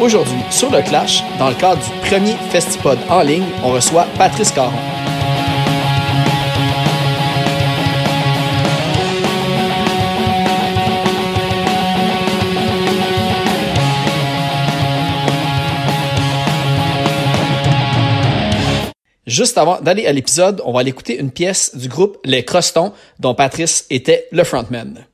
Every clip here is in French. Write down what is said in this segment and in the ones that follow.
Aujourd'hui, sur le Clash, dans le cadre du premier Festipod en ligne, on reçoit Patrice Caron. Juste avant d'aller à l'épisode, on va aller écouter une pièce du groupe Les Crostons, dont Patrice était le frontman.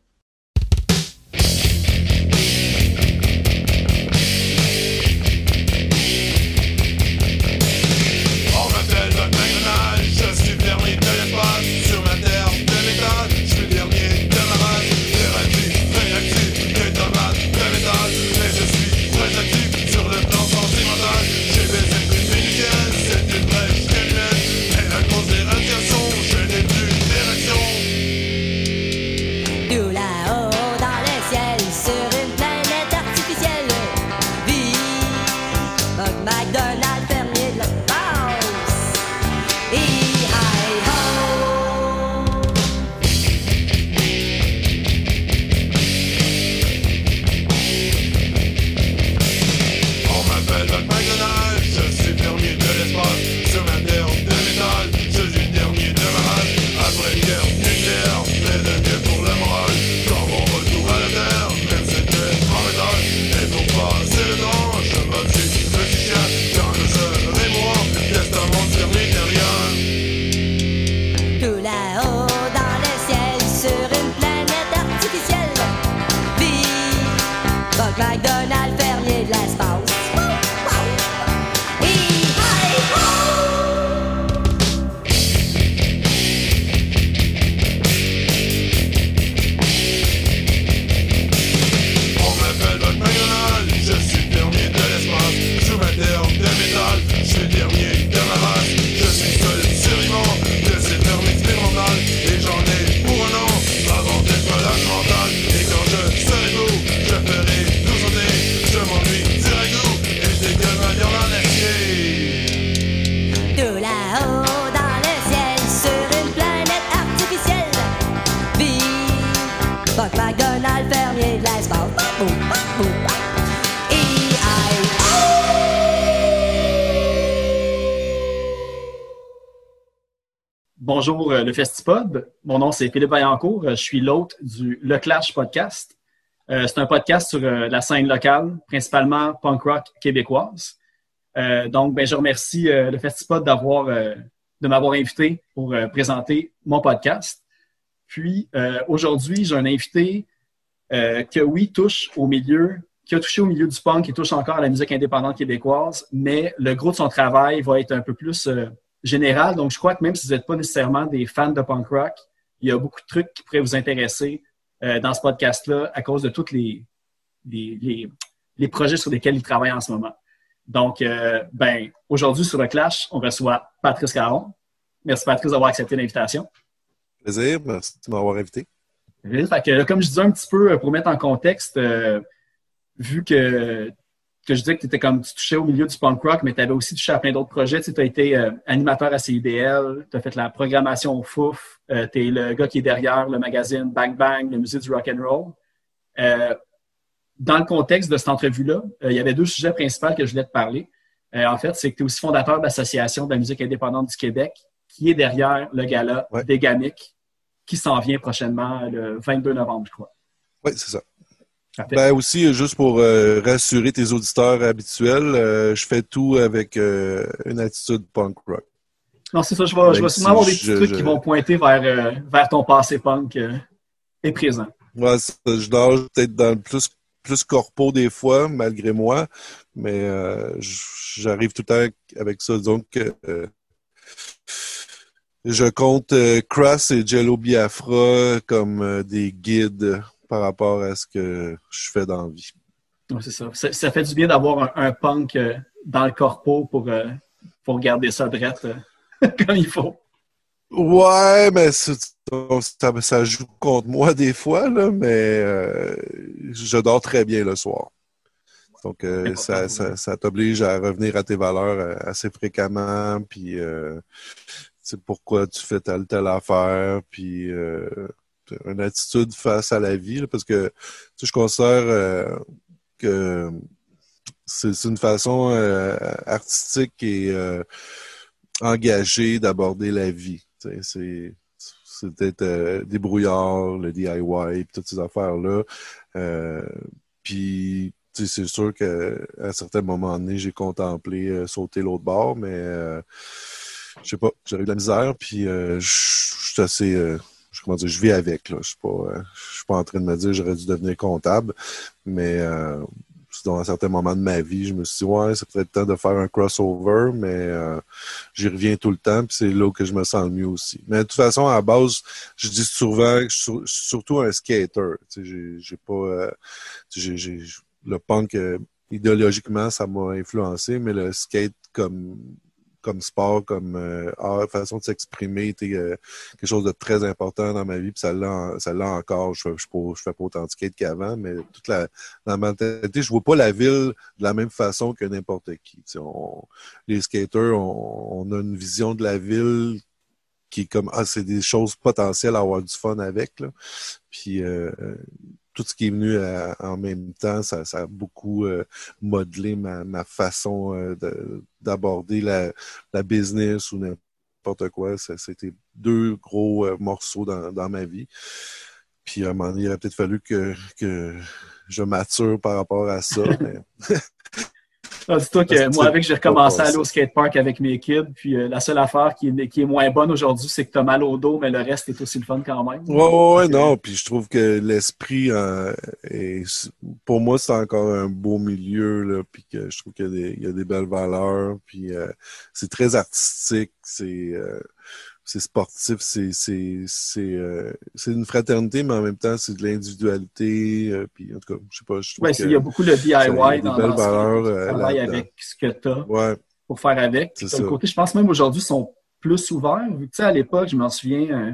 Bonjour euh, le Festipod. Mon nom c'est Philippe Vaillancourt. Euh, Je suis l'hôte du Le Clash podcast. Euh, c'est un podcast sur la scène locale, principalement punk rock québécoise. Donc, ben, je remercie le Festipod d'avoir de m'avoir invité pour présenter mon podcast. Puis aujourd'hui, j'ai un invité que oui touche au milieu, qui a touché au milieu du punk, qui touche encore à la musique indépendante québécoise, mais le gros de son travail va être un peu plus général. Donc, je crois que même si vous n'êtes pas nécessairement des fans de punk rock, il y a beaucoup de trucs qui pourraient vous intéresser euh, dans ce podcast-là à cause de tous les, les, les, les projets sur lesquels il travaille en ce moment. Donc, euh, ben, aujourd'hui, sur le Clash, on reçoit Patrice Caron. Merci, Patrice, d'avoir accepté l'invitation. Plaisir, merci de m'avoir invité. Fait que, comme je disais un petit peu, euh, pour mettre en contexte, euh, vu que, que je disais que étais comme tu touchais au milieu du punk rock, mais tu avais aussi touché à plein d'autres projets. Tu as été euh, animateur à CIBL, tu as fait la programmation au FOUF, euh, tu es le gars qui est derrière le magazine Bang Bang, le musée du rock and roll. Euh, dans le contexte de cette entrevue-là, il y avait deux sujets principaux que je voulais te parler. En fait, c'est que tu es aussi fondateur de l'Association de la musique indépendante du Québec, qui est derrière le gala Ouais. des Gamics, qui s'en vient prochainement le 22 novembre, je crois. Oui, c'est ça. Ben aussi, juste pour euh, rassurer tes auditeurs habituels, euh, je fais tout avec euh, une attitude punk rock. Non, c'est ça. Je vais, je vais sûrement avoir des petits je- trucs je- qui vont pointer vers, euh, vers ton passé punk euh, et présent. Moi, c'est- je nage peut-être dans le plus, plus corpo des fois, malgré moi, mais euh, j'arrive tout le temps avec ça. Donc, euh, je compte euh, Crass et Jello Biafra comme euh, des guides par rapport à ce que je fais dans la vie. Ouais, c'est ça. ça. ça fait du bien d'avoir un, un punk euh, dans le corpo pour, euh, pour garder ça drette euh, comme il faut. Ouais, mais ça, ça joue contre moi des fois, là, mais euh, je dors très bien le soir. Donc, ça, ça, ça t'oblige à revenir à tes valeurs assez fréquemment, puis c'est pourquoi tu fais telle telle affaire, puis une attitude face à la vie, parce que je considère euh, que c'est une façon euh, artistique et euh, engagée d'aborder la vie. C'est peut-être euh, des brouillards, le DIY, toutes ces affaires-là. Euh, puis c'est sûr qu'à un certain moment donné, j'ai contemplé euh, sauter l'autre bord, mais euh, je sais pas, j'avais de la misère, puis euh, je suis assez, euh, comment dire, je vis avec. Là. Je suis pas, euh, suis pas en train de me dire j'aurais dû devenir comptable, mais euh, dans un certain moment de ma vie, je me suis dit ouais, c'est peut-être temps de faire un crossover, mais euh, j'y reviens tout le temps, puis c'est là que je me sens le mieux aussi. Mais de toute façon, à la base, je dis souvent que je suis surtout un skater. J'ai, pas, le punk idéologiquement, ça m'a influencé, mais le skate comme comme sport, comme euh, façon de s'exprimer, euh, quelque chose de très important dans ma vie, puis ça l'a, encore. Je, fais- je, fais pas- autant de qu'avant, mais toute la, la mentalité, je vois pas la ville de la même façon que n'importe qui. Les skaters, on, on a une vision de la ville qui est comme ah c'est des choses potentielles à avoir du fun avec là. Puis euh, tout ce qui est venu à- en même temps, ça, ça a beaucoup euh, modelé ma, ma façon euh, de- d'aborder la, la business ou n'importe quoi. Ça, C'était deux gros euh, morceaux dans, dans ma vie. Puis à un moment donné, il aurait peut-être fallu que, que je mature par rapport à ça. mais Dis-toi que moi, avec, j'ai recommencé à aller au skatepark avec mes kids. Puis euh, la seule affaire qui est, qui est moins bonne aujourd'hui, c'est que tu as mal au dos, mais le reste est aussi le fun quand même. Ouais, ouais, ouais, non. Puis je trouve que l'esprit, euh, est- pour moi, c'est encore un beau milieu, là. Puis que je trouve qu'il y a des, il y a des belles valeurs. Puis euh, c'est très artistique, c'est euh, c'est sportif, c'est c'est c'est euh, c'est une fraternité, mais en même temps, c'est de l'individualité. euh, puis en tout cas, je sais pas, je trouve Ouais, que il y a beaucoup de DIY ça, a dans, belles ce valeurs, que tu euh, travailles avec ce que tu as ouais, pour faire avec. Puis, ça. côté, je pense même aujourd'hui, ils sont plus ouverts. Vu que, tu sais, à l'époque, je m'en souviens, euh,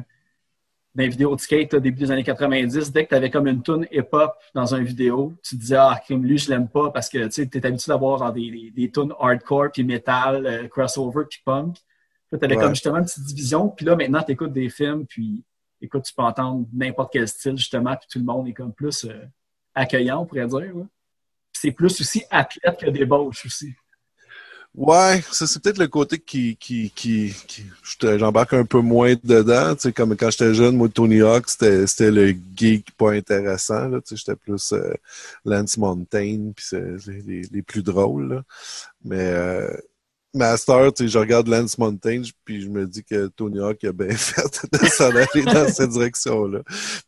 dans les vidéos de skate, au début des années 90, dès que tu avais comme une tune hip-hop dans une vidéo, tu te disais, ah, lui, je l'aime pas parce que tu es habitué d'avoir des, des, des tunes hardcore, puis metal, crossover, puis punk. Là, tu avais Ouais. comme justement une petite division. Puis là, maintenant, tu écoutes des films, puis écoute, tu peux entendre n'importe quel style, justement, puis tout le monde est comme plus euh, accueillant, on pourrait dire. Puis C'est plus aussi athlète que débauche aussi. Ouais, ça c'est peut-être le côté qui, qui, qui, j'embarque un peu moins dedans. Tu sais, comme quand j'étais jeune, moi, Tony Hawk, c'était, c'était le geek pas intéressant. Là, tu sais, j'étais plus euh, Lance Mountain, puis c'est les, les, les plus drôles. Là. Mais euh, Master, tu sais, je regarde Lance Mountain, puis je me dis que Tony Hawk a bien fait de s'en aller dans cette direction-là.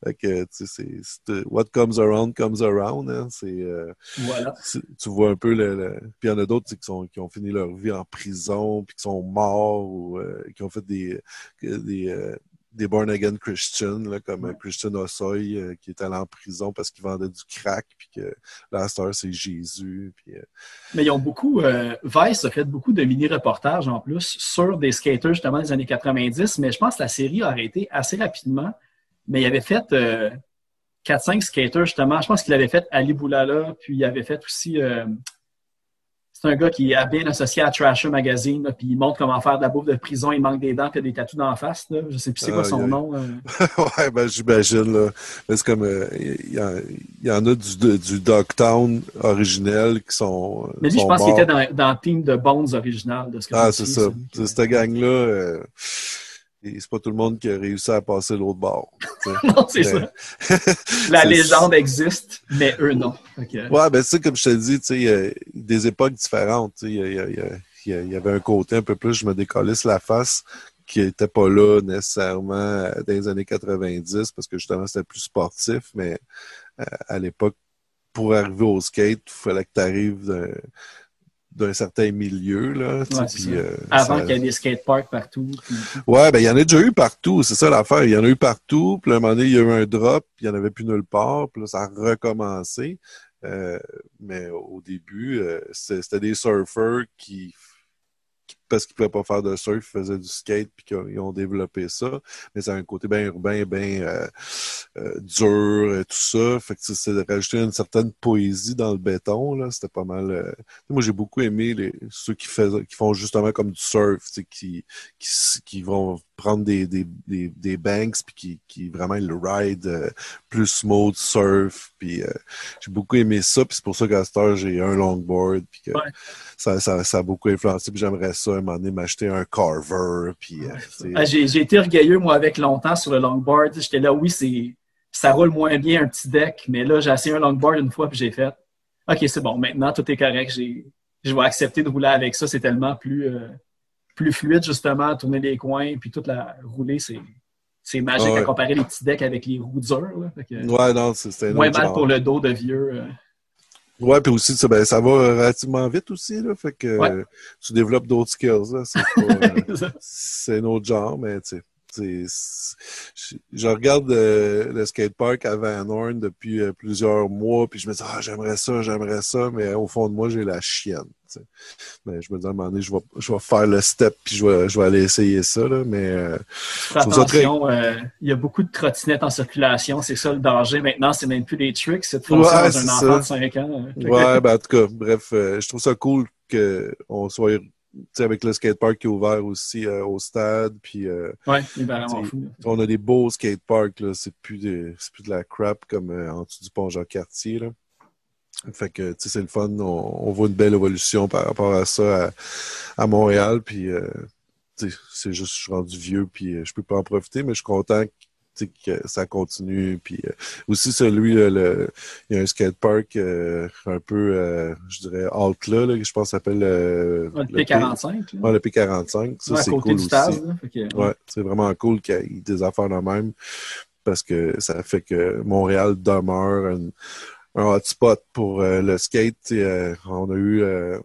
Fait que, tu sais, c'est, c'est- what comes around comes around. Hein, c'est euh, Voilà. tu tu vois un peu le, le- puis il y en a d'autres tu sais, qui sont qui ont fini leur vie en prison puis qui sont morts ou euh, qui ont fait des des euh, des born again Christians là, comme un Christian Ossoy euh, qui est allé en prison parce qu'il vendait du crack puis que la star c'est Jésus puis euh, Mais ils ont beaucoup, euh, Vice a fait beaucoup de mini-reportages en plus sur des skaters justement des années 90, mais je pense que la série a arrêté assez rapidement. Mais il avait fait euh, 4-5 skaters justement. Je pense qu'il avait fait Ali Boulala, puis il avait fait aussi. C'est un gars qui est bien associé à Trasher Magazine, là, puis il montre comment faire de la bouffe de prison, il manque des dents, puis il a des tatous la face. Là. Je sais plus c'est quoi Ah, son nom. ouais ben j'imagine c'est comme euh, il y, en- il y en a du de- du Dogtown originel qui sont Mais lui, je pense qu'il était dans, dans le team de Bones original. De ce que Ah, c'est ça. C'est cette gang-là. euh, c'est pas tout le monde qui a réussi à passer l'autre bord. Non, c'est Mais- ça. La légende existe, mais eux, non. Que- Ouais, ben, tu sais, comme je te dis, tu sais, il y a des époques différentes. Il y, y y avait un côté un peu plus, je me décalisse la face, qui était pas là nécessairement euh, dans les années 90, parce que justement, c'était plus sportif, mais euh, à l'époque, pour arriver au skate, il fallait que tu arrives d'un, certain milieu, là. Ouais, euh, Avant ça- qu'il y ait des skateparks partout. puis- Ouais, ben il y en a déjà eu partout, c'est ça l'affaire. Il y en a eu partout, puis à un moment donné, il y a eu un drop, puis il n'y en avait plus nulle part, puis là, ça a recommencé. Euh, mais au début, euh, c'était c'était des surfeurs qui, qui parce qu'ils ne pouvaient pas faire de surf, ils faisaient du skate, puis qu'ils ont développé ça. Mais c'est un côté bien urbain, bien euh, euh, dur, et tout ça. Fait que c'est de rajouter une certaine poésie dans le béton, là. C'était pas mal... euh, Moi, j'ai beaucoup aimé les, ceux qui, faisaient, qui font justement comme du surf, qui, qui, qui vont prendre des, des, des, des banks, puis qui, qui vraiment le ride plus smooth surf, puis j'ai beaucoup aimé ça, puis c'est pour ça qu'à cette heure, j'ai un longboard, puis que Ouais. ça, ça, ça a beaucoup influencé, puis j'aimerais ça, un moment donné, m'acheter un carver, puis... euh, Ah, J'ai été orgueilleux, moi, avec longtemps sur le longboard. J'étais là, oui, c'est ça roule moins bien un petit deck, mais là, j'ai essayé un longboard une fois, puis j'ai fait OK, c'est bon, maintenant, tout est correct. J'ai- Je vais accepter de rouler avec ça. C'est tellement plus, euh, plus fluide, justement, tourner les coins, puis toute la rouler, c'est c'est magique Ouais. à comparer les petits decks avec les roues dures. là. Fait que, Ouais, non, c'est- c'était un moins mal pour le dos de vieux. Euh. Ouais, puis aussi, ça, ben, ça va relativement vite aussi, là, fait que Ouais. euh, tu développes d'autres skills, là, c'est pas... euh, c'est un autre genre, mais tu sais. Je, regarde euh, le skatepark à Van Horn depuis euh, plusieurs mois, puis je me dis, ah, j'aimerais ça, j'aimerais ça, mais au fond de moi, j'ai la chienne. Mais je me dis, à un moment donné, je vais, je vais faire le step, puis je vais, je vais aller essayer ça, là, mais euh, ça très- attention, euh, il y a beaucoup de trottinettes en circulation. C'est ça le danger. Maintenant, c'est même plus des tricks, c'est de foncer Ouais, dans un enfant ça. de 5 ans. hein. Ouais, ben, en tout cas, bref, euh, je trouve ça cool qu'on soit, avec le skatepark qui est ouvert aussi euh, au stade, puis... euh, Ouais, fou. On a des beaux skateparks, là. C'est plus, c'est plus de la crap comme euh, en dessous du pont Jacques-Cartier, là. Fait que, c'est le fun. On, on voit une belle évolution par rapport à ça à, à Montréal. Puis, euh, c'est juste, je suis rendu vieux, puis je peux pas en profiter, mais je suis content que ça continue. Puis, euh, aussi, celui, là, le, il y a un skatepark euh, un peu, euh, je dirais, alt là, là, que je pense que ça s'appelle euh, le P45. là. Ouais, le P45. Ça, Ouais, c'est cool aussi. là. Que, Ouais, c'est vraiment cool qu'il y ait des affaires de même parce que ça fait que Montréal demeure un, un hotspot pour euh, le skate. Euh, on a eu euh,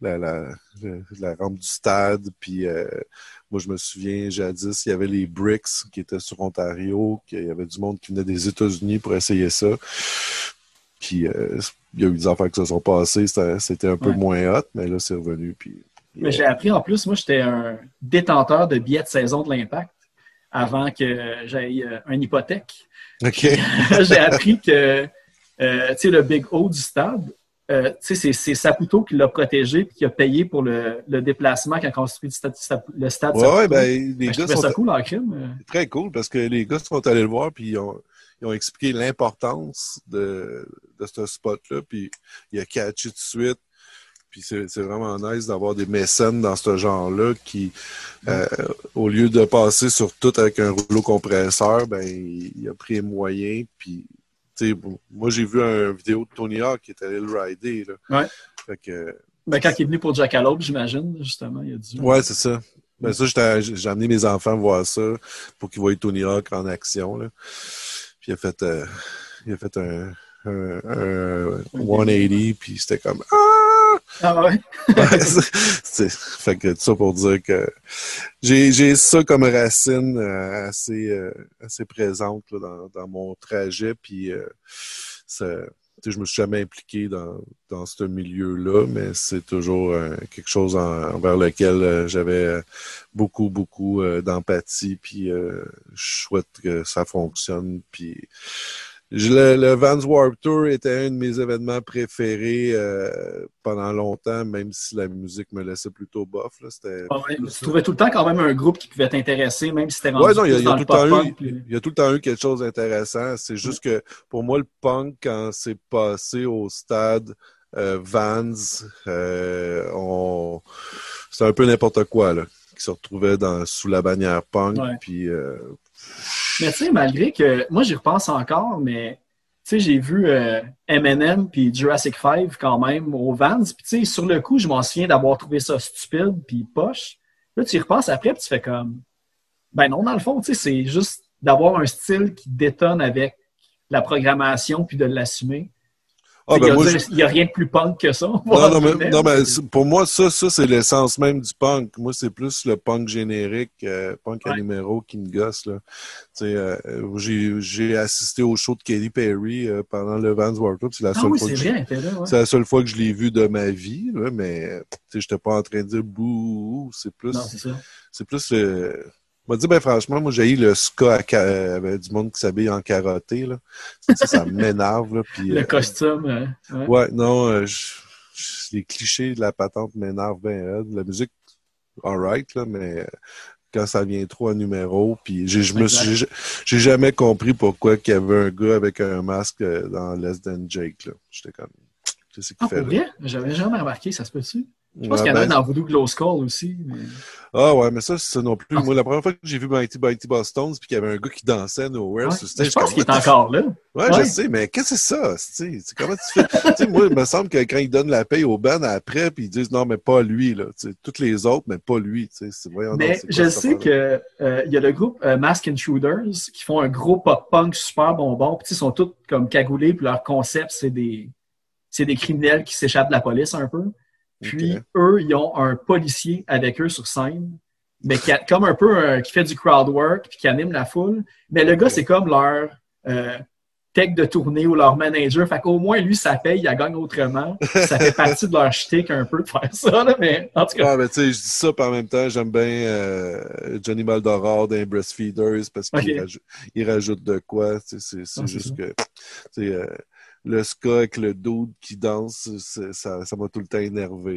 la, la, rampe du stade, puis euh, moi je me souviens jadis, il y avait les Bricks qui étaient sur Ontario, qu'il y avait du monde qui venait des États-Unis pour essayer ça. Puis euh, il y a eu des affaires qui se sont passées, c'était un peu Ouais. moins hot, mais là c'est revenu. Puis, Mais j'ai appris en plus, moi, j'étais un détenteur de billets de saison de l'Impact avant que j'aille euh, une hypothèque. J'ai appris que euh, tu sais, le Big O du stade, euh, tu sais, c'est- c'est Saputo qui l'a protégé et qui a payé pour le, le déplacement quand a construit le stade, le stade Ouais, ouais, ben, les Ben, gars sont ça cool en crime. euh. C'est très cool parce que les gars sont allés le voir puis ils ont, ils ont expliqué l'importance de, de ce spot-là puis il a catché tout de suite. Puis c'est c'est vraiment nice d'avoir des mécènes dans ce genre-là qui, euh, au lieu de passer sur tout avec un rouleau compresseur, ben il, il a pris les moyens. Puis, bon, moi j'ai vu une vidéo de Tony Hawk qui est allé le rider. Là. Ouais. Fait que, Ben, quand il est venu pour Jackalope, j'imagine, justement, il a dû. Ouais, c'est ça. Ben ça, j'ai amené mes enfants voir ça pour qu'ils voient Tony Hawk en action. Là. Puis il a fait, euh, il a fait un, un, un 180, puis c'était comme Ah! Ah ouais? Fait que tout ça pour dire que j'ai j'ai ça comme racine euh, assez, euh, assez présente dans, dans mon trajet. Puis euh, je me suis jamais impliqué dans, dans ce milieu-là, mais c'est toujours euh, quelque chose en- envers lequel j'avais beaucoup, beaucoup d'empathie. Puis je souhaite que ça fonctionne. Puis je- le, le Vans Warp Tour était un de mes événements préférés euh, pendant longtemps, même si la musique me laissait plutôt bof. Là. C'était Ah ouais, Tu trouvais tout le temps quand même un groupe qui pouvait t'intéresser, même si c'était Ouais, non, il y a, y tout le temps eu, puis- il y a tout le temps eu quelque chose d'intéressant. C'est juste que pour moi, le punk, quand c'est passé au stade euh, Vans, euh, on... c'est un peu n'importe quoi, là, qui se retrouvait dans, sous la bannière punk. Ouais. Puis, euh, Mais tu sais, malgré que moi j'y repense encore, mais tu sais, j'ai vu euh, Eminem puis Jurassic 5 quand même au Vans. Puis tu sais, sur le coup, je m'en souviens d'avoir trouvé ça stupide puis poche. Là, tu y repenses après puis tu fais comme ben non, dans le fond, tu sais, c'est juste d'avoir un style qui détonne avec la programmation puis de l'assumer. Ah, Il ben, a je- il y a rien de plus punk que ça. Non, non, mais, non, mais c'est- pour moi, ça, ça c'est l'essence même du punk. Moi, c'est plus le punk générique, euh, punk à Ouais. numéro qui me gosse. Euh, j'ai, j'ai assisté au show de Katy Perry euh, pendant le Vans. C'est la Ah seule oui, fois c'est je- ouais. La seule fois que je l'ai vu de ma vie, là, mais sais, j'étais pas en train de dire bouh, c'est plus, Non, c'est ça. c'est plus le. Va dire, ben, franchement, moi, j'ai eu le ska à euh, avec du monde qui s'habille en karaté, là. Ça, ça m'énerve, là. Puis, Le euh, costume. euh, ouais. Ouais, non, euh, je- je- les clichés de la patente m'énervent bien. La musique, alright, là, mais euh, quand ça vient trop à numéro, puis j'ai, je me suis, j'ai- jamais compris pourquoi qu'il y avait un gars avec un masque dans Less Than Jake, là. J'étais comme, qu'est-ce qu'il Ah, fait pour là? vrai? J'avais jamais remarqué, ça se peut-tu? Je pense Ouais, qu'il y en a ben, un dans Voodoo Glow Skull aussi. mais- Ah ouais, mais ça, c'est ça non plus. Ah. Moi, la première fois que j'ai vu Mighty Mighty Boston, puis qu'il y avait un gars qui dansait Nowhere Ouais. sur stage, Je pense qu'il est encore là. Ouais, Ouais. je sais, mais qu'est-ce que c'est ça? comment tu fais? moi, il me semble que quand ils donnent la paye au band après, puis ils disent non, mais pas lui, là. Toutes les autres, mais pas lui. voyons Mais je sais que euh, y a le groupe euh, Mask Intruders qui font un gros pop-punk super bonbon. Puis ils sont tous comme cagoulés, puis leur concept, c'est des c'est des criminels qui s'échappent de la police un peu. Puis eux, ils ont un policier avec eux sur scène, mais qui a comme un peu un- qui fait du crowd work puis qui anime la foule. Mais le gars, c'est comme leur euh, tech de tournée ou leur manager. Fait qu'au moins, lui, ça paye, il gagne autrement. Ça fait partie de leur shtick un peu de faire ça, là, mais en tout cas. Ouais, mais tu sais, je dis ça, en même temps, j'aime bien euh, Johnny Maldoror dans Breastfeeders parce qu'il Ok. rajoute, de quoi. C'est Ah, juste ça. que euh, le ska avec le dude qui danse, ça ça m'a tout le temps énervé.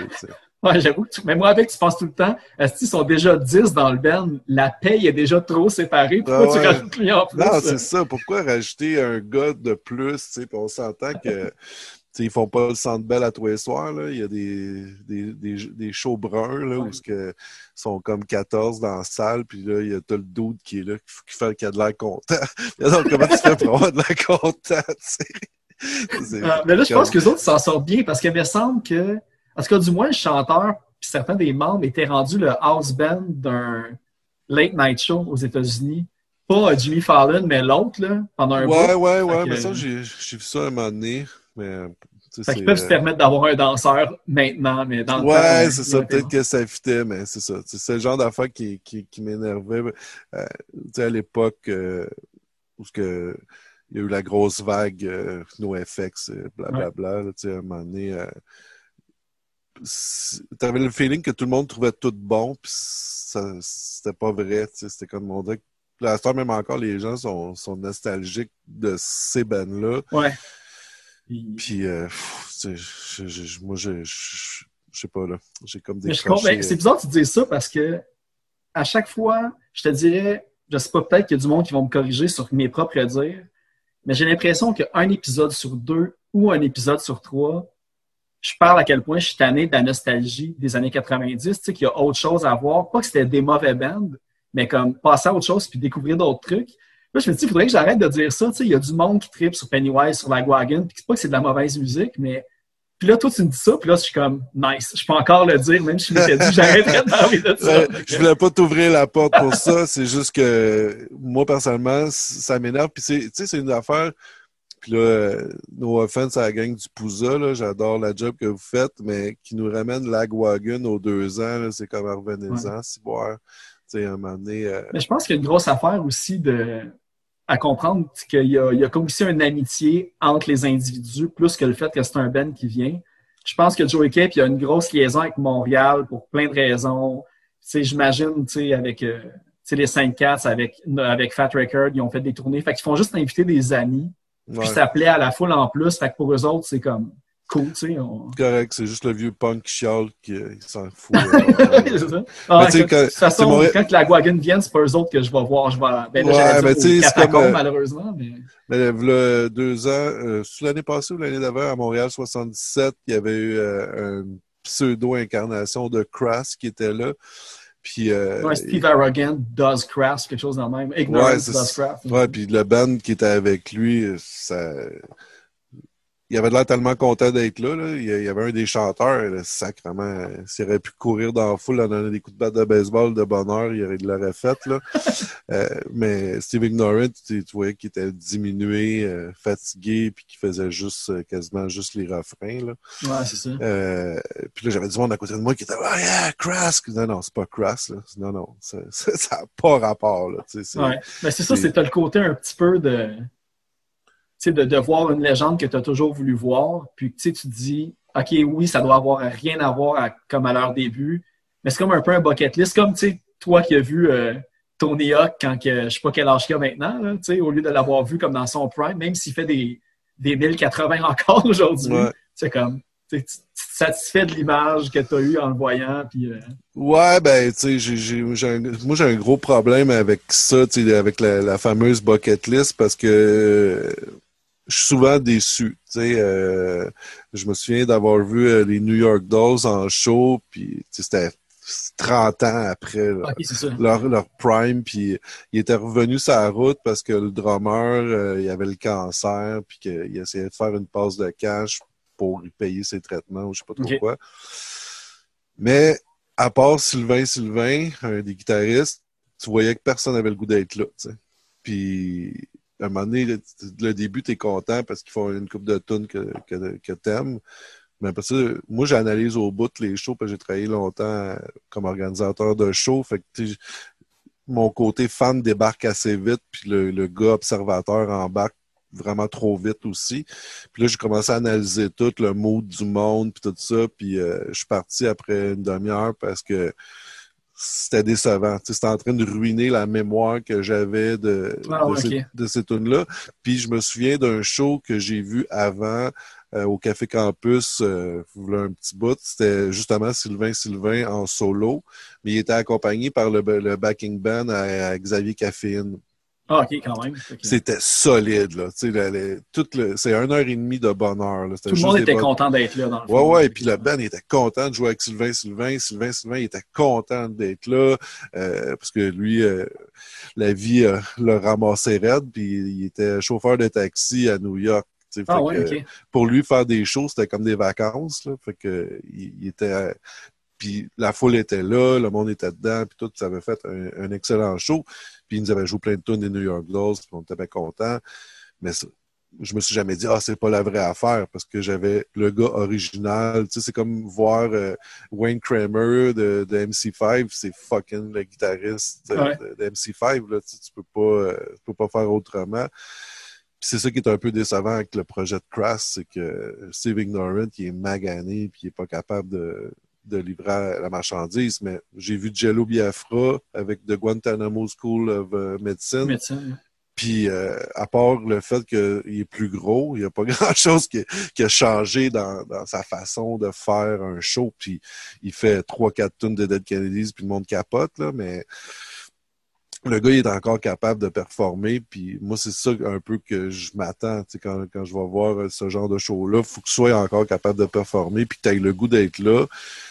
Ouais, j'avoue. Mais moi, avec, tu penses tout le temps, est-ce qu'ils sont déjà 10 dans le band? La paye est déjà trop séparée. Pourquoi Ah tu rajoutes lui en plus? Non, c'est ça. Pourquoi rajouter un gars de plus? puis on s'entend que tu sais, ils font pas le centre belle à tous les soirs. Là. Il y a des, des, des, des shows bruns là, où Ouais. ce que sont comme 14 dans la salle, puis là, il y a tout le dude qui est là, qui, fait qu'il a de l'air content. Alors, comment tu fais pour avoir de l'air content? Ah, mais là, je pense que les autres s'en sortent bien parce qu'il me semble que, en tout cas, du moins, le chanteur puis certains des membres étaient rendus le house band d'un late night show aux États-Unis. Pas euh, Jimmy Fallon, mais l'autre, là, pendant un Ouais, bout. ouais, ouais, Fait mais ça, j'ai vu ça un moment donné. Mais, Fait qu'ils peuvent se euh, permettre d'avoir un danseur maintenant, mais dans le temps. Ouais, c'est ça. Peut-être que ça fitait, mais c'est ça. C'est c'est le genre d'affaire qui, qui, qui m'énervait. Euh, tu sais, à l'époque euh, où ce que, il y a eu la grosse vague euh, NoFX, euh, blablabla, là, tu sais, à un moment donné, euh, t'avais le feeling que tout le monde trouvait tout bon, puis c'était pas vrai. C'était comme on dirait ce temps, même encore, les gens sont, sont nostalgiques de ces bands-là. Ouais. Puis- euh, pff, je- je- je- moi, je, sais pas, là. J'ai comme des c'est bizarre que tu dises ça parce que à chaque fois, je te dirais, je sais pas, peut-être qu'il y a du monde qui vont me corriger sur mes propres dires, mais j'ai l'impression qu'un épisode sur deux ou un épisode sur trois, je parle à quel point je suis tanné de la nostalgie des années 90, tu sais, qu'il y a autre chose à voir. Pas que c'était des mauvais bands, mais comme passer à autre chose puis découvrir d'autres trucs. Là, je me dis, il faudrait que j'arrête de dire ça. Tu sais, il y a du monde qui tripe sur Pennywise, sur Lagwagon, puis c'est pas que c'est de la mauvaise musique, mais puis là, toi, tu me dis ça, puis là, je suis comme, nice. Je peux encore le dire, même si je m'étais dit, j'arrêterais de parler de ça. Ouais, je voulais pas t'ouvrir la porte pour ça. C'est juste que moi, personnellement, ça m'énerve. Puis, c'est- tu sais, c'est une affaire. Puis là, euh, no offense à la gang du Pouza, là, j'adore la job que vous faites, mais qui nous ramène Lagwagon aux deux ans, là, c'est comme revenez-en, si boire. Tu sais, à un moment donné. euh, Mais je pense qu'il y a une grosse affaire aussi de, à comprendre qu'il y y a comme aussi une amitié entre les individus, plus que le fait que c'est un Ben qui vient. Je pense que Joey Cape, il y a une grosse liaison avec Montréal pour plein de raisons. Tu sais, j'imagine, tu sais, avec euh, tu sais, les 5 Cats, avec, avec Fat Record, ils ont fait des tournées. Fait qu'ils font juste inviter des amis. ouais. Puis ça plaît à la foule en plus. Fait que pour eux autres, c'est comme cool, tu sais. on- correct, c'est juste le vieux punk qui chiale qui euh, s'en fout. euh, Oui, c'est ça. Ah, Mais quand- de toute façon, Montréal- quand la Guagun vienne, c'est pas eux autres que je vais voir. Je vais, ben là, Ouais, mais tu sais, comme, euh, malheureusement. Mais... Mais là, deux ans, euh, l'année passée ou l'année d'avant, à Montréal 77, il y avait eu euh, une pseudo-incarnation de Crass qui était là. Puis, euh, Ouais, Steve Arrogant does craft, quelque chose dans le même. Ignorance Ouais, does craft. ouais, puis le band qui était avec lui, ça. Il avait l'air tellement content d'être là, là. Il y avait un des chanteurs, là, sacrement, euh, s'il aurait pu courir dans la foule, en donner des coups de batte de baseball de bonheur, il aurait de l'aurait fait, là. Euh, mais Steve Ignorant, tu, tu voyais qu'il était diminué, euh, fatigué, puis qu'il faisait juste, euh, quasiment juste les refrains, là. Ouais, c'est ça. Puis là, j'avais du monde à côté de moi qui était, ah, yeah, Crass! Non, non, c'est pas Crass, là. Non, non, ça n'a pas rapport, là. Ouais. Mais c'est ça, c'est- c'est t'as le côté un petit peu de. Sais, de, de voir une légende que tu as toujours voulu voir, puis tu te dis, OK, oui, ça doit avoir rien à voir à- comme à leur début, mais c'est comme un peu un bucket list, comme, tu sais, toi qui as vu euh, Tony Hawk quand que, je sais pas quel âge qu'il a maintenant, là, tu sais, au lieu de l'avoir vu comme dans son prime, même s'il fait des, des 1080 encore aujourd'hui, Ouais. c'est comme, tu te satisfais de l'image que tu as eue en le voyant, puis euh, Ouais, ben, tu sais, moi, j'ai un gros problème avec ça, avec la, la fameuse bucket list parce que je suis souvent déçu. Tu sais, euh, je me souviens d'avoir vu euh, les New York Dolls en show, puis c'était 30 ans après là, OK, c'est ça. leur, leur prime, puis il était revenu sur la route parce que le drummer, euh, il avait le cancer, puis qu'il essayait de faire une passe de cash pour lui payer ses traitements ou je sais pas trop quoi. Mais à part Sylvain Sylvain, un des guitaristes, tu voyais que personne n'avait le goût d'être là. tu sais. Puis à un moment donné, le, début, tu es content parce qu'ils font une coupe de tunes que, que, que t'aimes. Mais après ça, moi, j'analyse au bout les shows, parce que j'ai travaillé longtemps comme organisateur de shows. Fait que, mon côté fan débarque assez vite, puis le, le gars observateur embarque vraiment trop vite aussi. Puis là, j'ai commencé à analyser tout, le mood du monde, puis tout ça. Puis euh, je suis parti après une demi-heure parce que c'était décevant. C'était en train de ruiner la mémoire que j'avais de, Ah, de, ouais, ces, ok. de ces tunes-là. Puis je me souviens d'un show que j'ai vu avant euh, au Café Campus, euh, un petit bout. C'était justement Sylvain Sylvain en solo, mais il était accompagné par le, le backing band à, à Xavier Caffeine. Ah, OK, quand même. C'était solide, là. Tu sais, c'est une heure et demie de bonheur. Là. Tout le monde était bonnes- content d'être là, dans le Ouais, ouais, et puis le band était content de jouer avec Sylvain Sylvain. Sylvain Sylvain, il était content d'être là, euh, parce que lui, euh, la vie euh, le ramassait raide, puis il était chauffeur de taxi à New York. Ah ouais, que, OK. Pour lui, faire des shows, c'était comme des vacances. Là, fait que il, il était... puis la foule était là, le monde était dedans, puis tout, ça avait fait un, un excellent show. Puis ils nous avaient joué plein de tunes des New York Dolls, puis on était bien contents. Mais je me suis jamais dit, ah, c'est pas la vraie affaire, parce que j'avais le gars original. Tu sais, c'est comme voir euh, Wayne Kramer de, de MC5, c'est fucking le guitariste de, Ouais. de- de MC5. Là, tu, sais, tu peux pas, euh, tu peux pas faire autrement. Puis c'est ça qui est un peu décevant avec le projet de Crass, c'est que Steve Ignorant, il est magané, puis il est pas capable de, de livrer la marchandise. Mais j'ai vu Jello Biafra avec The Guantanamo School of euh, Medicine. Puis, euh, à part le fait qu'il est plus gros, il n'y a pas grand-chose qui, qui a changé dans, dans sa façon de faire un show. Puis, il fait trois, quatre tonnes de Dead Kennedys, puis le monde capote, là, mais le gars, il est encore capable de performer. Puis, moi, c'est ça un peu que je m'attends, tu sais, quand, quand je vais voir ce genre de show-là. faut que tu sois encore capable de performer, puis que tu aies le goût d'être là.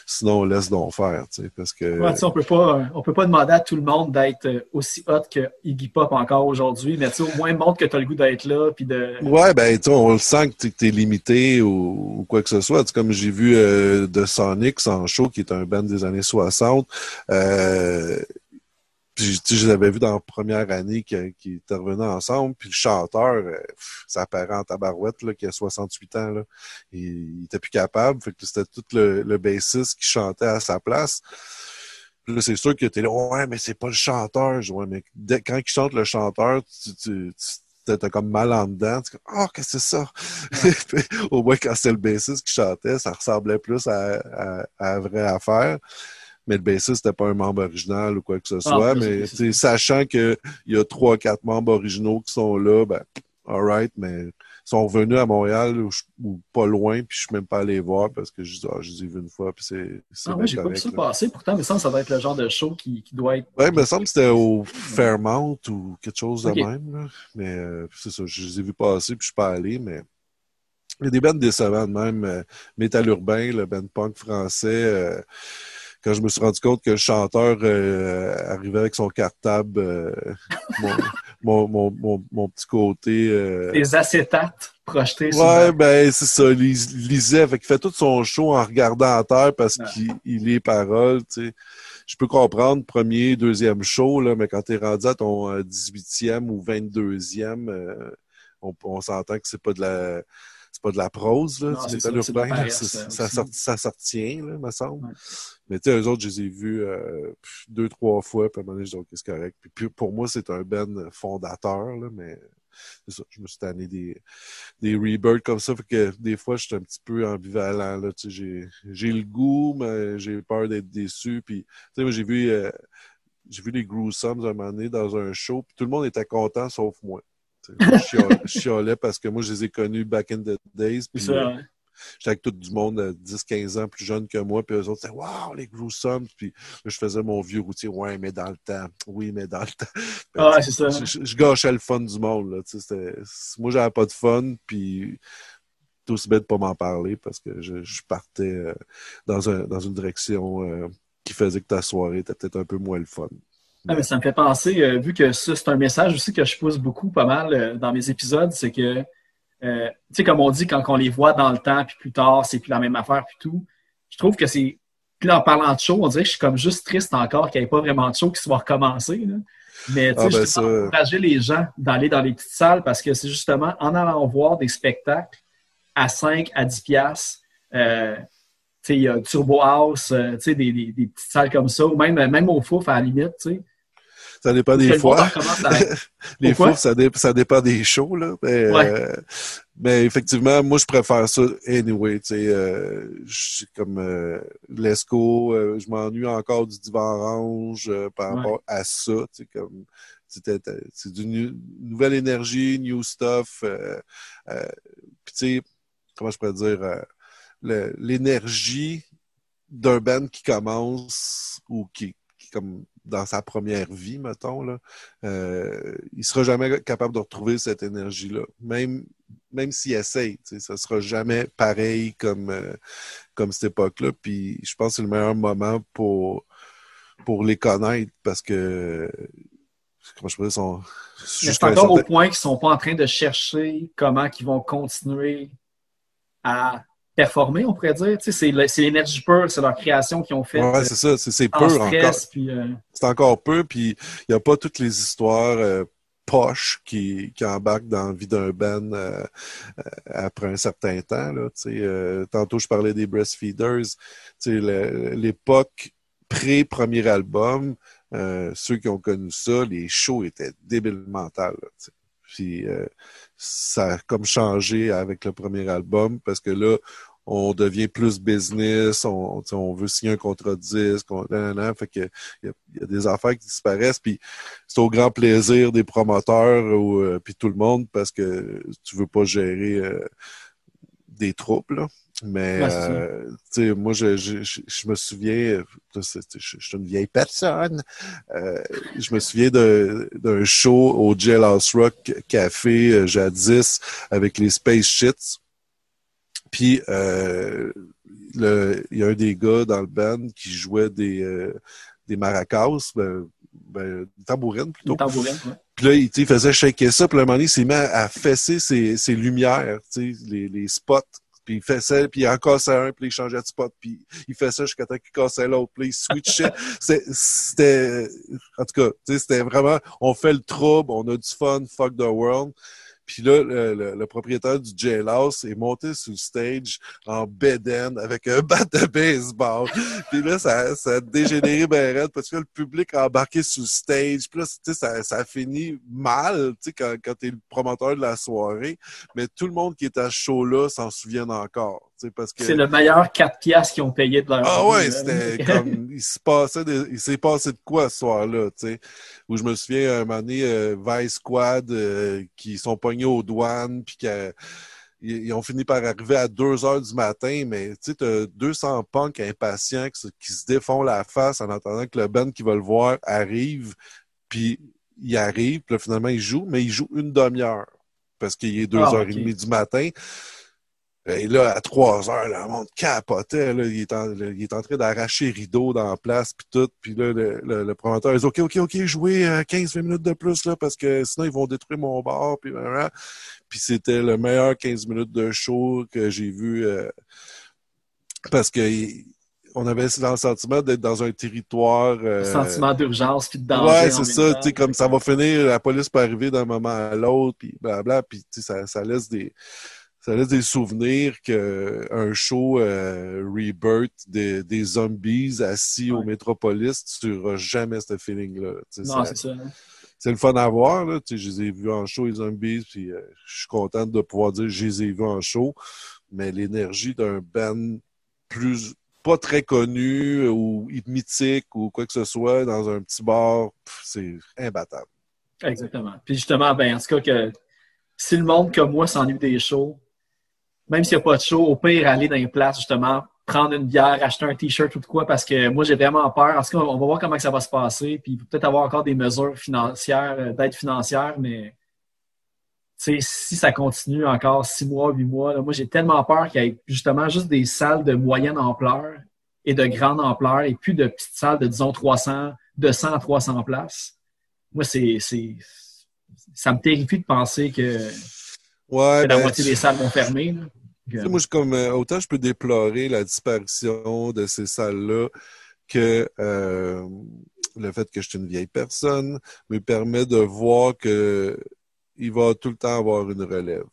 Sinon, on laisse donc faire, tu sais, parce que... Ouais, on peut pas, on peut pas demander à tout le monde d'être euh, aussi hot que Iggy Pop encore aujourd'hui, mais tu sais, au moins montre que tu as le goût d'être là, puis de. Ouais, ben, on le sent que tu es limité ou, ou quoi que ce soit. Tu sais, comme j'ai vu euh, de Sonic en show, qui est un band des années 60. Euh, puis, tu sais, je l'avais vu dans la première année qui, qui revenu ensemble. Puis le chanteur, euh, pff, ça apparaît en tabarouette, là, qui a 68 ans. Là. Il, il était plus capable. Fait que c'était tout le, le bassiste qui chantait à sa place. Puis Là, c'est sûr que t'es là, ouais, mais c'est pas le chanteur. Je ouais, mais dès- quand il chante le chanteur, tu, tu, tu t'as comme mal en dedans. Tu comme, oh, qu'est-ce que c'est ça? Puis, Au moins, quand c'était le bassiste qui chantait, ça ressemblait plus à, à, à la vraie affaire. Mais le bassiste, c'était pas un membre original ou quoi que ce soit. plus, mais sachant qu'il y a trois, quatre membres originaux qui sont là, ben, all right, mais ils sont revenus à Montréal ou, pas loin, puis je suis même pas allé voir parce que je dis, ah, je les ai vus une fois, puis c'est Ah ouais, j'ai pas vu ça passer. Pourtant, mais ça, ça va être le genre de show qui, qui doit être. Ouais, il me semble que c'était au Fairmount ou quelque chose de Ok. même. Là. Mais euh, c'est ça, je les ai vus passer puis je suis pas allé, mais il y a des bandes décevantes même. Euh, Metal Urbain, le band punk français. euh, quand je me suis rendu compte que le chanteur euh, arrivait avec son cartable, euh, mon, mon, mon, mon, petit côté. euh, Des acétates projeté sur Ouais, ben c'est ça. Il il lisait, fait qu'il fait tout son show en regardant à terre parce Ouais. qu'il il lit les paroles, tu sais. Je peux comprendre premier, deuxième show, là, mais quand t'es rendu à ton euh, 18e ou 22e, euh, on, on s'entend que c'est pas de la c'est pas de la prose, là, Non, du c'est métal ça, urbain. Ça, euh, ça, ça sortient, là, me semble. Ouais. Mais tu sais, eux autres, je les ai vus euh, deux, trois fois, puis à un moment donné, je dis, OK, c'est correct. Puis, puis pour moi, c'est un Ben fondateur, là, mais c'est ça, je me suis tanné des, des rebirths comme ça, fait que des fois, je suis un petit peu ambivalent, là, tu sais, j'ai, j'ai le goût, mais j'ai peur d'être déçu, puis, tu sais, moi, j'ai vu, euh, j'ai vu les Gruesomes un moment donné dans un show, puis tout le monde était content, sauf moi. Je chialais, parce que moi, je les ai connus back in the days, puis ça, euh, ouais. J'étais avec tout du monde de 10-15 ans plus jeune que moi, puis eux autres, c'était Waouh, les Gruesomes! Puis je faisais mon vieux routier, ouais, mais dans le temps. Oui, mais dans le temps. Ah, c'est ça. Je, gâchais le fun du monde. Là, moi, j'avais pas de fun, puis tout aussi bête de pas m'en parler parce que je, je partais euh, dans, un, dans une direction euh, qui faisait que ta soirée était peut-être un peu moins le fun. Ah, mais ça me fait penser, euh, vu que ça, c'est un message aussi que je pousse beaucoup pas mal euh, dans mes épisodes, c'est que, euh, tu sais, comme on dit, quand on les voit dans le temps, puis plus tard, c'est plus la même affaire, puis tout, je trouve que c'est. Puis là, en parlant de show, on dirait que je suis comme juste triste encore qu'il n'y ait pas vraiment de show qui soit recommencé. Là. Mais tu sais, Ah, ben ça- encourager les gens d'aller dans les petites salles parce que c'est justement en allant voir des spectacles à 5 à 10 piastres, euh, tu sais, il y a Turbo House, euh, tu sais, des, des, des petites salles comme ça, ou même, même au Fouf, à la limite, tu sais. Ça dépend des le fois. Les Pourquoi? fous, ça, dé- ça dépend des shows, là. Mais, Ouais. euh, mais effectivement, moi, je préfère ça anyway. Tu sais, euh, je suis comme euh, l'ESCO, euh, je m'ennuie encore du divan orange euh, par Ouais. rapport à ça. Tu sais, comme c'est d'une nouvelle énergie, new stuff. euh, euh, Puis tu sais, comment je pourrais dire, euh, l'énergie d'un band qui commence ou qui, qui comme dans sa première vie, mettons, là, euh, il sera jamais capable de retrouver cette énergie-là. Même, même s'il essaye, ça sera jamais pareil comme, euh, comme cette époque-là. Puis je pense que c'est le meilleur moment pour, pour les connaître parce que, comment je pourrais dire, sont, Mais c'est encore au point qu'ils sont pas en train de chercher comment ils vont continuer à performer, on pourrait dire. Tu sais, c'est l'énergie pure, c'est leur création qu'ils ont faite Ouais, euh, c'est ça, c'est en peu encore. euh, c'est encore peu, puis il n'y a pas toutes les histoires euh, poches qui, qui embarquent dans la vie d'un band euh, après un certain temps. Là, tu sais, tantôt, je parlais des Breastfeeders. Tu sais, le- L'époque pré-premier album, ceux qui ont connu ça, les shows étaient débiles mentales. là, tu sais. Puis euh, ça a comme changé avec le premier album parce que là, on devient plus business, on, veut signer un contrat de disque, on, nan, nan, fait que il y, a- il y a des affaires qui disparaissent, puis c'est au grand plaisir des promoteurs ou euh, puis tout le monde parce que tu veux pas gérer euh, des troupes là. Mais euh, tu sais, moi je, je, je, je me souviens, je, suis une vieille personne. euh, je me souviens d'un show au Jailhouse Rock Café jadis avec les Space Shits. Puis euh, le- il y a un des gars dans le band qui jouait des, euh, des maracas, ben, ben, des tambourines plutôt. ouais. Puis là, il, faisait shaker ça, puis à un moment donné, il s'est mis à, à fesser ses, ses lumières, les, les spots. Puis il fessait, puis il en cassait un, puis il changeait de spot, puis il fait ça jusqu'à temps qu'il cassait l'autre, puis il switchait. C'était, en tout cas, c'était vraiment, on fait le trouble, on a du fun, fuck the world. Puis là, le, le- le propriétaire du jailhouse est monté sur le stage en beden avec un bat de baseball. Puis là, ça, ça a dégénéré ben raide parce que le public a embarqué sur le stage. Puis là, ça, ça a fini mal, tu sais, quand, quand t'es le promoteur de la soirée. Mais tout le monde qui est à ce show-là s'en souvient encore, parce que... C'est le meilleur 4 piastres qu'ils ont payé de leur Ah vie, ouais, c'était comme il se passait des- il s'est passé de quoi ce soir-là, tu sais? Où je me souviens un moment donné, euh, Vice Squad euh, qui sont pognés aux douanes puis qui ils, ils ont fini par arriver à 2 heures du matin, mais tu sais, t'as 200 punks impatients qui, se- qui se défont la face en attendant que le band qui va le voir arrive, puis il arrive, puis là, finalement il joue, mais il joue une demi-heure parce qu'il est 2 Ah, du matin. Et là, à 3 heures, là, le monde capotait. Là, il, est en, là, il est en train d'arracher rideau dans la place, puis tout. Puis là, le, le, le promoteur, il dit « OK, OK, OK, jouez euh, 15-20 minutes de plus, là, parce que sinon, ils vont détruire mon bar. » Puis, blablabla. puis c'était le meilleur 15 minutes de show que j'ai vu. euh, parce que on avait le sentiment d'être dans un territoire... euh, Sentiment d'urgence puis de danger. Ouais, c'est ça, tu sais, comme ça va finir, la police peut arriver d'un moment à l'autre, puis blabla, puis ça laisse des ça laisse des souvenirs que un show euh, Rebirth des, des zombies assis au. Métropolis, tu n'auras jamais ce feeling-là. Non, c'est ça. hein. c'est le fun à voir, là. Je les ai vus en show, les zombies, puis euh, je suis content de pouvoir dire que je les ai vus en show, mais l'énergie d'un band plus pas très connu ou mythique ou quoi que ce soit dans un petit bar, c'est imbattable. Exactement. Puis justement, ben, en tout cas, que si le monde comme moi s'ennuie des shows, même s'il n'y a pas de show, au pire, aller dans les places, justement, prendre une bière, acheter un T-shirt ou de quoi, parce que moi, j'ai vraiment peur. En tout cas, on va voir comment ça va se passer. Puis peut-être avoir encore des mesures financières, euh, d'aide financière, mais tu sais, si ça continue encore six mois, huit mois, là, moi, j'ai tellement peur qu'il y ait justement juste des salles de moyenne ampleur et de grande ampleur et plus de petites salles de, disons, 300, 200 à 300 places. Moi, c'est, c'est, ça me terrifie de penser que, Ouais, que la ben, moitié des salles vont fermer. là. Tu sais, moi, je comme euh, autant je peux déplorer la disparition de ces salles-là que euh, le fait que je suis une vieille personne me permet de voir que il va tout le temps avoir une relève.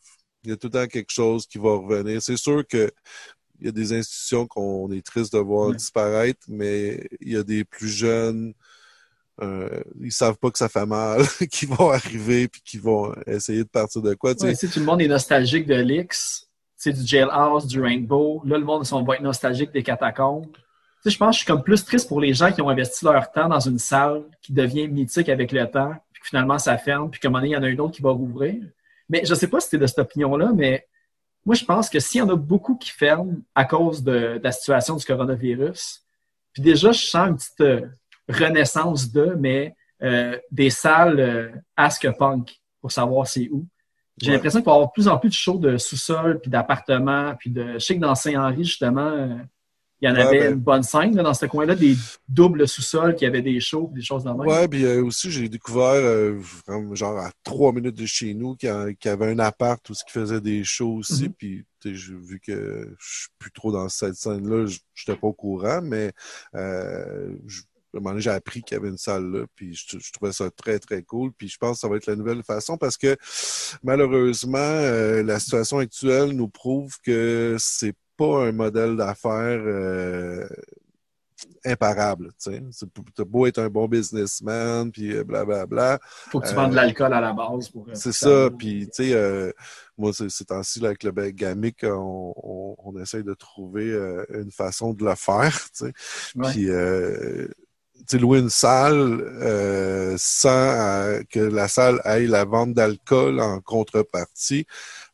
Il y a tout le temps quelque chose qui va revenir. C'est sûr que il y a des institutions qu'on est triste de voir Ouais. disparaître, mais il y a des plus jeunes, euh, ils savent pas que ça fait mal, qui vont arriver puis qui vont essayer de partir de quoi. Ouais, tu sais, tout le monde est nostalgique de l'X, c'est du Jailhouse, du Rainbow. Là, le monde sont- va être nostalgique des catacombes. Tu sais, je pense que je suis comme plus triste pour les gens qui ont investi leur temps dans une salle qui devient mythique avec le temps, puis que finalement ça ferme, puis qu'à un moment donné, il y en a une autre qui va rouvrir. Mais je sais pas si tu de cette opinion-là, mais moi, je pense que s'il y en a beaucoup qui ferment à cause de, de la situation du coronavirus, puis déjà, je sens une petite euh, renaissance de, mais euh, des salles euh, Ask Punk pour savoir c'est où. J'ai Ouais. l'impression qu'il va y avoir de plus en plus de shows de sous-sol, puis d'appartements, puis de. Je sais que dans Saint-Henri, justement, euh, il y en Ouais, avait ben- une bonne scène là, dans ce coin-là, des doubles sous-sols qui avaient des shows, des choses de même. Ouais, puis euh, aussi, j'ai découvert, euh, genre à trois minutes de chez nous, qu'il y, avait un appart où ce qui faisait des shows aussi. Mhm. Puis, j'ai vu que je suis plus trop dans cette scène-là, je n'étais pas au courant, mais euh, je- à un moment donné, j'ai appris qu'il y avait une salle là, puis je, je trouvais ça très, très cool. Puis je pense que ça va être la nouvelle façon parce que malheureusement, euh, la situation actuelle nous prouve que c'est pas un modèle d'affaires euh, imparable. tu T'as beau être un bon businessman, puis euh, blablabla. Faut que tu Euh, vendes de l'alcool à la base. pour. C'est ça. Puis, tu sais, euh, moi, c'est ces temps-ci, avec le gamique, on, on, on essaye de trouver euh, une façon de le faire. Puis, louer une salle euh, sans euh, que la salle aille la vente d'alcool en contrepartie,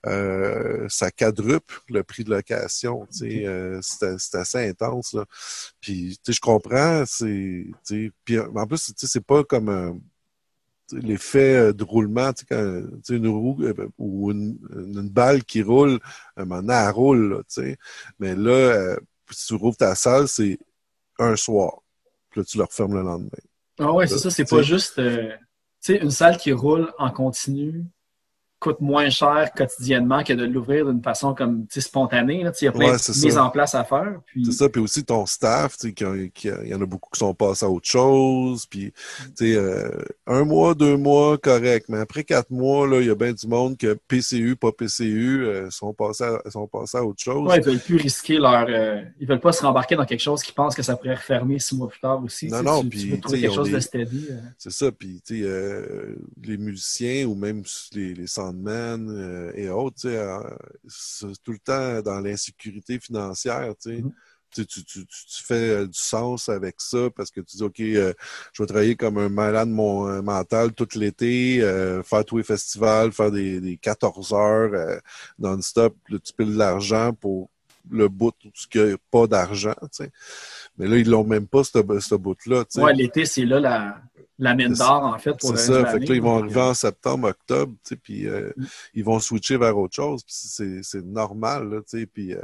euh, ça quadruple le prix de location. Tu sais, euh, c'est assez intense. Là. Puis, tu sais, je comprends. C'est, tu sais, puis en plus, tu sais, c'est pas comme tu sais, l'effet euh, de roulement, tu sais, quand tu sais, une roue euh, ou une, une balle qui roule, un moment donné, elle roule, là, tu sais. Mais là, euh, si tu rouvres ta salle, c'est un soir. Puis là, tu le refermes le lendemain. Ah ouais, c'est ça. C'est pas juste. euh, tu sais, une salle qui roule en continu coûte moins cher quotidiennement que de l'ouvrir d'une façon comme spontanée. Il y a plein Ouais, de mises en place à faire. Puis, C'est ça, puis aussi ton staff, il y en a beaucoup qui sont passés à autre chose, puis, euh, un mois, deux mois, correct, mais après quatre mois, il y a bien du monde que PCU, pas PCU, euh, sont, passés à, sont passés à autre chose. Ouais, ils veulent plus risquer leur. euh, ils veulent pas se rembarquer dans quelque chose qu'ils pensent que ça pourrait refermer six mois plus tard aussi. Non, non, tu, puis, tu trouver quelque chose de steady. euh. C'est ça, puis les musiciens ou même les, les soundmen euh, et autres, euh, c'est tout le temps dans l'insécurité financière, tu sais. Mhm. Tu, sais, tu, tu, tu- tu fais euh, du sens avec ça parce que tu dis, OK, euh, je vais travailler comme un malade mon, mental tout l'été, faire tous les festivals, faire des, des 14 heures non-stop, tu piles de l'argent pour le bout où il n'y a pas d'argent. Mais là, ils l'ont même pas, ce, ce bout-là. Ouais, l'été, c'est là la, la mine d'or, en fait, pour C'est le ça. reste de Fait que là, ils vont arriver en septembre, octobre, tu sais, puis euh, Mm. ils vont switcher vers autre chose. C'est normal, là, tu sais. Puis euh,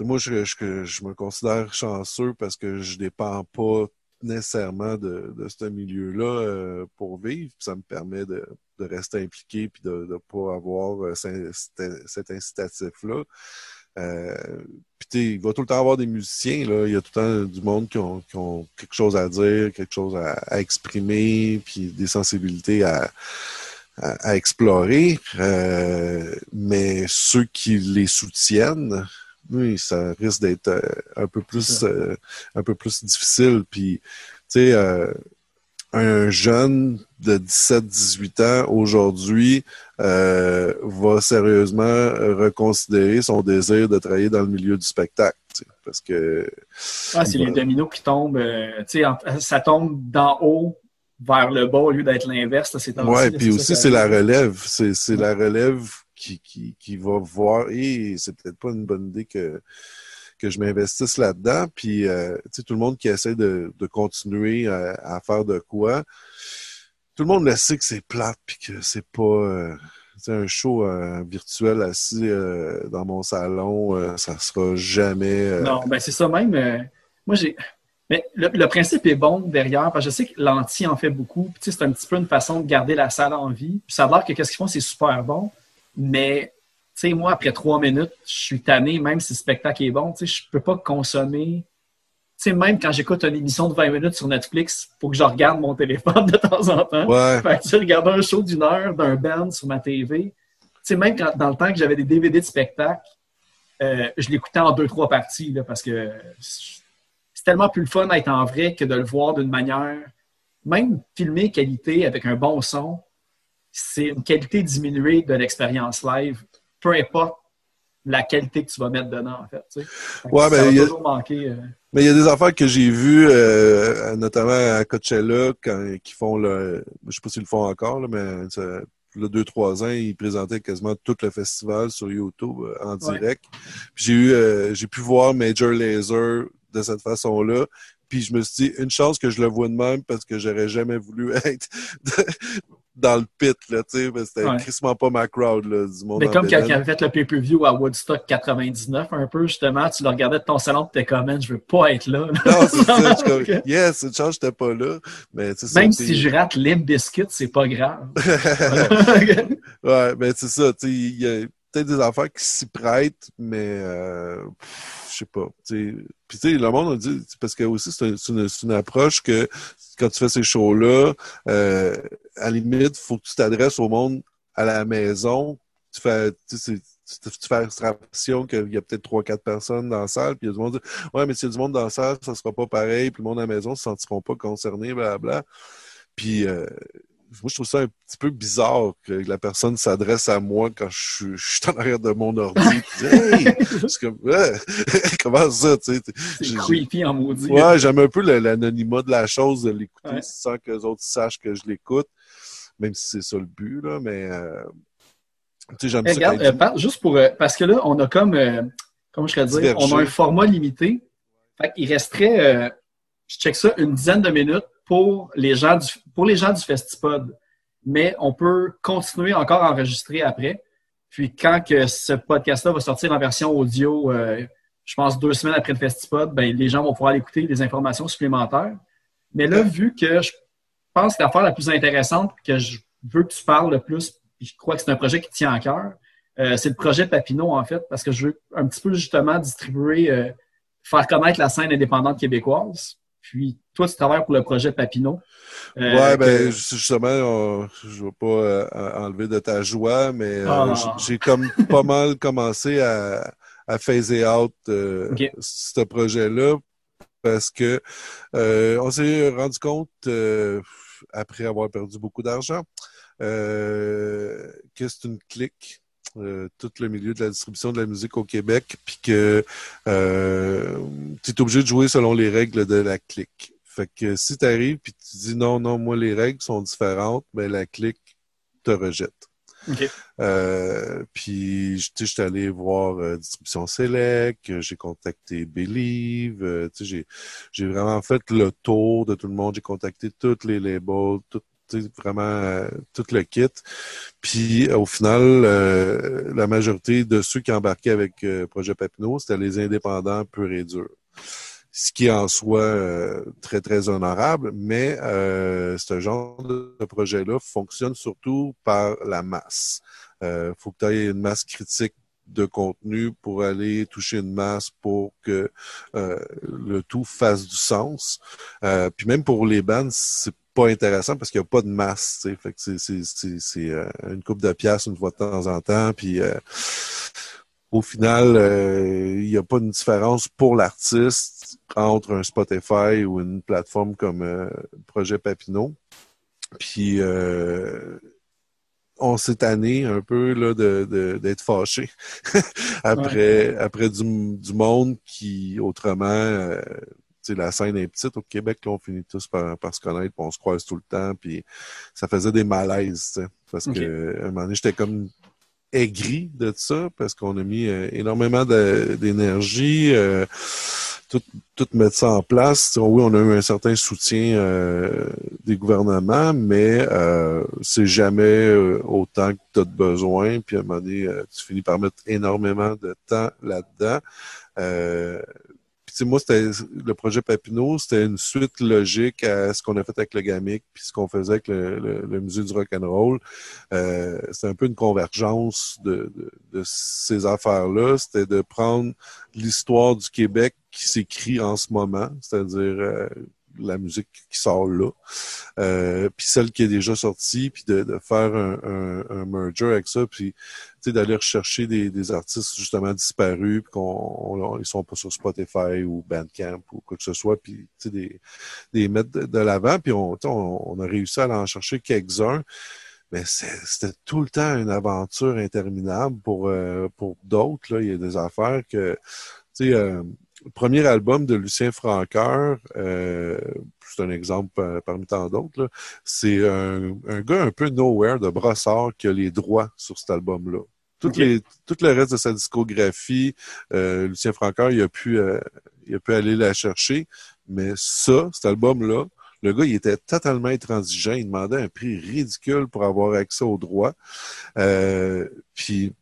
moi, je, je, je me considère chanceux parce que je dépends pas nécessairement de, de ce milieu-là euh, pour vivre. Puis ça me permet de, de rester impliqué puis de ne pas avoir cet, cet incitatif-là. Euh, puis il va tout le temps avoir des musiciens, là. Il y a tout le temps du monde qui ont, qui ont quelque chose à dire, quelque chose à, à exprimer, puis des sensibilités à, à, à explorer. Euh, mais ceux qui les soutiennent, oui, ça risque d'être euh, un peu plus euh, un peu plus difficile. Puis, tu sais, euh, un jeune de 17-18 ans aujourd'hui euh, va sérieusement reconsidérer son désir de travailler dans le milieu du spectacle. Parce que Ah, c'est les dominos qui tombent. euh, tu sais, en- ça tombe d'en haut vers le bas au lieu d'être l'inverse. là, puis aussi, c'est la relève. C'est la relève qui, qui, qui va voir, et c'est peut-être pas une bonne idée que, que je m'investisse là-dedans. Puis, euh, tu sais, tout le monde qui essaie de, de continuer à, à faire de quoi, tout le monde le sait que c'est plate, puis que c'est pas... euh, un show euh, virtuel assis euh, dans mon salon, ça sera jamais... Non, ben c'est ça même. moi, j'ai. Mais le, principe est bon derrière, parce que je sais que l'anti en fait beaucoup. C'est un petit peu une façon de garder la salle en vie. Puis que qu'est-ce qu'ils font, c'est super bon. Mais, tu sais, moi, après trois minutes, je suis tanné, même si le spectacle est bon. Tu sais, je peux pas consommer. Tu sais, même quand j'écoute une émission de 20 minutes sur Netflix, faut que je regarde mon téléphone de temps en temps. Ouais, Fait que regarder un show d'une heure d'un band sur ma TV. Tu sais, même quand, dans le temps que j'avais des DVD de spectacle, euh, je l'écoutais en deux, trois parties, là, parce que c'est tellement plus le fun d'être en vrai que de le voir d'une manière, même filmé qualité avec un bon son, c'est une qualité diminuée de l'expérience live, peu importe la qualité que tu vas mettre dedans, en fait. tu sais. Ouais, ça ben, va il y a- toujours manquer. euh, Mais il y a des affaires que j'ai vues, euh, notamment à Coachella, quand qui font le. Je sais pas s'ils le font encore, là, mais ça, là, deux, trois ans, ils présentaient quasiment tout le festival sur YouTube euh, en Ouais. direct. Puis j'ai eu euh, j'ai pu voir Major Laser de cette façon-là. Puis je me suis dit, une chance que je le vois de même parce que j'aurais jamais voulu être dans le pit, là, tu sais, que c'était Ouais. crissement pas ma crowd, là, du monde Mais comme quand il avait fait le pay-per-view à Woodstock 99, un peu, justement, tu le regardais de ton salon, tu t'es comme, Man, je veux pas être là. Non, c'est ça. je comme, Ok. yes, une chance, j'étais pas là. Mais, tu sais, Même ça, si je rate Limp Biscuit, c'est pas grave. ouais, mais c'est ça, tu sais, il y a peut-être des affaires qui s'y prêtent, mais euh, je sais pas. tu sais. Puis tu sais, le monde a dit, parce que aussi c'est un- c'est une, c'est une approche que quand tu fais ces shows-là, euh, à la limite, faut que tu t'adresses au monde à la maison. Tu fais, tu sais, tu, tu fais abstraction qu'il y a peut-être trois, quatre personnes dans la salle, puis il y a du monde qui dit, ouais, mais s'il y a du monde dans la salle, ça sera pas pareil, puis le monde à la maison se sentiront pas concernés, blablabla. Puis euh, moi, je trouve ça un petit peu bizarre que la personne s'adresse à moi quand je, suis- je suis en arrière de mon ordi. puis dit, hey! Comme, Ouais! comment ça, tu sais? C'est creepy en maudit. Ouais, j'aime un peu l'anonymat de la chose, de l'écouter Ouais. sans que les autres sachent que je l'écoute, même si c'est ça le but, là, mais euh, tu sais, j'aime Eh, ça regarde, euh, par- juste pour. euh, parce que là, on a comme. comment je pourrais dire? Divergé. On a un format limité. Fait qu'il resterait. je check ça, une dizaine de minutes pour les gens du, pour les gens du Festipod. Mais on peut continuer encore à enregistrer après. Puis quand que ce podcast-là va sortir en version audio, euh, je pense deux semaines après le Festipod, ben, les gens vont pouvoir l'écouter des informations supplémentaires. Mais là, vu que je pense que l'affaire la plus intéressante que je veux que tu parles le plus, puis je crois que c'est un projet qui te tient à cœur, euh, c'est le projet Papineau, en fait, parce que je veux un petit peu justement distribuer, euh, faire connaître la scène indépendante québécoise. Puis toi, tu travailles pour le projet Papineau. Euh, Ouais, ben, que- justement, on- je veux pas euh, enlever de ta joie, mais euh, Ah. j'ai comme pas mal commencé à, à phaser out euh, ce projet-là parce que euh, on s'est rendu compte, euh, après avoir perdu beaucoup d'argent, euh, que c'est une clique? euh, tout le milieu de la distribution de la musique au Québec, puis que euh, tu es obligé de jouer selon les règles de la clique. Fait que si tu arrives puis tu dis non, non, moi les règles sont différentes, ben la clique te rejette. Euh, puis, j'étais allé voir euh, Distribution Select, euh, j'ai contacté Believe, euh, j'ai, j'ai vraiment fait le tour de tout le monde, j'ai contacté tous les labels, tout, vraiment euh, tout le kit. Puis, au final, la majorité de ceux qui embarquaient avec Projet Papineau, c'était les indépendants purs et durs ce qui en soi euh, très, très honorable, mais euh, ce genre de projet-là fonctionne surtout par la masse. Il faut que tu aies une masse critique de contenu pour aller toucher une masse pour que euh, le tout fasse du sens. Euh, puis même pour les bands, c'est pas intéressant parce qu'il n'y a pas de masse. c'est- euh, une coupe de pièces une fois de temps en temps. Puis euh, au final, euh, il n'y a pas une différence pour l'artiste entre un Spotify ou une plateforme comme euh, Projet Papineau. Puis euh, on s'est tanné un peu là, de, de- d'être fâché après, après du, du monde qui, autrement, euh, la scène est petite au Québec, là, on finit tous par, par se connaître, puis on se croise tout le temps, puis ça faisait des malaises, parce que à un moment donné, j'étais comme aigri de ça, parce qu'on a mis euh, énormément de- d'énergie, euh, tout, mettre ça en place. Oui, on a eu un certain soutien euh, des gouvernements, mais euh, c'est jamais euh, autant que tu as de besoin. Puis à un moment donné, euh, tu finis par mettre énormément de temps là-dedans. Euh, tu sais, moi, c'était le projet Papineau, c'était une suite logique à ce qu'on a fait avec le GAMIC, puis ce qu'on faisait avec le, le- le musée du rock and roll. Euh, c'était un peu une convergence de, de, de ces affaires-là. C'était de prendre l'histoire du Québec qui s'écrit en ce moment, c'est-à-dire euh, la musique qui sort là, euh, puis celle qui est déjà sortie, puis de, faire un, un, un merger avec ça, puis d'aller rechercher des, artistes justement disparus, puis qu'on on- ils sont pas sur Spotify ou Bandcamp ou quoi que ce soit, puis des, des mettre de, l'avant, puis on, on, a réussi à aller en chercher quelques-uns. Mais c'était tout le temps une aventure interminable pour, euh, pour d'autres. là. Il y a des affaires que, tu sais, euh, premier album de Lucien Francoeur, euh, c'est un exemple parmi tant d'autres, c'est un, un gars un peu nowhere de Brossard qui a les droits sur cet album-là. Tout, les, tout le reste de sa discographie, euh, Lucien Francoeur, il a pu, euh, il a pu aller la chercher. Mais ça, cet album-là, le gars, il était totalement intransigeant. Il demandait un prix ridicule pour avoir accès aux droits. Euh, puis,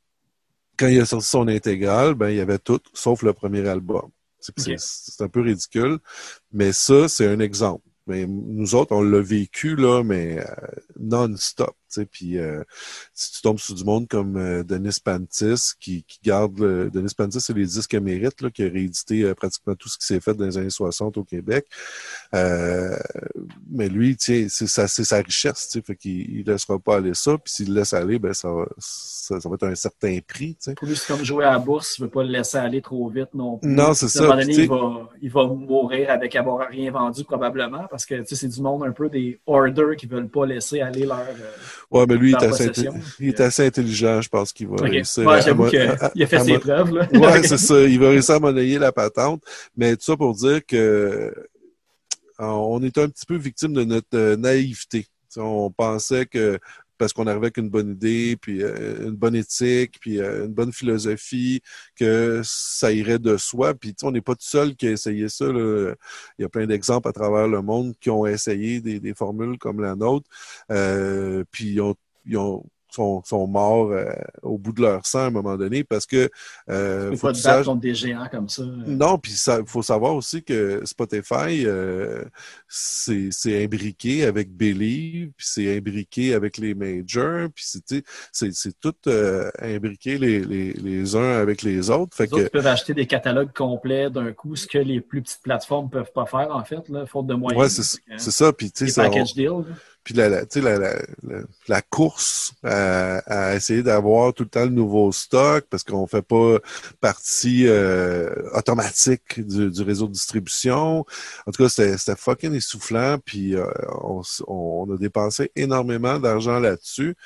quand il a sorti son intégrale, ben, il y avait tout, sauf le premier album. C'est un peu ridicule, mais ça, c'est un exemple. Mais nous autres, on l'a vécu, là, mais euh, non-stop. Tu sais. Puis euh, si tu tombes sur du monde comme euh, Denis Pantis, qui, qui garde... le- Denis Pantis, c'est les disques mérites, là, qui a réédité euh, pratiquement tout ce qui s'est fait dans les années 60 au Québec. Euh, mais lui, tiens, c'est sa, c'est sa richesse, tu sais, fait qu'il il laissera pas aller ça. Puis s'il le laisse aller, ben ça, va- ça, ça va être un certain prix, tu sais. Pour lui, c'est comme jouer à la bourse, il ne veut pas le laisser aller trop vite non plus. Non, c'est À ça, un moment donné, il va, il va mourir avec avoir rien vendu probablement parce que tu sais, c'est du monde un peu des orders qui ne veulent pas laisser aller leur. Euh, Ouais, mais lui, il est, Leur assez, possession. inté- il est assez intelligent, je pense qu'il va réussir. Ouais, J'avoue qu'il a fait à- ses preuves. Là. Ouais, c'est ça. Il va réussir à monnayer la patente. Mais tout ça pour dire que euh, on est un petit peu victime de notre euh, naïveté. On pensait que parce qu'on arrivait avec une bonne idée, puis euh, une bonne éthique, puis euh, une bonne philosophie, que ça irait de soi. Puis on n'est pas tout seul qui a essayé ça. là. Il y a plein d'exemples à travers le monde qui ont essayé des, des formules comme la nôtre. Euh, puis ils ont, ils ont sont, sont morts euh, au bout de leur sang à un moment donné parce que euh, faut pas te battre contre des géants comme ça. non, puis il faut savoir aussi que Spotify, euh, c'est imbriqué avec Believe, puis c'est imbriqué avec les majors, puis c'est tout euh, imbriqué les, les, les uns avec les autres. Fait Les autres peuvent acheter des catalogues complets d'un coup, ce que les plus petites plateformes ne peuvent pas faire, en fait, là, faute de moyens. ouais, c'est c'est ça. Puis tu sais, puis la, la, la, la, la, course à, à essayer d'avoir tout le temps le nouveau stock parce qu'on fait pas partie euh, automatique du, du réseau de distribution. En tout cas, c'était fucking essoufflant. Puis euh, on, on a dépensé énormément d'argent là-dessus.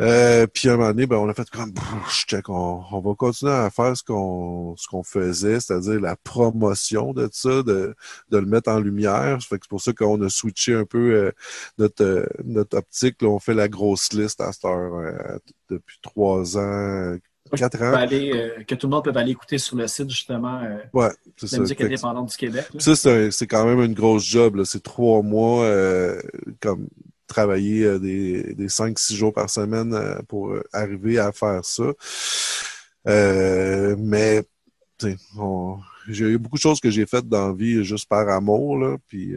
Euh, puis à un moment donné, ben, on a fait comme check, on, on va continuer à faire ce qu'on ce qu'on faisait, c'est-à-dire la promotion de ça, de, de le mettre en lumière. Fait que c'est pour ça qu'on a switché un peu euh, notre, euh, notre optique. Là, on fait la grosse liste à cette heure euh, depuis trois ans, quatre ans. aller, euh, que tout le monde peut aller écouter sur le site, justement, Ouais, c'est la ça. musique indépendante du Québec. là. Ça, c'est un- c'est quand même une grosse job. là. C'est trois mois, euh, comme travailler euh, des, des cinq, six jours par semaine euh, pour euh, arriver à faire ça. Mais j'ai eu beaucoup de choses que j'ai faites dans la vie juste par amour. Là. Puis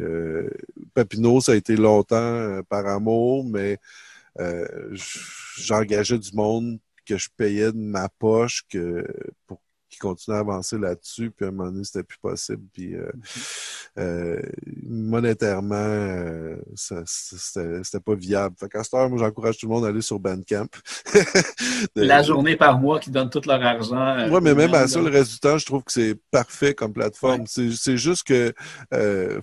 Papineau, ça a été longtemps par amour, mais j'engageais du monde que je payais de ma poche que pour qui continuait à avancer là-dessus, puis à un moment donné, c'était plus possible. Puis euh, euh, monétairement, euh, ça- c'était pas viable. Fait qu'à cette heure, moi, j'encourage tout le monde à aller sur Bandcamp. De- La journée par mois qui donnent tout leur argent. euh, Ouais, mais même à ça, le reste du temps, je trouve que c'est parfait comme plateforme. C'est c'est juste que euh,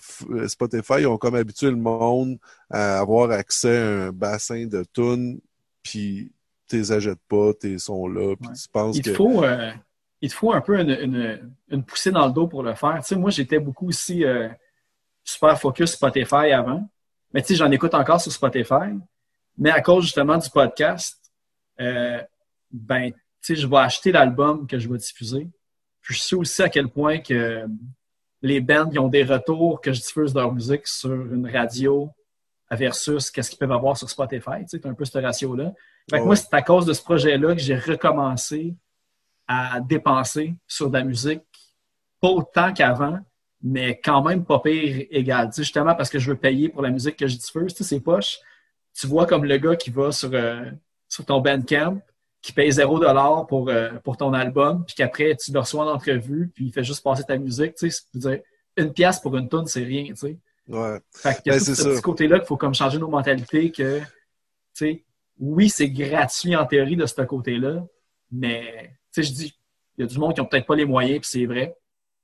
Spotify ils ont comme habitué le monde à avoir accès à un bassin de tunes, puis tu les achètes pas, t'es sont là, puis Ouais. tu penses il que... faut euh, il te faut un peu une, une, une poussée dans le dos pour le faire. Tu sais, moi, j'étais beaucoup aussi euh, super focus Spotify avant. Mais tu sais, j'en écoute encore sur Spotify. Mais à cause justement du podcast, euh, ben, tu sais, je vais acheter l'album que je vais diffuser. Puis je sais aussi à quel point que les bands qui ont des retours que je diffuse leur musique sur une radio versus qu'est-ce qu'ils peuvent avoir sur Spotify. Tu sais, un peu ce ratio-là. Fait que moi, c'est à cause de ce projet-là que j'ai recommencé à dépenser sur de la musique, pas autant qu'avant, mais quand même pas pire égal. Tu sais, justement parce que je veux payer pour la musique que je diffuse, tu sais, c'est poche. Tu vois comme le gars qui va sur, euh, sur ton Bandcamp, qui paye 0 dollar pour, euh, pour ton album, puis qu'après tu le reçois en entrevue, puis il fait juste passer ta musique. Tu sais, dire, une pièce pour une tonne, c'est rien. Tu sais. Ouais. Fait a Ben, tout c'est ce petit côté-là qu'il faut comme changer nos mentalités que, tu sais, oui, c'est gratuit en théorie de ce côté-là, mais, sais, je dis, il y a du monde qui ont peut-être pas les moyens, puis c'est vrai,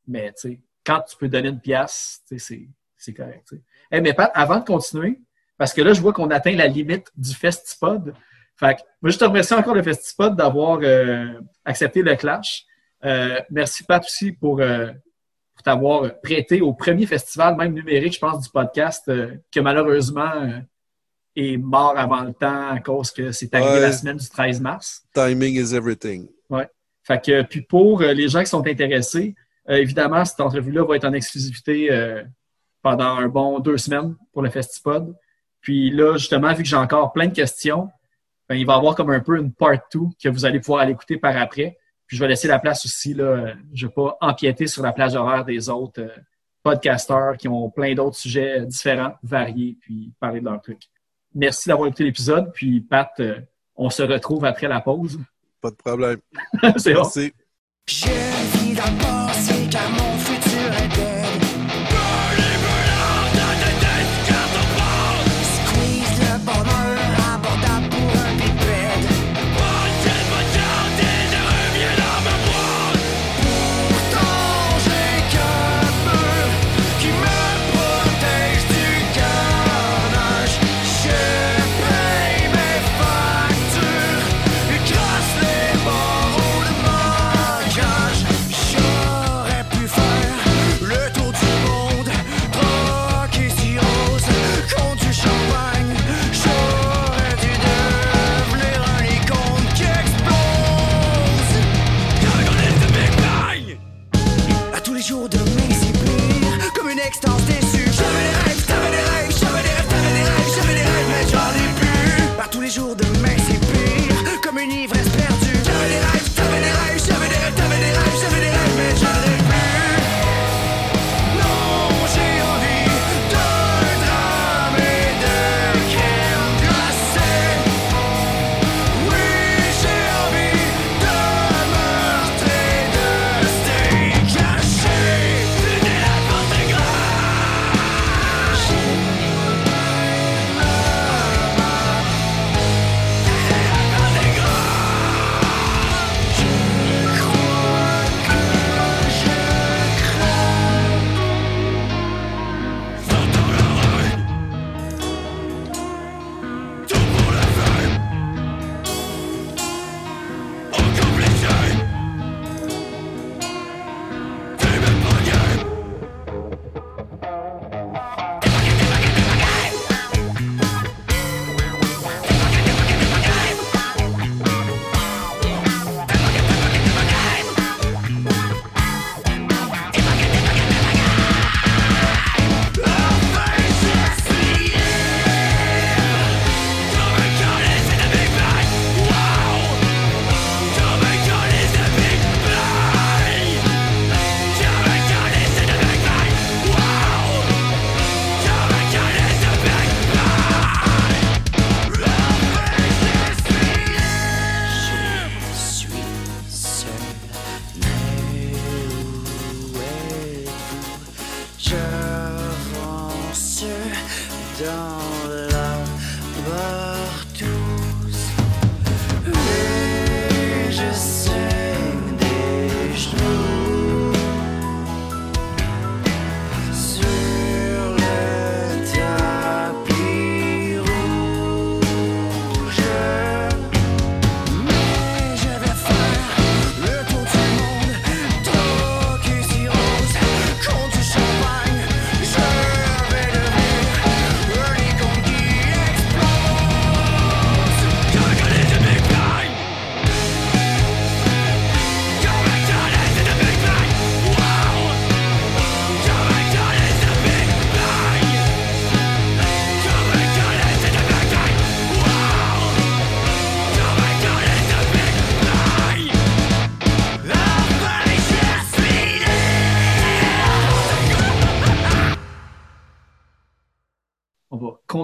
mais, tu sais, quand tu peux donner une pièce, tu sais, c'est- c'est correct, tu sais. Eh, mais Pat, avant de continuer, parce que là, je vois qu'on atteint la limite du Festipod. Fait que, moi, je te remercie encore le Festipod d'avoir euh, accepté le clash. Euh, merci, Pat, aussi, pour, euh, pour t'avoir prêté au premier festival, même numérique, je pense, du podcast, que malheureusement est mort avant le temps à cause que c'est arrivé Ouais. la semaine du 13 mars. Timing is everything. Fait que, puis pour euh, les gens qui sont intéressés, euh, évidemment, cette entrevue-là va être en exclusivité euh, pendant un bon deux semaines pour le Festipod. Puis là, justement, vu que j'ai encore plein de questions, ben, il va y avoir comme un peu une part 2 que vous allez pouvoir aller écouter par après. Puis je vais laisser la place aussi, là, je ne vais pas empiéter sur la plage horaire des autres euh, podcasteurs qui ont plein d'autres sujets différents, variés, puis parler de leurs trucs. Merci d'avoir écouté l'épisode. Puis Pat, euh, on se retrouve après la pause. Pas de problème. C'est bon. Merci. Je vis dans le passé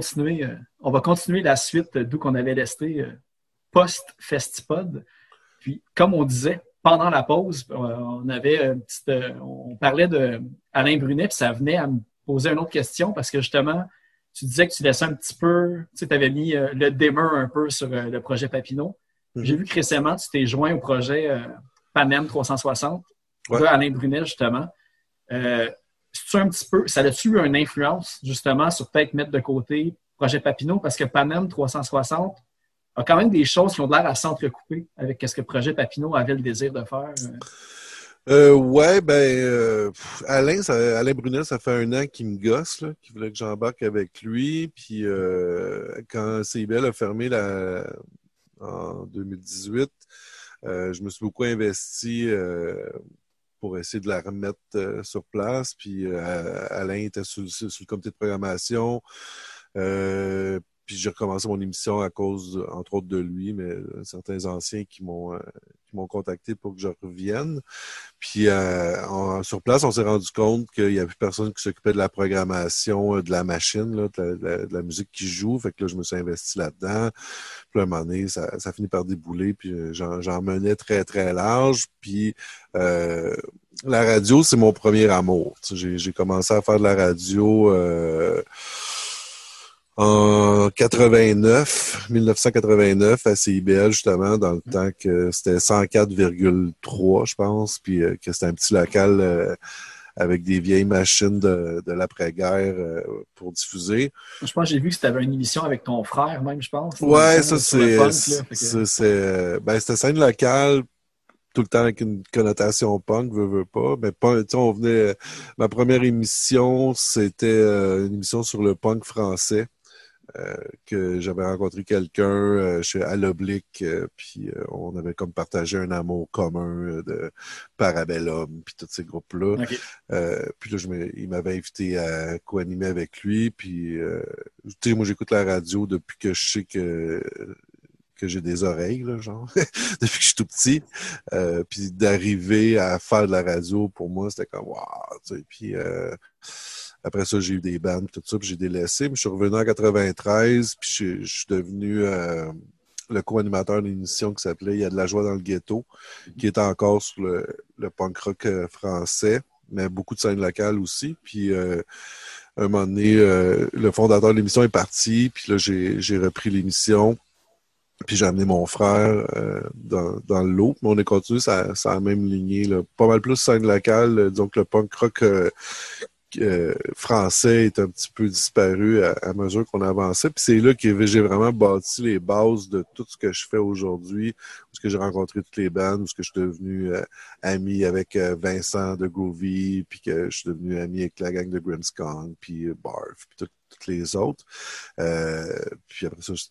continuer, euh, on va continuer la suite d'où qu'on avait resté euh, post-Festipod. Puis, comme on disait, pendant la pause, euh, on avait une petite, on parlait de Alain Brunet, puis ça venait à me poser une autre question parce que justement, tu disais que tu laissais un petit peu, tu sais, avais mis le démeur un peu sur le projet Papineau. Mhm. J'ai vu que récemment, tu t'es joint au projet Panem 360 Ouais. de Alain Brunet, justement. Euh, un petit peu, ça a-tu eu une influence, justement, sur peut-être mettre de côté projet Papineau? Parce que Panem 360 a quand même des choses qui ont l'air à s'entrecouper avec ce que projet Papineau avait le désir de faire. euh. Ouais, ben, euh, Alain, Alain Brunet, ça fait un an qu'il me gosse, là, qu'il voulait que j'embarque avec lui. Puis euh, quand CIBL a fermé la, en 2018, euh, je me suis beaucoup investi euh, pour essayer de la remettre euh, sur place. Puis euh, Alain était sur, le comité de programmation. Euh, puis j'ai recommencé mon émission à cause, entre autres, de lui, mais euh, certains anciens qui m'ont euh, m'ont contacté pour que je revienne. Puis euh, sur place, on s'est rendu compte qu'il n'y avait plus personne qui s'occupait de la programmation euh, de la machine, là, de, la, musique qui joue. Fait que là, je me suis investi là-dedans. Puis à un moment donné, ça, ça finit par débouler. Puis euh, j'en menais très, très large. Puis euh, la radio, c'est mon premier amour. J'ai commencé à faire de la radio euh, en 89, 1989 à CIBL, justement, dans le temps que c'était 104,3, je pense, puis euh, que c'était un petit local euh, avec des vieilles machines de, de l'après-guerre euh, pour diffuser. Je pense que j'ai vu que tu avais une émission avec ton frère, même, je pense. Ouais, ça, c'est. que- Ben, c'était scène locale, tout le temps avec une connotation punk, veux, veux pas. Mais pas, tu sais, on venait. Ma première émission, c'était une émission sur le punk français. Euh, que j'avais rencontré quelqu'un euh, chez à l'Oblique, euh, puis euh, on avait comme partagé un amour commun de Parabellum, puis tous ces groupes-là. OK. Euh, puis là, je me- il m'avait invité à co-animer avec lui. Puis, euh, tu sais, moi, j'écoute la radio depuis que je sais que que j'ai des oreilles, là, genre, depuis que je suis tout petit. Euh, puis d'arriver à faire de la radio, pour moi, c'était comme, waouh, tu sais. Puis euh, après ça, j'ai eu des bandes, tout ça, puis j'ai délaissé. Mais je suis revenu en 93, puis je, je suis devenu euh, le co-animateur d'une émission qui s'appelait Il y a de la joie dans le ghetto, qui est encore sur le, le punk rock euh, français, mais beaucoup de scènes locales aussi. Puis euh, un moment donné, euh, le fondateur de l'émission est parti, puis là, j'ai j'ai repris l'émission. Puis j'ai amené mon frère euh, dans, dans le lot. Mais on est continué ça, ça la même lignée. Là. Pas mal plus scène locale. que le punk rock euh, euh, français est un petit peu disparu à, mesure qu'on avançait. Puis c'est là que j'ai vraiment bâti les bases de tout ce que je fais aujourd'hui, où ce que j'ai rencontré toutes les bandes, où ce que je suis devenu euh, ami avec euh, Vincent de Groovy, puis que je suis devenu ami avec la gang de Grimmskong, puis Barf, puis tout- toutes les autres. Puis après ça, je-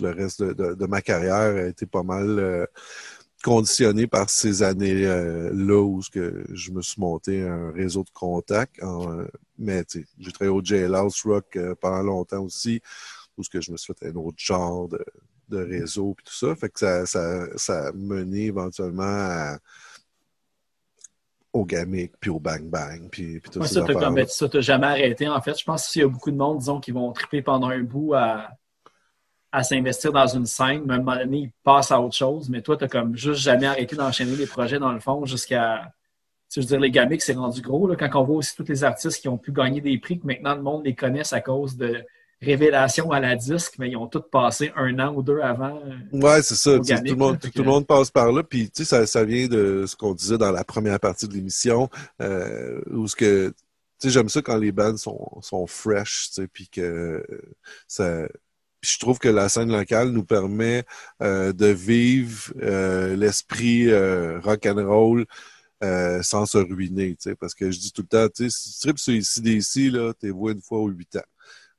le reste de, de- ma carrière a été pas mal conditionné par ces années-là où ce que je me suis monté un réseau de contacts. En, euh, mais tu sais, j'ai travaillé au Jailhouse Rock euh, pendant longtemps aussi, où ce que je me suis fait un autre genre de, de réseau puis tout ça. Fait que ça, ça, ça a mené éventuellement à- au Gamic, puis au Bang Bang, puis, puis toutes Ouais, ces ça, t'as ben, ça, t'as jamais arrêté, en fait. Je pense qu'il y a beaucoup de monde, disons, qui vont triper pendant un bout à, à s'investir dans une scène, mais à un moment donné, ils passent à autre chose. Mais toi, t'as comme juste jamais arrêté d'enchaîner les projets, dans le fond, jusqu'à. Tu veux dire, les gamics, c'est rendu gros. Là, quand on voit aussi tous les artistes qui ont pu gagner des prix, que maintenant le monde les connaisse à cause de révélations à la disque, mais ils ont tous passé un an ou deux avant. euh, Ouais, c'est ça. tu Tout le, monde, tout le monde passe par là. Puis, tu sais, ça, ça vient de ce qu'on disait dans la première partie de l'émission, euh, où ce que, tu sais, j'aime ça quand les bands sont, sont fresh, tu sais, puis que ça. Puis je trouve que la scène locale nous permet euh, de vivre euh, l'esprit euh, rock and roll euh, sans se ruiner, tu sais, parce que je dis tout le temps, tu sais, si tu tripes sur ici là, t'es vois une fois aux huit ans.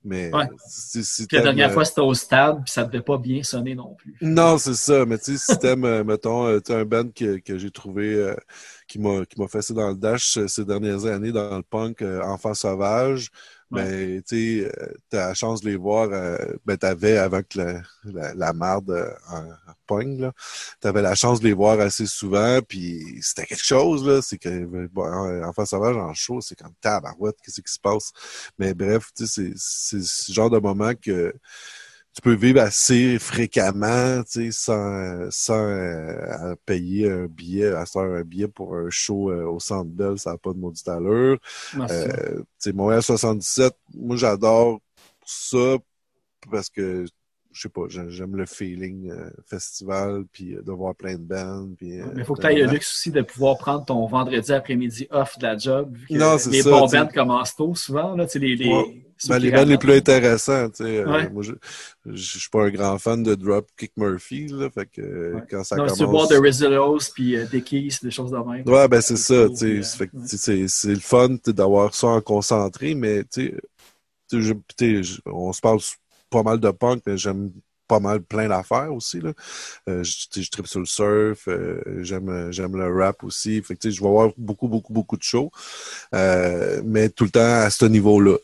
Mais Ouais. si, si Puis la dernière euh, fois, c'était au stade, puis ça devait pas bien sonner non plus. non, c'est ça. Mais tu sais, si t'aimes, euh, mettons, un band que, que j'ai trouvé euh, qui m'a qui m'a fait ça dans le dash ces dernières années dans le punk, euh, Enfant Sauvage, ben, tu sais, euh, t'as la chance de les voir, euh, ben, t'avais avant la, la, la marde euh, en, pogne, là, t'avais la chance de les voir assez souvent, puis c'était quelque chose, là, c'est que, ben, bon, en- Enfant sauvage en show, c'est comme tabarouette, qu'est-ce qui se passe? Mais bref, tu sais, c'est, c'est ce genre de moment que tu peux vivre assez fréquemment, tu sais, sans, sans euh, payer un billet, à se faire un billet pour un show euh, au Centre Bell, ça n'a pas de maudite allure. Euh, tu sais, Montréal 77, moi j'adore ça parce que je sais pas, j'ai- j'aime le feeling euh, festival, puis euh, de voir plein de bands. Puis, euh, Mais il faut que tu aies le luxe aussi de pouvoir prendre ton vendredi après-midi off de la job. Vu que Non, c'est les ça, bons bands commencent tôt souvent. Là, les, les, Ouais. Ben, les bands les plus intéressants, euh, Ouais. moi, je, je suis pas un grand fan de Dropkick Murphy, là, fait que Ouais. quand ça Non, commence... tu boire de Rizzolos puis euh, Dickies, des choses de même. Ouais, ben c'est ça, c'est c'est le fun d'avoir ça en concentré, mais tu sais, on se parle pas mal de punk, mais j'aime pas mal plein d'affaires aussi. Là. Euh, je, je tripe sur le surf, euh, j'aime j'aime le rap aussi. Fait je vais avoir beaucoup, beaucoup, beaucoup de shows. Euh, mais tout le temps à ce niveau-là.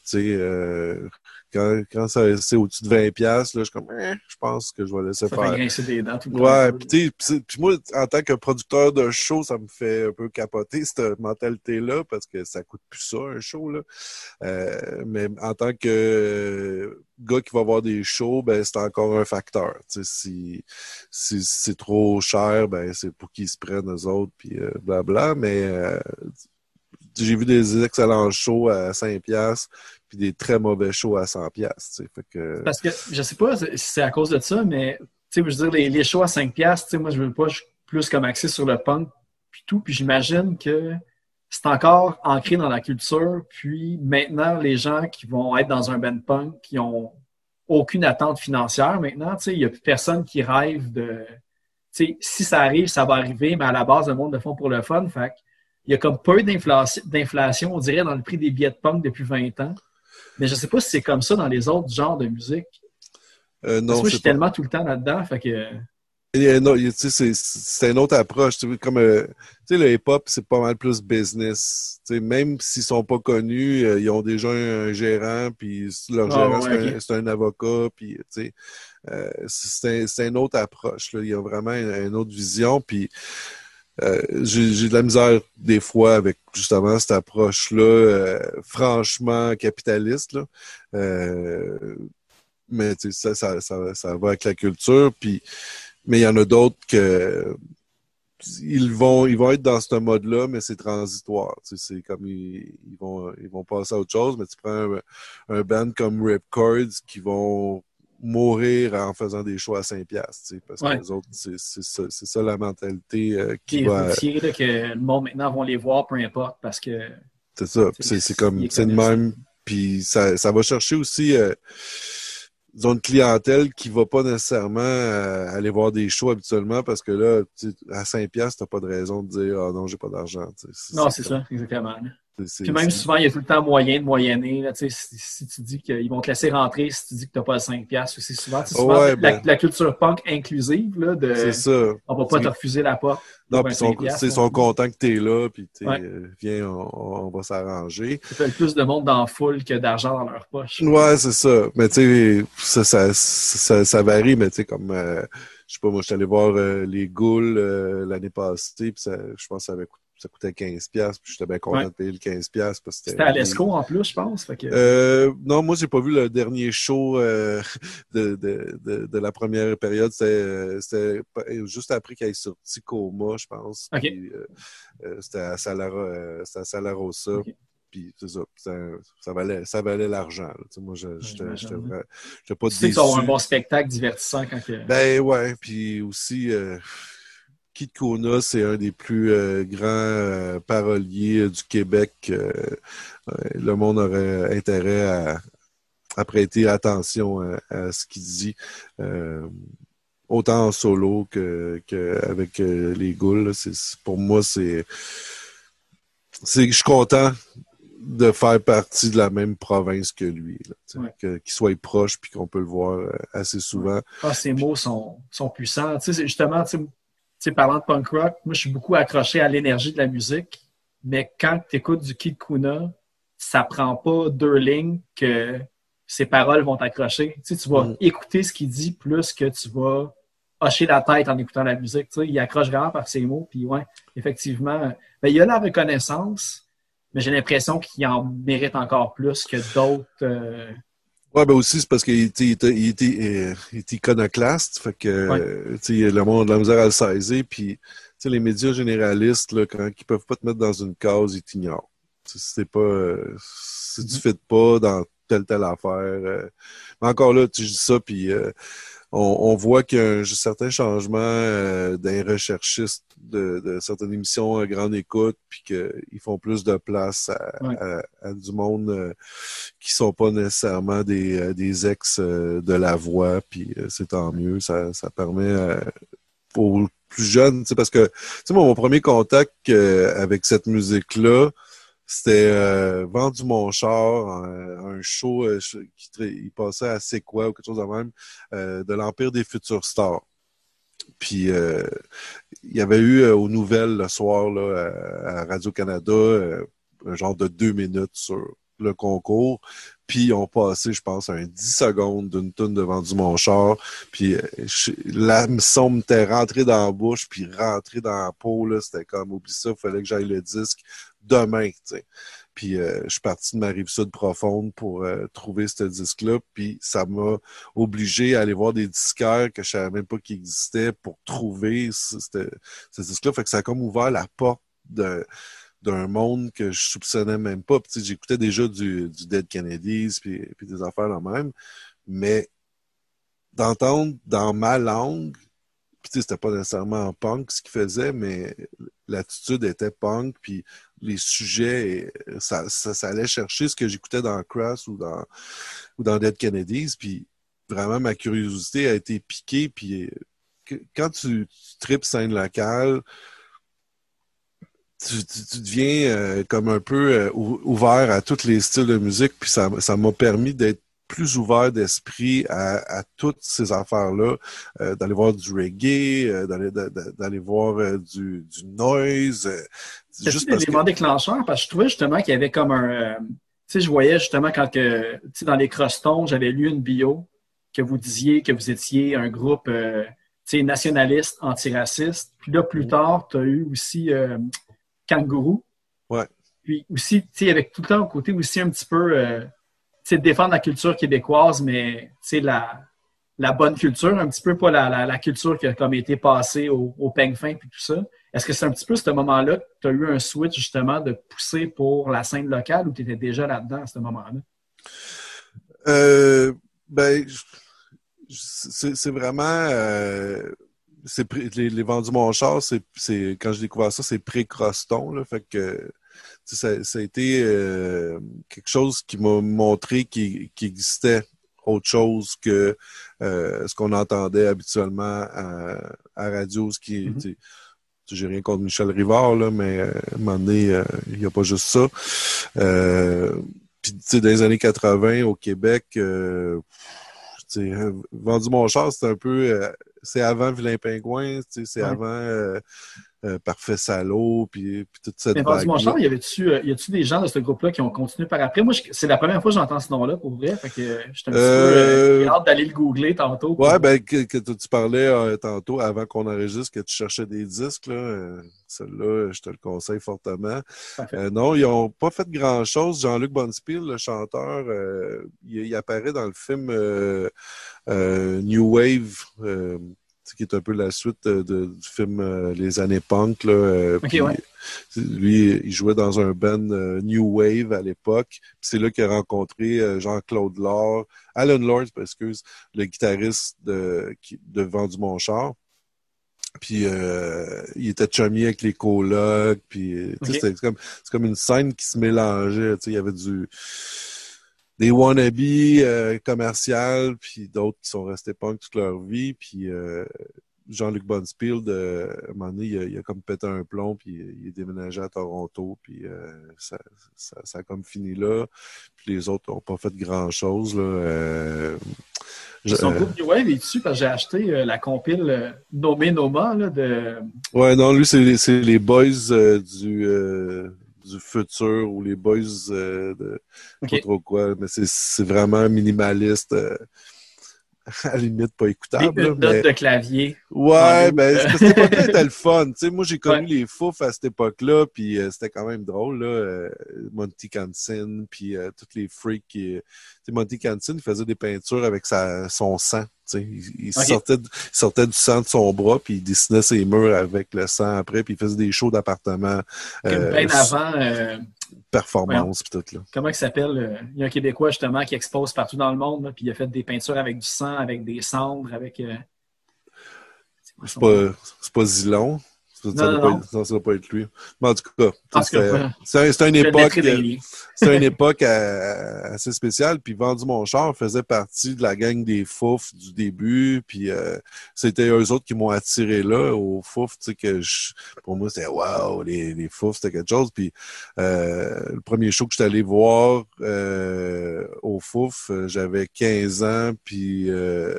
Quand c'est au-dessus de 20$, piastres, là, je suis comme Eh, je pense que je vais laisser Ça faire. fait grincer des dents tout le temps. Ouais, puis puis moi, en tant que producteur de show, ça me fait un peu capoter cette mentalité-là parce que ça coûte plus ça, un show, là. Euh, mais en tant que gars qui va voir des shows, ben c'est encore un facteur. Si, si c'est trop cher, ben c'est pour qu'ils se prennent eux autres, puis euh, blabla. Mais euh, j'ai vu des excellents shows à 5 piastres, puis des très mauvais shows à 100 piastres. tu sais. Fait que... Parce que je sais pas si c'est à cause de ça, mais tu je veux dire, les, les shows à 5$, piastres, tu sais, moi, je veux pas je suis plus comme axé sur le punk puis tout. Puis j'imagine que c'est encore ancré dans la culture. Puis maintenant, les gens qui vont être dans un band punk, qui ont aucune attente financière maintenant, tu sais, il n'y a plus personne qui rêve de. Si ça arrive, ça va arriver, mais à la base, le monde le font pour le fun. Il y a comme peu d'inflation, on dirait, dans le prix des billets de punk depuis 20 ans. Mais je sais pas si c'est comme ça dans les autres genres de musique. Euh, Parce non, que moi, je suis pas- tellement tout le temps là-dedans. Fait que. C'est une autre approche. Comme euh, le hip-hop, c'est pas mal plus business. Même s'ils sont pas connus, euh, ils ont déjà un, gérant, puis leur Ah, gérant, ouais, c'est un- avocat, puis euh, c'est un- c'est une autre approche. Là. Il y a vraiment une, une autre vision, puis euh, j'ai de la misère des fois avec justement cette approche-là, euh, franchement capitaliste. Là. Euh, mais tu sais, ça, ça, ça, ça va avec la culture, puis mais il y en a d'autres que ils vont ils vont être dans ce mode-là, mais c'est transitoire. C'est comme ils, ils vont ils vont passer à autre chose, mais tu prends un, un band comme Ripcords qui vont mourir en faisant des choix à 5 piastres, parce Ouais. que les autres, c'est ça, ça la mentalité euh, qui Qui va. routiers, là, que le monde maintenant vont les voir, peu importe, parce que. C'est ça. C'est- comme les c'est connaissent. même. Puis ça, ça va chercher aussi euh, disons, une clientèle qui va pas nécessairement euh, aller voir des shows habituellement parce que là, à 5 piastres, t'as pas de raison de dire Ah non, j'ai pas d'argent. Non, c'est ça, exactement. C'est- c'est- Puis même c'est- souvent, il y a tout le temps moyen de moyenner. Là, tu si, si tu dis qu'ils vont te laisser rentrer, si tu dis que tu n'as pas le 5$ piastres aussi souvent. tu souvent Ouais, la, ben- la culture punk inclusive, là, de, C'est ça. on va pas C'est- te refuser la porte. Non, puis ils sont, 5 piastres, ils là. sont contents que t'es là, puis Ouais. euh, viens, on, on va s'arranger. Ça fait plus de monde dans la foule que d'argent dans leur poche. Ouais, c'est ça. Mais tu sais, ça, ça, ça, ça varie, mais tu sais, comme, euh, je sais pas, moi, je suis allé voir euh, les Ghouls euh, l'année passée, puis je pense que ça, avait coûté, ça coûtait 15$, piastres, puis j'étais bien content Ouais. de payer le 15$, piastres parce que C'était à l'ESCO en plus, je pense. Fait que, Euh, non, moi, j'ai pas vu le dernier show euh, de, de, de, de la première période. C'était euh, pas- juste après qu'il ait sorti Coma, je pense. Ok. Puis, euh, euh, c'était à Salara, euh, à Salarossa. Puis ça, ça, ça valait, ça valait l'argent. Tu sais, Moi, je- j'étais j'étais pas tu sais que déçu. va avoir un bon spectacle divertissant quand que... Ben ouais, puis aussi, Kid Kona, c'est un des plus euh, grands euh, paroliers euh, du Québec. euh, le monde aurait intérêt à, à prêter attention à, à ce qu'il dit, autant en solo que, que avec les c'est- pour moi, c'est, c'est, je suis content de faire partie de la même province que lui, Ouais. qu'il soit proche puis qu'on peut le voir assez souvent. Ah, ces mots sont, sont puissants. Tu sais, c'est justement, tu sais, tu sais, parlant de punk rock, moi, je suis beaucoup accroché à l'énergie de la musique, mais quand tu écoutes du Kid Kuna, ça prend pas deux lignes que ses paroles vont t'accrocher. Tu, sais, tu vas Mm. écouter ce qu'il dit plus que tu vas hocher la tête en écoutant la musique. Tu sais, il accroche vraiment par ses mots. Puis ouais, effectivement, ben, il y a la reconnaissance, mais j'ai l'impression qu'il en mérite encore plus que d'autres. euh, Ouais, ben aussi, c'est parce qu'il était, il était, il était, il était iconoclaste. Fait que, Ouais. tu sais, le monde a de la misère à le saisir. Puis, tu les médias généralistes, là, quand ils peuvent pas te mettre dans une case, ils t'ignorent. C'est pas, euh, si tu fais pas dans telle, telle affaire. euh, mais encore là, tu dis ça, puis euh, on, on voit qu'il y a un certain changement euh, d'un recherchiste de, de certaines émissions à grande écoute, puis qu'ils font plus de place à, Ouais. à- à du monde euh, qui sont pas nécessairement des, euh, des ex euh, de la voix, puis euh, c'est tant mieux. Ça, ça permet euh, aux plus jeunes, parce que moi, mon premier contact euh, avec cette musique-là, c'était euh, Vendu char, un, show euh, qui passait à C'est quoi ou quelque chose de même, euh, de l'Empire des futurs stars. Puis euh, il y avait eu euh, aux nouvelles le soir à, Radio-Canada euh, un genre de deux minutes sur le concours. Puis ils ont passé, je pense, un 10 secondes d'une tonne de Vendu mon char. Puis euh, l'hameçon m'était rentré dans la bouche, puis rentré dans la peau. C'était comme, oublie ça, il fallait que j'aille le disque demain. tu sais. Puis euh, je suis parti de ma rive sud profonde pour euh, trouver ce disque-là. Puis ça m'a obligé à aller voir des disquaires que je savais même pas qu'ils existaient pour trouver ce, ce- ce disque-là. Fait que ça a comme ouvert la porte de d'un monde que je soupçonnais même pas. Puis, j'écoutais déjà du, du Dead Kennedys puis, des affaires là même. Mais d'entendre dans ma langue, puis c'était pas nécessairement en punk ce qu'il faisait, mais l'attitude était punk, puis les sujets, ça, allait chercher ce que j'écoutais dans Crass ou dans, ou Dead Kennedys, puis vraiment ma curiosité a été piquée, puis quand tu, tu tripes scène locale, tu, tu, tu deviens euh, comme un peu euh, ou- ouvert à tous les styles de musique, puis ça ça m'a permis d'être plus ouvert d'esprit à, à toutes ces affaires-là, euh, d'aller voir du reggae, euh, d'aller d'a- d'a- d'aller voir euh, du, du noise, euh, C'est juste des parce que éléments déclencheurs? Parce que je trouvais justement qu'il y avait comme un. euh, tu sais, je voyais justement quand que, tu sais, dans les crostons, j'avais lu une bio que vous disiez que vous étiez un groupe euh, tu sais, nationaliste, antiraciste. Puis là, plus Mhm. tard, tu as eu aussi euh, Kangourou. Ouais. Puis aussi, tu sais, avec tout le temps au côté aussi un petit peu, euh, tu sais, défendre la culture québécoise, mais tu sais, la, la bonne culture, un petit peu pas la, la, la culture qui a comme été passée au, au peigne fin puis tout ça. Est-ce que c'est un petit peu ce moment-là que tu as eu un switch justement de pousser pour la scène locale ou tu étais déjà là-dedans à ce moment-là? Euh, ben, c'est vraiment. euh, les, les vendus mon char, c'est c'est- quand j'ai découvert ça, c'est pré-croston. Là, fait que ça, ça a été euh, quelque chose qui m'a montré qu'il qu'il existait autre chose que euh, ce qu'on entendait habituellement à, à radio, ce qui. Mhm. sais, J'ai rien contre Michel Rivard, là, mais euh, à un moment donné, euh, il n'y a pas juste ça. Euh, puis, tu sais, dans les années 80, au Québec, euh, euh, Vendu mon char, c'est un peu... euh, c'est avant Vilain Pingouin, c'est Ouais. avant euh, euh, Parfait Salaud, puis, puis toute cette Mais mon char, y avait-tu euh, y a-tu des gens de ce groupe-là qui ont continué par après? Moi, c'est la première fois que j'entends ce nom-là pour vrai. Fait que euh, j'étais un petit peu euh, j'ai hâte d'aller le googler tantôt. pour- Ouais, ben, que, que tu parlais euh, tantôt, avant qu'on enregistre, que tu cherchais des disques, là. Celle-là, je te le conseille fortement. Euh, non, ils n'ont pas fait grand-chose. Jean-Luc Bonspiel, le chanteur, euh, il, il apparaît dans le film New Wave, euh, qui est un peu la suite euh, de- du film euh, Les années punk. Là, euh, ouais. Lui, il jouait dans un band euh, New Wave à l'époque. C'est là qu'il a rencontré Jean-Claude Lord, Alan Lord, excuse, le guitariste de, qui, de Vendu mon char. Puis il était chummy avec les colocs. Puis c'était comme, c'est comme une scène qui se mélangeait. Il y avait du des wannabes euh, commerciales, puis d'autres qui sont restés punk toute leur vie. Puis euh, Jean-Luc Bonspiel, de, à un moment donné, il a, il a comme pété un plomb, puis il est déménagé à Toronto, puis euh, ça, ça, ça a comme fini là. Puis les autres n'ont pas fait grand-chose. là. Euh, je- Son euh, groupe New Wave est dessus parce que j'ai acheté euh, la compile euh, Nommé Noma là, de. Ouais, non, lui, c'est les, les boys euh, du, euh, du futur ou les boys euh, de Ok. pas trop quoi, mais c'est- vraiment minimaliste. euh, à la limite pas Des écoutable. là, une mais- de clavier. Ouais, en ben, cette époque-là était le fun. Moi, j'ai connu Ouais. les fouf à cette époque-là, puis euh, c'était quand même drôle, là. euh, Monty Canson, puis euh, tous les freaks qui... Monty Canson, il faisait des peintures avec sa, son sang. Il, sortait, il sortait du sang de son bras, puis il dessinait ses murs avec le sang après, puis il faisait des shows d'appartement, Comme euh, bien avant, euh, performance, puis tout, là. comment il s'appelle? euh, Il y a un Québécois justement qui expose partout dans le monde, là, puis il a fait des peintures avec du sang, avec des cendres, avec. euh, c'est pas, c'est pas Zilon. Ça, doit non, pas être- non, ça doit pas être lui. Mais en tout cas, ouais. c'est c'est une Je époque... C'était une époque euh, assez spéciale. Puis Vendu mon char faisait partie de la gang des Fouf du début. Puis euh, c'était eux autres qui m'ont attiré là au Fouf. Tu sais que je- pour moi c'était waouh les les Fouf c'était quelque chose. Puis euh, le premier show que j'étais allé voir euh, au Fouf, euh, j'avais 15 ans. Puis euh,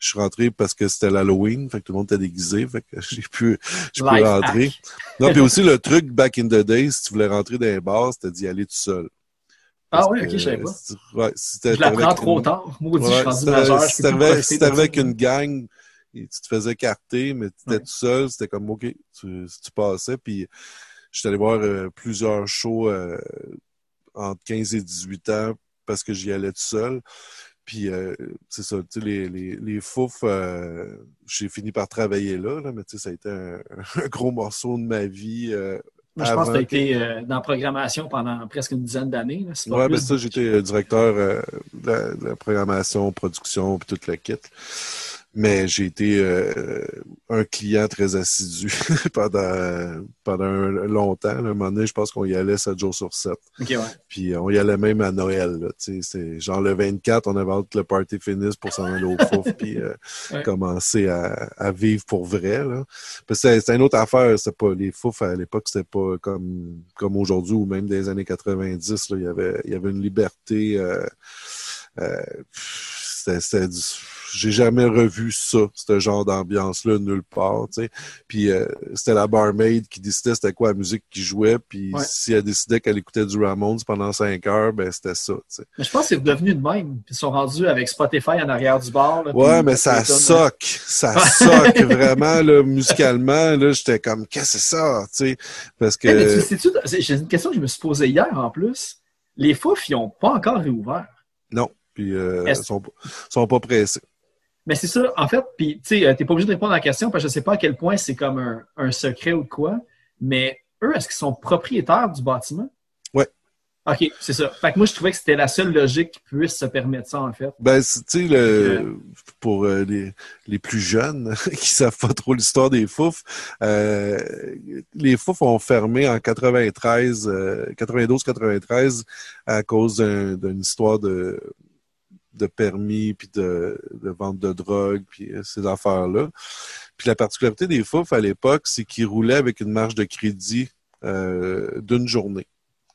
je suis rentré parce que c'était l'Halloween, fait que tout le monde était déguisé, fait que j'ai pu, j'ai pu rentrer. hack. Non, puis aussi le truc back in the day, si tu voulais rentrer dans les bars, c'était d'y aller tout seul. Ah ouais, ok, je savais pas. si tu- Ouais, si Je l'apprends trop une- tard. Maudit, je Ouais, suis rendu si t'avais- majeur. si t'avais avec une gang et tu te faisais carter, mais tu étais Ouais. tout seul, c'était comme OK, tu, tu passais. Puis je suis allé voir euh, plusieurs shows euh, entre 15 et 18 ans parce que j'y allais tout seul. Puis euh, c'est ça, tu sais, les, les, les fouf, euh, j'ai fini par travailler là, là mais tu sais, ça a été un, un gros morceau de ma vie. euh, Moi, je pense que tu as été euh, dans la programmation pendant presque une dizaine d'années. Ouais, plus ben ça, j'étais directeur de, la, de la programmation, production, puis toute la kit. Mais j'ai été euh, un client très assidu pendant, pendant un- longtemps. là. À un moment donné, je pense qu'on y allait 7 jours sur 7. Ok, ouais. Puis euh, on y allait même à Noël. là, tu sais, C'est genre le 24, on avait hâte que le party finisse pour s'en aller au fouf puis euh, Ouais. commencer à, à vivre pour vrai. Là. Parce que c'était c'était une autre affaire. C'était pas les fouf à l'époque, c'était pas comme comme aujourd'hui ou même des années 90. Là, il y avait il y avait une liberté. Euh, euh, c'était c'était du- j'ai jamais revu ça, ce genre d'ambiance-là, nulle part. Puis euh, c'était la barmaid qui décidait c'était quoi la musique qui jouait, puis Ouais. si elle décidait qu'elle écoutait du Ramones pendant cinq heures, ben c'était ça. Mais je pense que c'est devenu de même. Ils sont rendus avec Spotify en arrière du bar. là, Ouais, mais ça puis- soque, ça soque vraiment, là, musicalement, là, j'étais comme, qu'est-ce que c'est ça, parce que... Eh, j'ai une question que je me suis posée hier en plus. Les fouf, ils n'ont pas encore réouvert. Non, puis euh, sont, sont pas pressés. Mais c'est ça, en fait, puis tu sais, euh, t'es pas obligé de répondre à la question parce que je sais pas à quel point c'est comme un, un secret ou de quoi, mais eux, est-ce qu'ils sont propriétaires du bâtiment? Ouais. OK, c'est ça. Fait que moi, je trouvais que c'était la seule logique qui puisse se permettre ça, en fait. Ben, tu sais, le, pour euh, les, les plus jeunes qui savent pas trop l'histoire des fouf, euh, les fouf ont fermé en 93, euh, 92-93 à cause d'un- d'une histoire de, de permis puis de, vente de drogue puis euh, ces affaires-là. Puis la particularité des fouf à l'époque, c'est qu'ils roulaient avec une marge de crédit euh, d'une journée.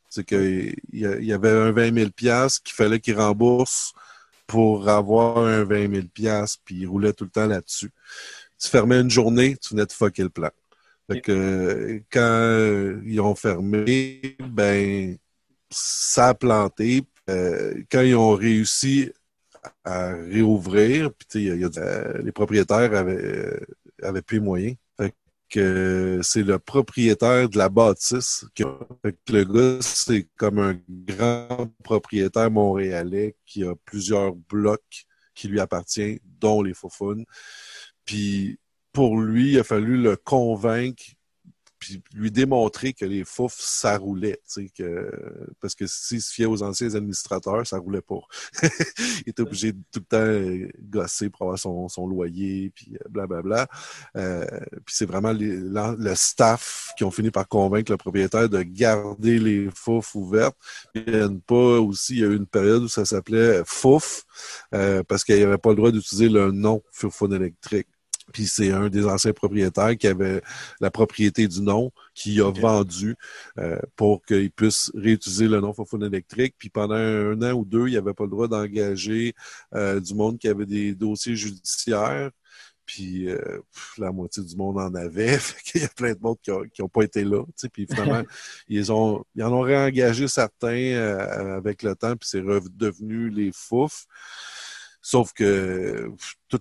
C'est qu'il y, avait un 20 000 piastres qu'il fallait qu'ils remboursent pour avoir un 20 000 piastres, puis ils roulaient tout le temps là-dessus. Tu fermais une journée, tu venais de fucker le plan. Fait que quand euh, ils ont fermé, ben ça a planté. Quand ils ont réussi à réouvrir, puis y a- y a- les propriétaires avaient, euh, avaient plus les moyens. Fait que euh, c'est le propriétaire de la bâtisse. qui fait que le gars, c'est comme un grand propriétaire montréalais qui a plusieurs blocs qui lui appartiennent, dont les Faufounes. Puis pour lui, il a fallu le convaincre puis lui démontrer que les fouf, ça roulait, tu sais, que, parce que s'il se fiait aux anciens administrateurs, ça roulait pas. il était obligé de tout le temps euh, gosser pour avoir son, son loyer, puis euh, blablabla. Euh, puis c'est vraiment les- le staff qui ont fini par convaincre le propriétaire de garder les fouf ouvertes. Il y a une pas aussi, il y a eu une période où ça s'appelait Fouf, euh, parce qu'il n'y avait pas le droit d'utiliser le nom Furphone électrique. Puis c'est un des anciens propriétaires qui avait la propriété du nom, qui a vendu euh, pour qu'il puisse réutiliser le nom Fofone électrique. Puis pendant un an ou deux, il n'avait pas le droit d'engager euh, du monde qui avait des dossiers judiciaires. puis euh, pff, la moitié du monde en avait. Qu'il y a plein de monde qui n'ont pas été là. Puis finalement, ils, ont, ils en ont réengagé certains euh, avec le temps, puis c'est redevenu les fouf. Sauf que pff, tout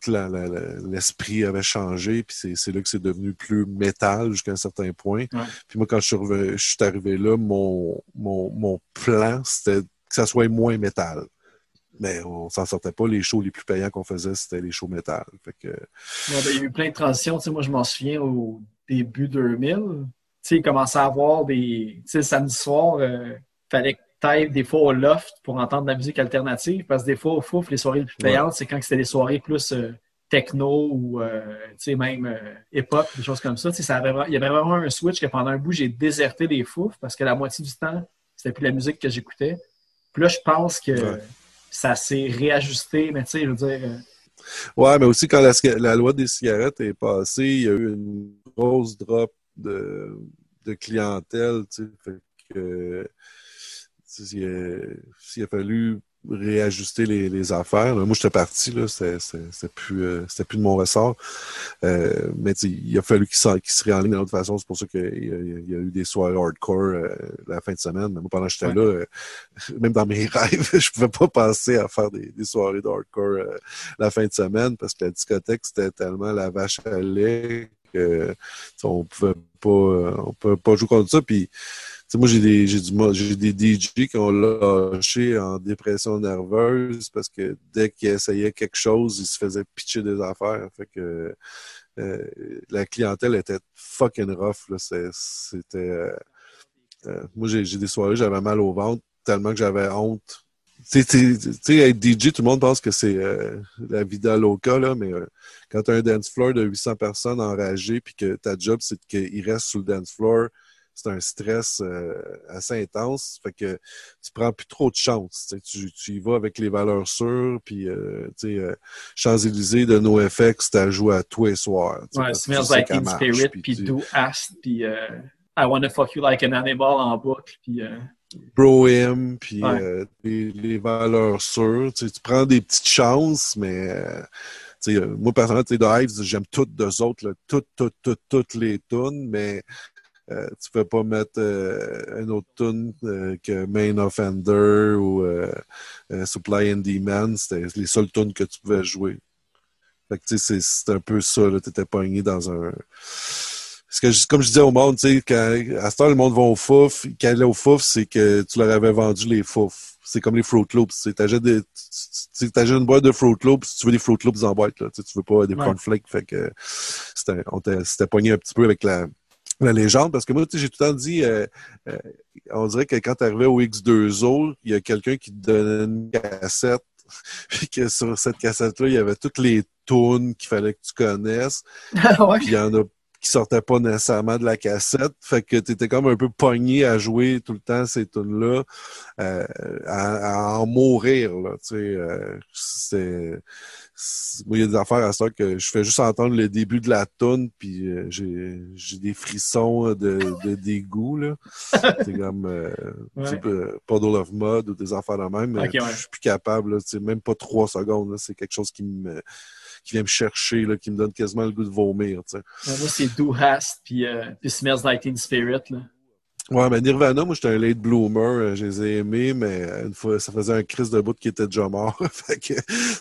l'esprit avait changé, puis c'est- là que c'est devenu plus métal jusqu'à un certain point. Ouais. Puis moi, quand je suis, reve- je suis arrivé là, mon, mon, mon plan, c'était que ça soit moins métal. Mais on s'en sortait pas. Les shows les plus payants qu'on faisait, c'était les shows métal. Fait que, Ouais, ben, il y a eu plein de transitions. Tu sais, moi, je m'en souviens au début 2000. Tu sais, il commençait à avoir des. Tu sais, le samedi soir, il fallait des fois au loft pour entendre de la musique alternative. Parce que des fois, au Fouf, les soirées les plus Ouais. payantes, c'est quand c'était des soirées plus euh, techno ou euh, même euh, hip-hop, des choses comme ça. Avait, il y avait vraiment un switch que pendant un bout, j'ai déserté les Fouf parce que la moitié du temps, c'était plus la musique que j'écoutais. Puis là, je pense que Ouais. ça s'est réajusté, mais tu sais, je veux dire. euh, Ouais, mais aussi quand la, loi des cigarettes est passée, il y a eu une grosse drop de, de clientèle, tu sais, fait que il, a, il a fallu réajuster les, les affaires. là. Moi, j'étais parti, là, c'était plus, euh, plus de mon ressort. Euh, mais il a fallu qu'il qu'il se réenligne d'une autre façon. C'est pour ça qu'il y, a- a eu des soirées hardcore euh, la fin de semaine. Mais moi, pendant que j'étais Ouais. là, euh, même dans mes rêves, je pouvais pas penser à faire des, des soirées de hardcore euh, la fin de semaine parce que la discothèque, c'était tellement la vache à lait que tu sais, on pouvait pas euh, on pouvait pas jouer contre ça. Puis moi, j'ai des, j'ai des DJ qui ont lâché en dépression nerveuse parce que dès qu'ils essayaient quelque chose, ils se faisaient pitcher des affaires. Fait que euh, la clientèle était fucking rough. Là. C'était, euh, euh, moi, j'ai, des soirées, j'avais mal au ventre tellement que j'avais honte. Tu sais, être DJ, tout le monde pense que c'est la vida loca, là, mais quand tu as un dance floor de 800 personnes enragées puis que ta job, c'est qu'ils restent sur le dance floor, c'est un stress euh, assez intense. Fait que tu prends plus trop de chance. Tu, tu, tu y vas avec les valeurs sûres, puis euh, tu sais, euh, Champs-Élysées de NoFX, t'as joué à tous les soirs. tu Ouais, tu Smells Like Teen Spirit, puis tu- Do Ast, puis euh, I Wanna Fuck You Like an Animal en boucle, puis Bro-Him, puis Ouais. les, les valeurs sûres. Tu, tu prends des petites chances, mais tu sais, euh, moi, personnellement, tu sais, The Hives, j'aime toutes deux autres, là, toutes, toutes, toutes, toutes les tunes, mais euh, tu peux pas mettre euh, une autre tune euh, que Main Offender ou euh, euh, Supply and Demand. C'était les seules tunes que tu pouvais jouer. Fait que, tu sais, c'est c'est un peu ça, là. T'étais pogné dans un... Parce que, comme je disais au monde, tu sais, quand, à ce temps, le monde va au fouf. Quand il est au fouf, c'est que tu leur avais vendu les fouf. C'est comme les Fruit Loops. Tu t'achètes une boîte de Fruit Loops, tu veux des Fruit Loops en boîte, là. Tu veux pas des Ouais. cornflakes. Fait que, c'était, on t'a- c'était pogné un petit peu avec la, la légende. Parce que moi, tu sais, j'ai tout le temps dit, euh, euh, on dirait que quand t'arrivais au X2O, il y a quelqu'un qui te donnait une cassette puis que sur cette cassette-là, il y avait toutes les tunes qu'il fallait que tu connaisses. ouais. Puis il y en a qui sortaient pas nécessairement de la cassette. Fait que tu étais comme un peu pogné à jouer tout le temps ces tunes-là, euh, à, à en mourir. Là, tu sais, euh, moi, il y a des affaires à ça que je fais juste entendre le début de la tune, puis euh, j'ai, j'ai des frissons de, de dégoût. Là. C'est comme euh, Ouais. euh, Puddle of Mud ou des affaires de même. mais Ok, ouais. Je suis plus capable. Là, même pas trois secondes. là, c'est quelque chose qui me qui vient me chercher, là, qui me donne quasiment le goût de vomir. Ouais, Moi, c'est Do Hast, puis, euh, puis Smells Like Teen Spirit, là. Ouais, mais Nirvana, moi, j'étais un late bloomer. euh, Je les ai aimés, mais une fois, ça faisait un crise de bout qui était déjà mort. fait que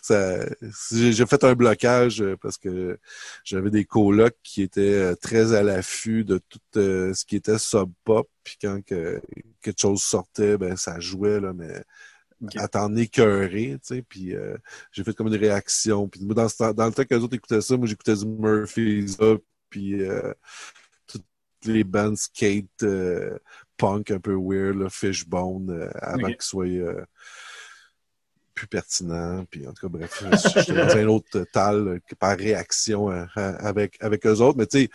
ça, j'ai fait un blocage euh, parce que j'avais des colocs qui étaient euh, très à l'affût de tout euh, ce qui était sub-pop. Puis quand que, quelque chose sortait, ben, ça jouait, là, mais Ok. à t'en écœurer, tu sais. Puis euh, j'ai fait comme une réaction. Puis dans, dans le temps que les autres écoutaient ça, moi, j'écoutais du Murphy's Up, puis euh, les bands skate, euh, punk un peu weird, là, Fishbone, euh, avant qu'ils soient euh, plus pertinents. Puis en tout cas, bref, j'étais dans un autre tal par réaction à- à- avec, avec eux autres. Mais tu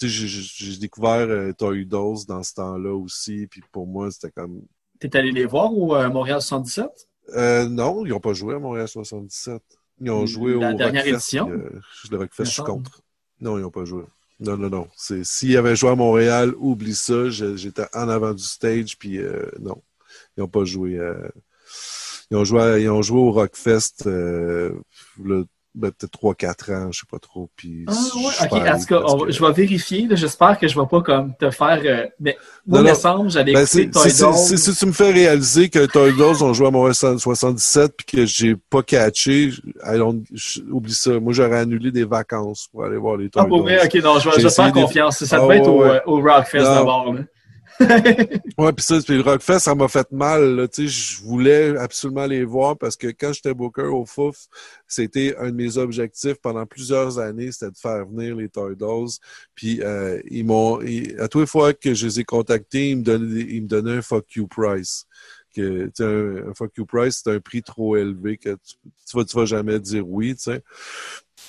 sais, j'ai- découvert Toy Dolls dans ce temps-là aussi. Puis pour moi, c'était comme T'es allé les voir au Montréal 77? euh, non, ils n'ont pas joué à Montréal 77. Ils ont joué La au dernière Rockfest, édition? puis, euh, le Rockfest, je suis contre. Non, ils n'ont pas joué. Non, non, non. C'est, s'ils avaient joué à Montréal, oublie ça. J'étais en avant du stage, puis euh, non. Ils n'ont pas joué. euh, ils, ont joué à- ils ont joué au Rockfest euh, le ben, peut-être 3-4 ans, je sais pas trop. Puis Ah, ouais, ok. En tout cas, je vais vérifier. J'espère que je vais pas comme te faire. euh, Mais moi, il me semble, Ben, Toy Dolls. c'est- si tu me fais réaliser que Toy Dolls ont joué à Montréal 77 puis que j'ai pas catché, je- oublie ça. Moi, j'aurais annulé des vacances pour aller voir les Toy Ah, Dolls. ok, non, je vais, je faire confiance. Ça Ah, devait être au, ouais, ouais. euh, au Rockfest d'abord. Ouais, puis ça, puis le Rockfest, ça m'a fait mal. tu sais, Je voulais absolument les voir parce que quand j'étais booker au Fouf, c'était un de mes objectifs pendant plusieurs années, c'était de faire venir les Toy. Puis euh, ils m'ont, à toutes les fois que je les ai contactés, ils me donnaient, ils me donnaient un fuck you price. Que, un, un fuck you price, c'est un prix trop élevé que tu, tu vas, tu vas jamais dire oui, tu sais.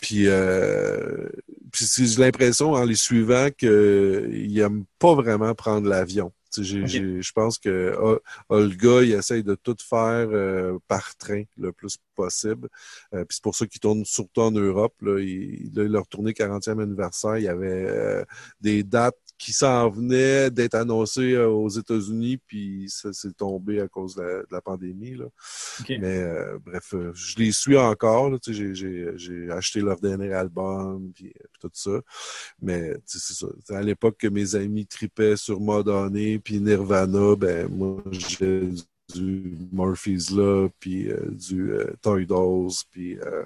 Puis, euh, puis j'ai l'impression en les suivant qu'ils n'aiment pas vraiment prendre l'avion. Je pense que Ol- Olga, il essaye de tout faire euh, par train le plus possible. Euh, puis c'est pour ça qu'il tourne surtout en Europe. Là. Il, là, leur tournée 40e anniversaire, il y avait euh, des dates qui s'en venaient d'être annoncées euh, aux États-Unis, puis ça s'est tombé à cause de la, de la pandémie. Là. Ok. Mais euh, bref, euh, je les suis encore. J'ai, j'ai, j'ai acheté leur dernier album, puis, tout ça. Mais c'est ça. À l'époque que mes amis tripaient sur Madonna puis Nirvana, ben moi j'ai du Murphy's là, puis euh, du euh, Toy Dolls, puis, euh,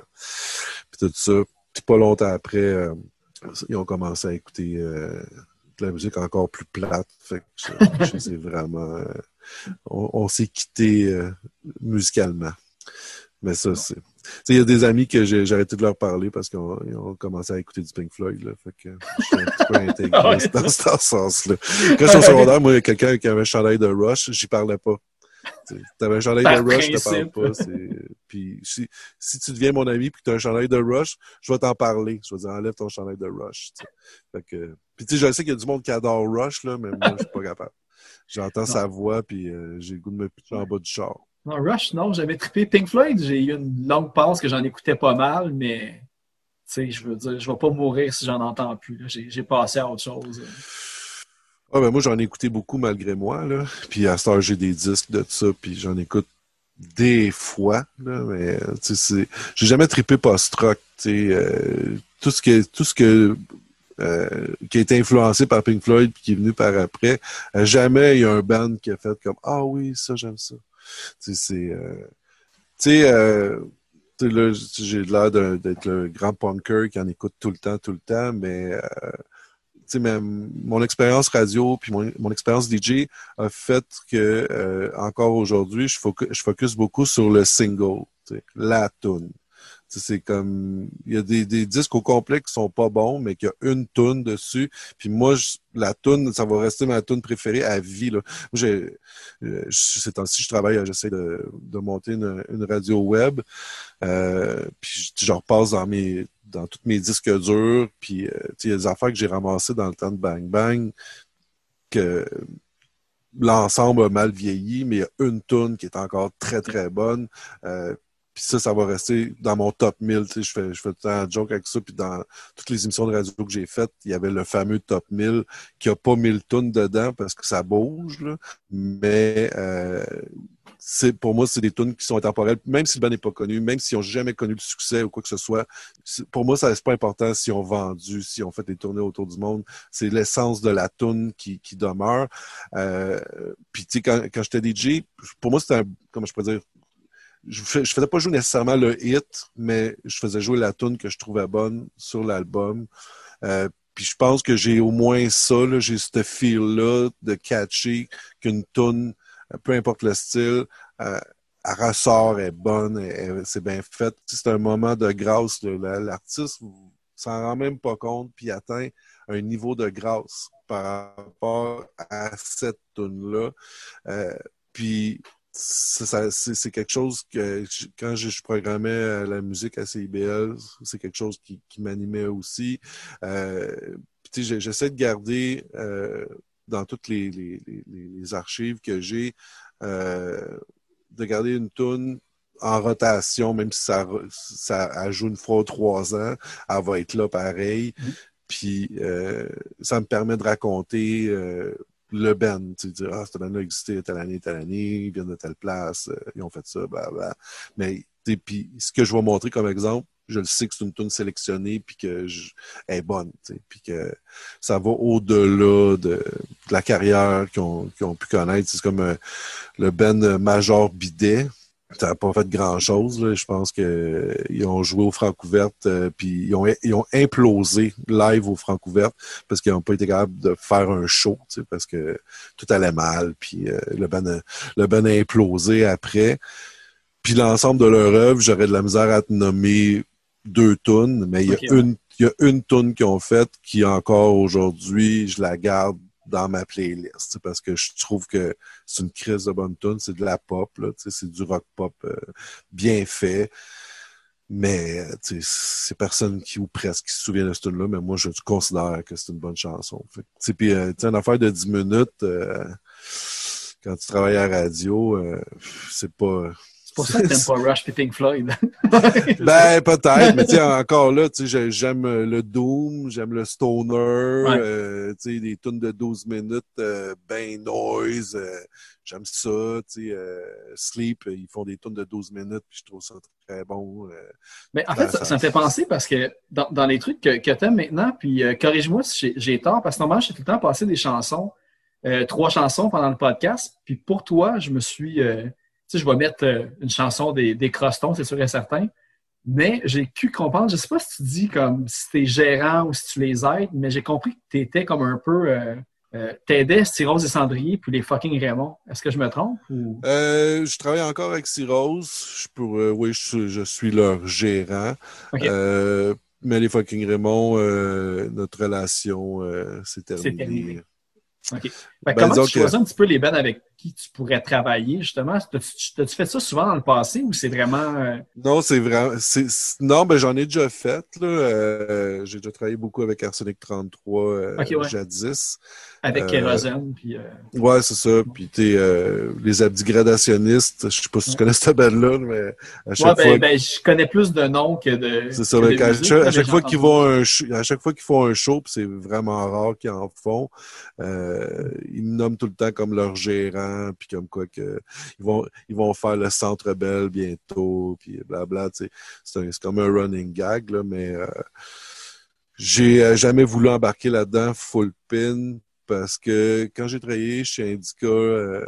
puis tout ça. Puis pas longtemps après, ils ont commencé à écouter de la musique encore plus plate. Fait que sais vraiment... on, on s'est quitté musicalement. Mais ça, c'est. Tu sais, il y a des amis que j'ai arrêté de leur parler parce qu'ils ont, commencé à écouter du Pink Floyd. Là, fait que je suis un petit peu intégré Ah dans, ce sens-là. Quand j'étais au secondaire, moi, il y a quelqu'un qui avait un chandail de Rush, j'y parlais pas. Tu avais un chandail Par de Rush, je te parle pas. Puis si, si tu deviens mon ami et que tu as un chandail de Rush, je vais t'en parler. Je vais dire enlève ton chandail de Rush. Fait que, puis tu sais, je sais qu'il y a du monde qui adore Rush, là, mais moi, je suis pas capable. J'entends sa voix, puis euh, j'ai le goût de me pitcher en bas du char. Non, Rush, non, j'avais trippé Pink Floyd. J'ai eu une longue pause que j'en écoutais pas mal, mais je veux dire, je vais pas mourir si j'en entends plus. J'ai passé à autre chose. Ah ben moi j'en ai écouté beaucoup malgré moi. Puis à heure j'ai des disques de ça puis j'en écoute des fois là, mais j'ai jamais trippé post-rock, euh, tout ce que tout ce que euh, qui a été influencé par Pink Floyd puis qui est venu par après, euh, jamais il y a un band qui a fait comme ah oui, ça j'aime ça. C'est euh, tu sais euh, là, j'ai l'air d'être le grand punker qui en écoute tout le temps, tout le temps, mais euh, mon expérience radio puis mon, expérience DJ a fait que euh, encore aujourd'hui, je focus, je focus beaucoup sur le single, la tune. C'est comme il y a des, des disques au complet qui sont pas bons, mais qu'il y a une tune dessus. Puis moi, je- la tune, ça va rester ma tune préférée à vie. Là. Moi, euh, ces temps-ci, je travaille, j'essaie de, de monter une, une radio web. Euh, puis je, je repasse dans mes dans tous mes disques durs. Puis euh, il y a des affaires que j'ai ramassées dans le temps de Bang Bang que l'ensemble a mal vieilli, mais il y a une tune qui est encore très très bonne. Euh, puis ça, ça va rester dans mon top 1000. Tu sais, je fais, je fais tout le temps un joke avec ça. Puis dans toutes les émissions de radio que j'ai faites, il y avait le fameux top 1000 qui a pas 1000 tonnes dedans parce que ça bouge. là. Mais euh, c'est pour moi, c'est des tunes qui sont intemporelles. Même si le band n'est pas connu, même s'ils n'ont jamais connu le succès ou quoi que ce soit, pour moi, ça c'est pas important si on vendu, si on fait des tournées autour du monde. C'est l'essence de la tune qui, qui demeure. Euh, puis tu sais, quand, quand j'étais DJ, pour moi, c'était un, comment je pourrais dire, je, fais, faisais pas jouer nécessairement le hit, mais je faisais jouer la tune que je trouvais bonne sur l'album. Euh, puis je pense que j'ai au moins ça, j'ai ce feel-là de catcher qu'une tune, euh, peu importe le style, euh, elle ressort, elle est bonne, c'est bien fait. C'est un moment de grâce. L'artiste s'en rend même pas compte, puis atteint un niveau de grâce par rapport à cette tune-là. Euh, puis c'est quelque chose que je- quand je, je programmais euh, la musique à CIBL, c'est quelque chose qui, qui m'animait aussi. Euh, j'essaie de garder euh, dans toutes les, les- les- les- archives que j'ai, euh, de garder une tune en rotation, même si ça, ça elle joue une fois ou trois ans, elle va être là pareil. Puis euh, ça me permet de raconter euh, le band, tu dire, ah, cette band-là existait telle année, telle année, ils viennent de telle place, euh, ils ont fait ça, blablabla. Mais, tu sais, puis ce que je vais montrer comme exemple, je le sais que c'est une tune sélectionnée puis que je, elle est bonne, puis que ça va au-delà de, de la carrière qu'ils ont, qu'ils ont pu connaître. C'est comme euh, le Ben Major Bidet. Ça n'a pas fait grand-chose. Je pense qu'ils ont joué au Francouverte, euh, puis ils ont, ils ont implosé live au Francouverte parce qu'ils n'ont pas été capables de faire un show, tu sais, parce que tout allait mal, puis euh, le Ben a- le Ben a implosé après. Puis l'ensemble de leur œuvre, j'aurais de la misère à te nommer deux tunes, mais il y a une il y a une tune qu'ils ont faite qui encore aujourd'hui, je la garde dans ma playlist, parce que je trouve que c'est une crise de bonne tune, c'est de la pop, c'est du rock pop euh, bien fait. Mais c'est personne qui ou presque qui se souvient de cette tune-là, mais moi je considère que c'est une bonne chanson. Puis euh, une affaire de 10 minutes, euh, quand tu travailles à radio, euh, c'est pas. C'est pour ça que t'aimes pas Rush et Pink Floyd. Ben, peut-être, mais tu sais, encore là, tu sais, j'ai- j'aime euh, le Doom, j'aime le Stoner, Ouais. euh, tu sais, des tunes de 12 minutes, euh, ben noise, euh, j'aime ça, tu sais, euh, Sleep, ils font des tunes de 12 minutes, puis je trouve ça très bon. euh. Mais en fait, ça, ça me fait penser parce que dans, dans les trucs que, que tu aimes maintenant, puis euh, corrige-moi si j'ai- j'ai tort, parce que normalement, j'ai tout le temps passé des chansons, euh, trois chansons pendant le podcast, puis pour toi, je me suis. Euh, tu sais, je vais mettre euh, une chanson des, des crostons, c'est sûr et certain. Mais j'ai pu comprendre, je sais pas si tu dis comme si t'es gérant ou si tu les aides, mais j'ai compris que tu étais comme un peu. Euh, euh, T'aidais Styrose et Cendrier puis les fucking Raymond. Est-ce que je me trompe? Ou... Euh, je travaille encore avec Cyrose, je pourrais, oui, je, suis- je suis leur gérant. Ok. Euh, mais les fucking Raymond, euh, notre relation euh, s'est terminée. Terminé. OK. Fait que Ben, comment tu que- choisis un petit peu les bands avec qui tu pourrais travailler, justement? T'as-tu t'as-tu fait ça souvent dans le passé ou c'est vraiment... euh, Non, c'est vraiment. Non, ben j'en ai déjà fait. Là. Euh, j'ai déjà travaillé beaucoup avec Arsenic 33 euh, ouais. jadis. Avec Euh, Kérosène, puis... euh, Ouais, c'est ça. Puis t'es euh, les abdigradationnistes. Je sais pas si tu connais cette band-là, mais à chaque ben, fois. ben, je connais plus de noms que de. C'est ça, là, à chaque fois qu'ils font un show, à chaque fois qu'ils font un show, puis c'est vraiment rare qu'ils en font, euh, ils me nomment tout le temps comme leur gérant, puis comme quoi que ils vont ils vont faire le Centre Bell bientôt, puis blabla. C'est comme un running gag là, mais euh, j'ai jamais voulu embarquer là-dedans full pin parce que quand j'ai travaillé chez Indica euh,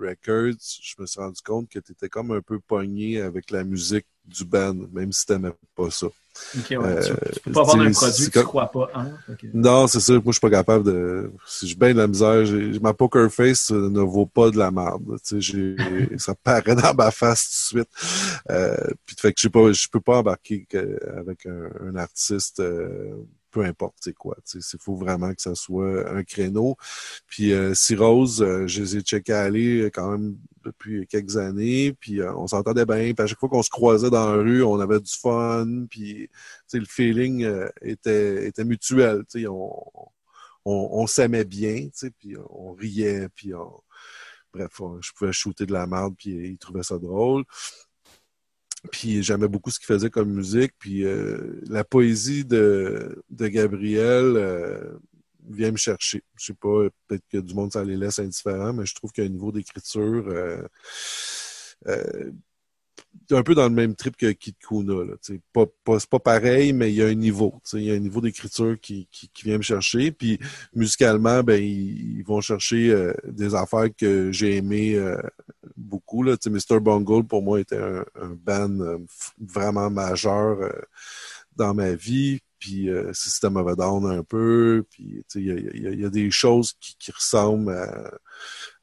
Records, je me suis rendu compte que tu étais comme un peu pogné avec la musique du band, même si t'aimais pas ça. Ok, ouais, Euh, tu, tu peux pas vendre un produit que tu comme- crois pas. Hein? Non, c'est ça. Moi, je suis pas capable de. Si j'ai bien de la misère, ma poker face euh, ne vaut pas de la merde. Tu ça paraît dans ma face tout de suite. Euh, puis fait que je pas, je peux pas embarquer que- avec un, un artiste. euh, peu importe c'est quoi. Il faut vraiment que ça soit un créneau. Puis euh, Rose, euh, je les ai checkés aller quand même depuis quelques années. Puis euh, on s'entendait bien. Puis à chaque fois qu'on se croisait dans la rue, on avait du fun. Puis le feeling euh, était, était mutuel. On, on, on s'aimait bien, puis on riait, puis on... bref, je pouvais shooter de la merde, puis il trouvait ça drôle. Puis j'aimais beaucoup ce qu'il faisait comme musique, puis euh, la poésie de, de Gabriel euh, vient me chercher. Je sais pas, peut-être que du monde ça les laisse indifférents, mais je trouve qu'à un niveau d'écriture, euh, euh, un peu dans le même trip que Kid Kuna. Là, pas, pas, c'est pas pareil, mais il y a un niveau. Il y a un niveau d'écriture qui, qui, qui vient me chercher. Puis musicalement, ben, ils, ils vont chercher euh, des affaires que j'ai aimées euh, beaucoup. Là. Mr. Bungle, pour moi, était un, un band euh, vraiment majeur euh, dans ma vie. Puis euh, System of a Down un peu. Puis il y a, y a- y a des choses qui, qui ressemblent à,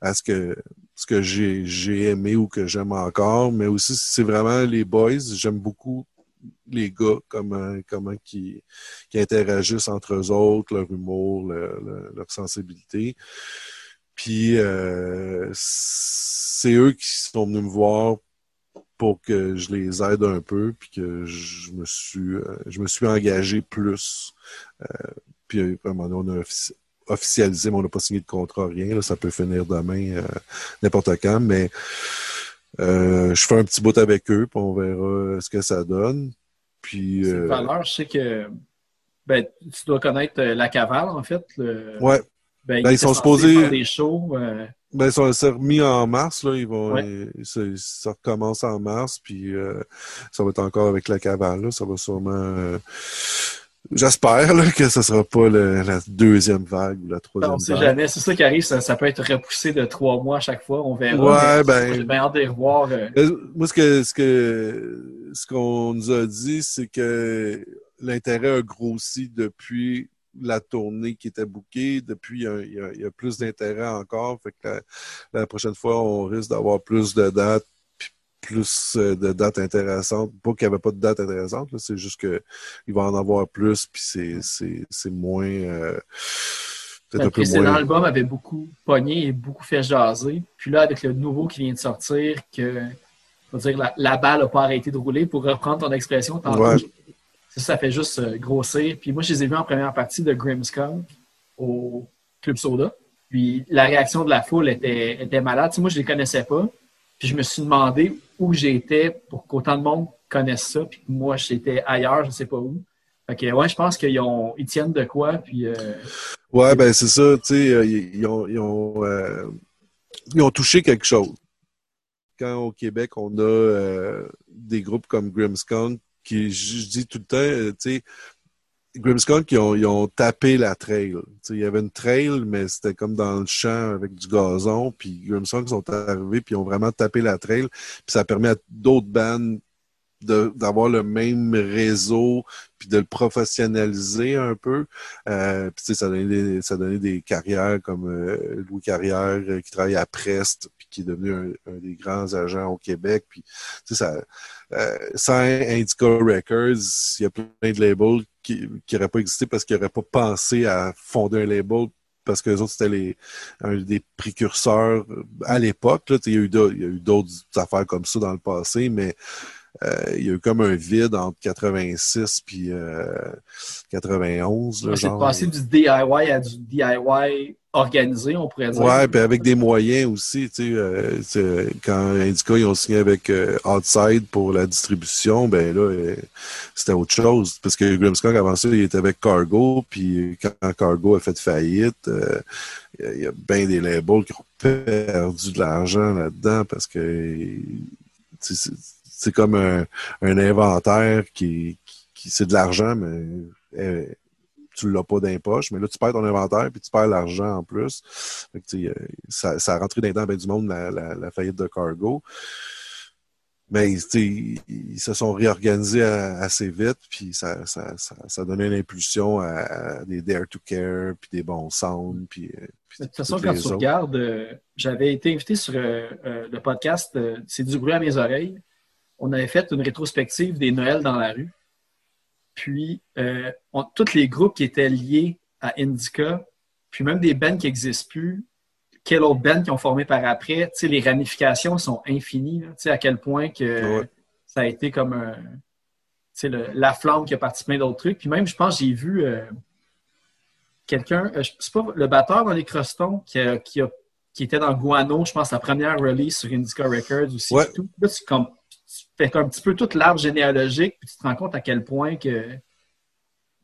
à ce que ce que j'ai j'ai aimé ou que j'aime encore, mais aussi c'est vraiment les boys. J'aime beaucoup les gars, comment comment qui qui interagissent entre eux autres, leur humour, le- le- leur sensibilité. Puis euh, c'est eux qui sont venus me voir pour que je les aide un peu, puis que je me suis euh, je me suis engagé plus. Euh, puis à un moment donné, on a offici- officialisé, mais on n'a pas signé de contrat, rien. Là, ça peut finir demain, euh, n'importe quand, mais euh, je fais un petit bout avec eux, puis on verra euh, ce que ça donne. Puis C'est valeur, je sais que ben, tu dois connaître La Cavale, en fait. le- ouais, Ben, Ben, ils étaient sont supposés- faire des shows. Ben, ça s'est remis en mars, là. Ils vont, Ouais. ça, ça recommence en mars, puis euh, ça va être encore avec la cavale, là. Ça va sûrement. euh, J'espère que ce sera pas le- la deuxième vague ou la troisième On sait vague. jamais. C'est ça qui arrive. Ça, ça peut être repoussé de trois mois à chaque fois. On verra. Ouais, ben- J'ai bien hâte de euh, Moi, ce que ce que ce qu'on nous a dit, c'est que l'intérêt a grossi depuis la tournée qui était bookée. Depuis, il y a, il y a- il y a plus d'intérêt encore. Fait que la, la prochaine fois, on risque d'avoir plus de dates, plus euh, de dates intéressantes. Pas qu'il n'y avait pas de dates intéressantes, c'est juste que il va en avoir plus, puis c'est c'est c'est moins euh, peut-être Le un peu précédent moins. album avait beaucoup pogné et beaucoup fait jaser. Puis là, avec le nouveau qui vient de sortir, que on va dire, la, la balle n'a pas arrêté de rouler, pour reprendre ton expression Ouais. ça, ça fait juste euh, grossir. Puis moi, je les ai vus en première partie de Grimmskunk au Club Soda. Puis la réaction de la foule était, était malade. Tu sais, moi, je les connaissais pas. Puis je me suis demandé où j'étais pour qu'autant de monde connaisse ça. Puis que moi, j'étais ailleurs, je sais pas où. Fait ouais, je pense qu'ils tiennent de quoi. Puis, euh, Ouais, ben c'est ça, tu sais, euh, ils, ont, ils, ont, euh, ils ont touché quelque chose. Quand au Québec, on a des groupes comme Grimmskunk qui, je, dis tout le temps, tu sais, Grimmskunk, ils ont, ont tapé la trail. Il y avait une trail, mais c'était comme dans le champ avec du gazon. Puis Grimmskunk sont arrivés, puis ils ont vraiment tapé la trail. Puis ça permet à d'autres bandes de- d'avoir le même réseau, puis de le professionnaliser un peu. Euh, puis ça donnait des, ça donnait des carrières comme euh, Louis Carrière euh, qui travaille à Prest, qui est devenu un, un des grands agents au Québec. Puis tu sais, ça, euh, sans Indica Records, il y a plein de labels qui n'auraient pas existé parce qu'ils n'auraient pas pensé à fonder un label parce que les autres, c'était les, un des précurseurs à l'époque. là. Tu sais, Il y a eu d'autres- affaires comme ça dans le passé, mais euh, il y a eu comme un vide entre 86 puis euh, 91. Là, c'est passer du DIY à du DIY organisé, on pourrait dire. Ouais, puis avec des moyens aussi, tu sais, euh, quand Indica ils ont signé avec euh, Outside pour la distribution, ben là, euh, c'était autre chose. Parce que Grimmskunk, avant ça, il était avec Cargo, puis quand Cargo a fait faillite, euh, il y a- bien des labels qui ont perdu de l'argent là-dedans parce que c'est comme un, un inventaire qui, qui, c'est de l'argent, mais tu l'as pas d'impoche, mais là, tu perds ton inventaire puis tu perds l'argent en plus. Fait que, euh, ça, ça a rentré dans les dents ben du monde, la, la, la faillite de Cargo. Mais ils, se sont réorganisés assez vite, puis ça, ça, ça, ça a donné une impulsion à, à des Dare to Care, puis des bons sounds, puis, euh, puis De toute façon, quand les tu autres. regardes, euh, j'avais été invité sur euh, euh, le podcast C'est du bruit à mes oreilles. On avait fait une rétrospective des Noëls dans la rue. Puis, euh, on- tous les groupes qui étaient liés à Indica, puis même des bands qui n'existent plus, quelles autres bands qui ont formé par après, tu sais, les ramifications sont infinies. là. Tu sais, à quel point que Ouais. ça a été comme un, le- la flamme qui a parti plein d'autres trucs. Puis même, je pense, j'ai vu euh, quelqu'un, euh, c'est pas le batteur dans les Crostons qui, a- qui, a- qui était dans Guano, je pense, la première release sur Indica Records aussi. Ouais. Tout. Là, tu, comme, tu fais un petit peu toute l'arbre généalogique, puis tu te rends compte à quel point que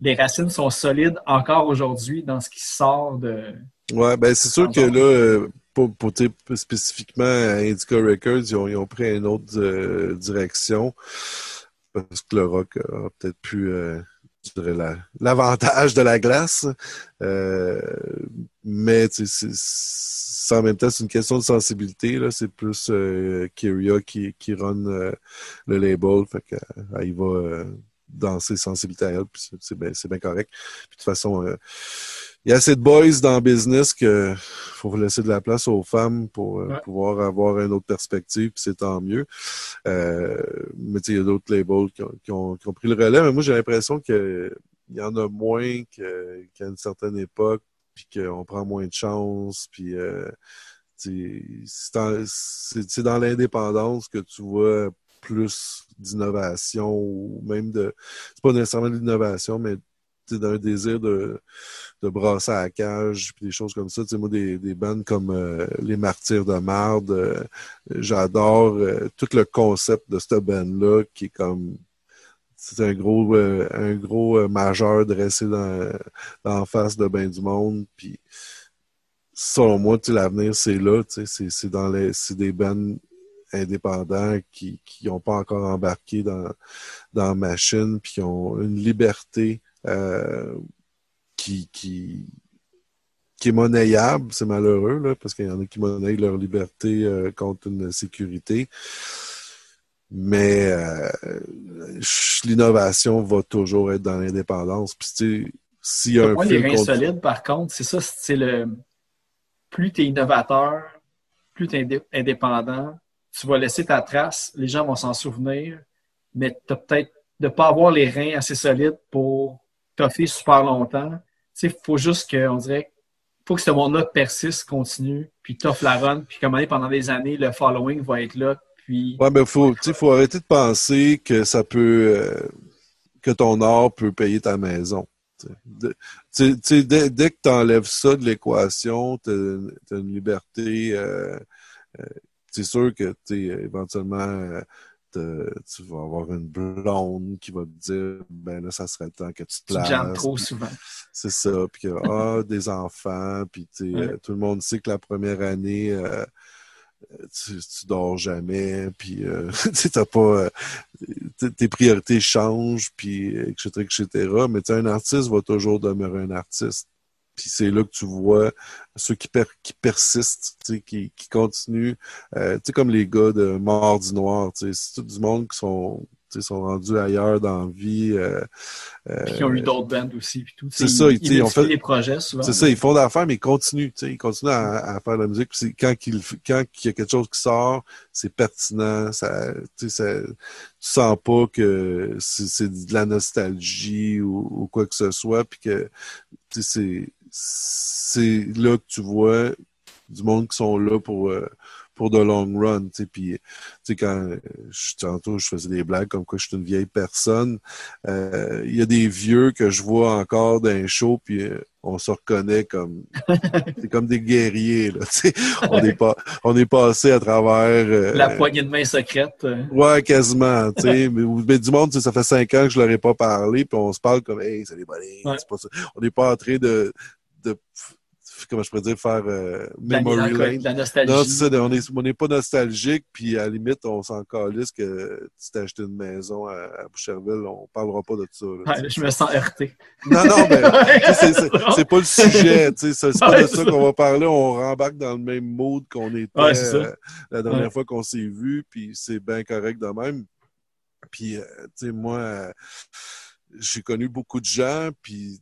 les racines sont solides encore aujourd'hui dans ce qui sort de. Ouais, ben c'est sûr que là, pour, pour spécifiquement à Indica Records, ils ont, ils ont pris une autre euh, direction. Parce que le rock a peut-être plus, euh, dirais, la- l'avantage de la glace. Euh, mais tu sais, en même temps, c'est une question de sensibilité. Là. C'est plus euh, Kyria qui, qui run euh, le label. Fait que, euh, il va euh, dans ses sensibilités à elle. Puis c'est- bien, c'est bien correct. Puis de toute façon, euh, il y a assez de boys dans le business que faut laisser de la place aux femmes pour euh, Ouais. pouvoir avoir une autre perspective, puis c'est tant mieux. Euh, mais tu sais, il y a d'autres labels qui ont, qui, ont, qui ont pris le relais, mais moi j'ai l'impression que il y en a moins que- qu'à une certaine époque, puis qu'on prend moins de chance, puis euh, tu sais, c'est en- c'est c'est dans l'indépendance que tu vois plus d'innovation ou même de c'est pas nécessairement de l'innovation, mais d'un désir de, de brasser à la cage, puis des choses comme ça. Tu moi, des, des bandes comme euh, Les Martyrs de Marde, euh, j'adore euh, tout le concept de cette band-là qui est comme. C'est un gros, un gros majeur dressé dans, la face de ben du monde. Puis selon moi, tu l'avenir, c'est là. tu sais, C'est dans les. Des bands indépendants qui n'ont pas encore embarqué dans, dans la machine, puis qui ont une liberté euh, qui, qui, qui est monnayable. C'est malheureux, là, parce qu'il y en a qui monnaient leur liberté euh, contre une sécurité. Mais euh, l'innovation va toujours être dans l'indépendance. Puis, tu sais, s'il y a un Moi, les reins contre- solides, par contre, c'est ça, c'est le. Plus tu es innovateur, plus tu es indépendant, tu vas laisser ta trace, les gens vont s'en souvenir, mais tu peut-être de pas avoir les reins assez solides pour toffer super longtemps. Il faut juste que, on dirait, faut que ce monde-là persiste, continue, puis toffe la run, puis comme dit, pendant des années, le following va être là, puis. Ouais, mais faut, faut arrêter de penser que ça peut, euh, que ton art peut payer ta maison. De- tu sais, tu sais, dès, dès que tu enlèves ça de l'équation, tu as, une liberté. euh, euh, c'est sûr que tu éventuellement, euh, tu vas avoir une blonde qui va te dire ben là, ça serait le temps que tu te Tu jammes places. trop souvent. C'est ça. Puis que, ah, des enfants. Puis, tu euh, tout le monde sait que la première année, euh, tu, tu dors jamais. Puis, euh, tu t'as pas. euh, tes priorités changent, puis, etc., etc. Mais, tu sais, un artiste va toujours demeurer un artiste. Puis c'est là que tu vois ceux qui, per- qui persistent, tu sais, qui, qui continuent. Euh, tu sais, comme les gars de Mardi Noir, tu sais, c'est tout du monde qui sont, tu sais, sont rendus ailleurs dans la vie. euh, Puis ils ont eu d'autres bands aussi, puis tout. c'est ça, ils, sais, ils ont fait- les projets souvent. c'est ça, ils font d'affaires, mais ils continuent, tu sais, ils continuent à, à faire de la musique. Puis quand il, quand il y a quelque chose qui sort, c'est pertinent, ça, ça, tu sens pas que c'est de la nostalgie ou, ou quoi que ce soit, puis que, tu sais, c'est, c'est là que tu vois du monde qui sont là pour, euh, pour de long run, tu sais, puis, tu sais, quand, je, tantôt, je faisais des blagues comme quoi je suis une vieille personne, euh, il y a des vieux que je vois encore dans un show, puis euh, on se reconnaît comme c'est comme des guerriers là, tu sais. on est pas on est passé à travers euh, La poignée de main secrète. ouais quasiment tu sais mais, mais du monde ça fait cinq ans que je leur ai pas parlé puis on se parle comme hey Ouais. c'est pas ça on n'est pas en train de de comment je pourrais dire faire euh, memory lane la nostalgie. non, c'est ça, on est- on n'est pas nostalgique, puis à la limite, on s'en calisse que tu t'es acheté une maison à, à Boucherville, on parlera pas de ça. là, Ouais, je me sens heurté. Non, non, mais c'est- pas le sujet, tu sais, c'est pas de ça qu'on va parler, on rembarque dans le même mood qu'on était Ouais, euh, la dernière Ouais. fois qu'on s'est vu, puis c'est bien correct de même. Puis, euh, tu sais, moi, j'ai connu beaucoup de gens, puis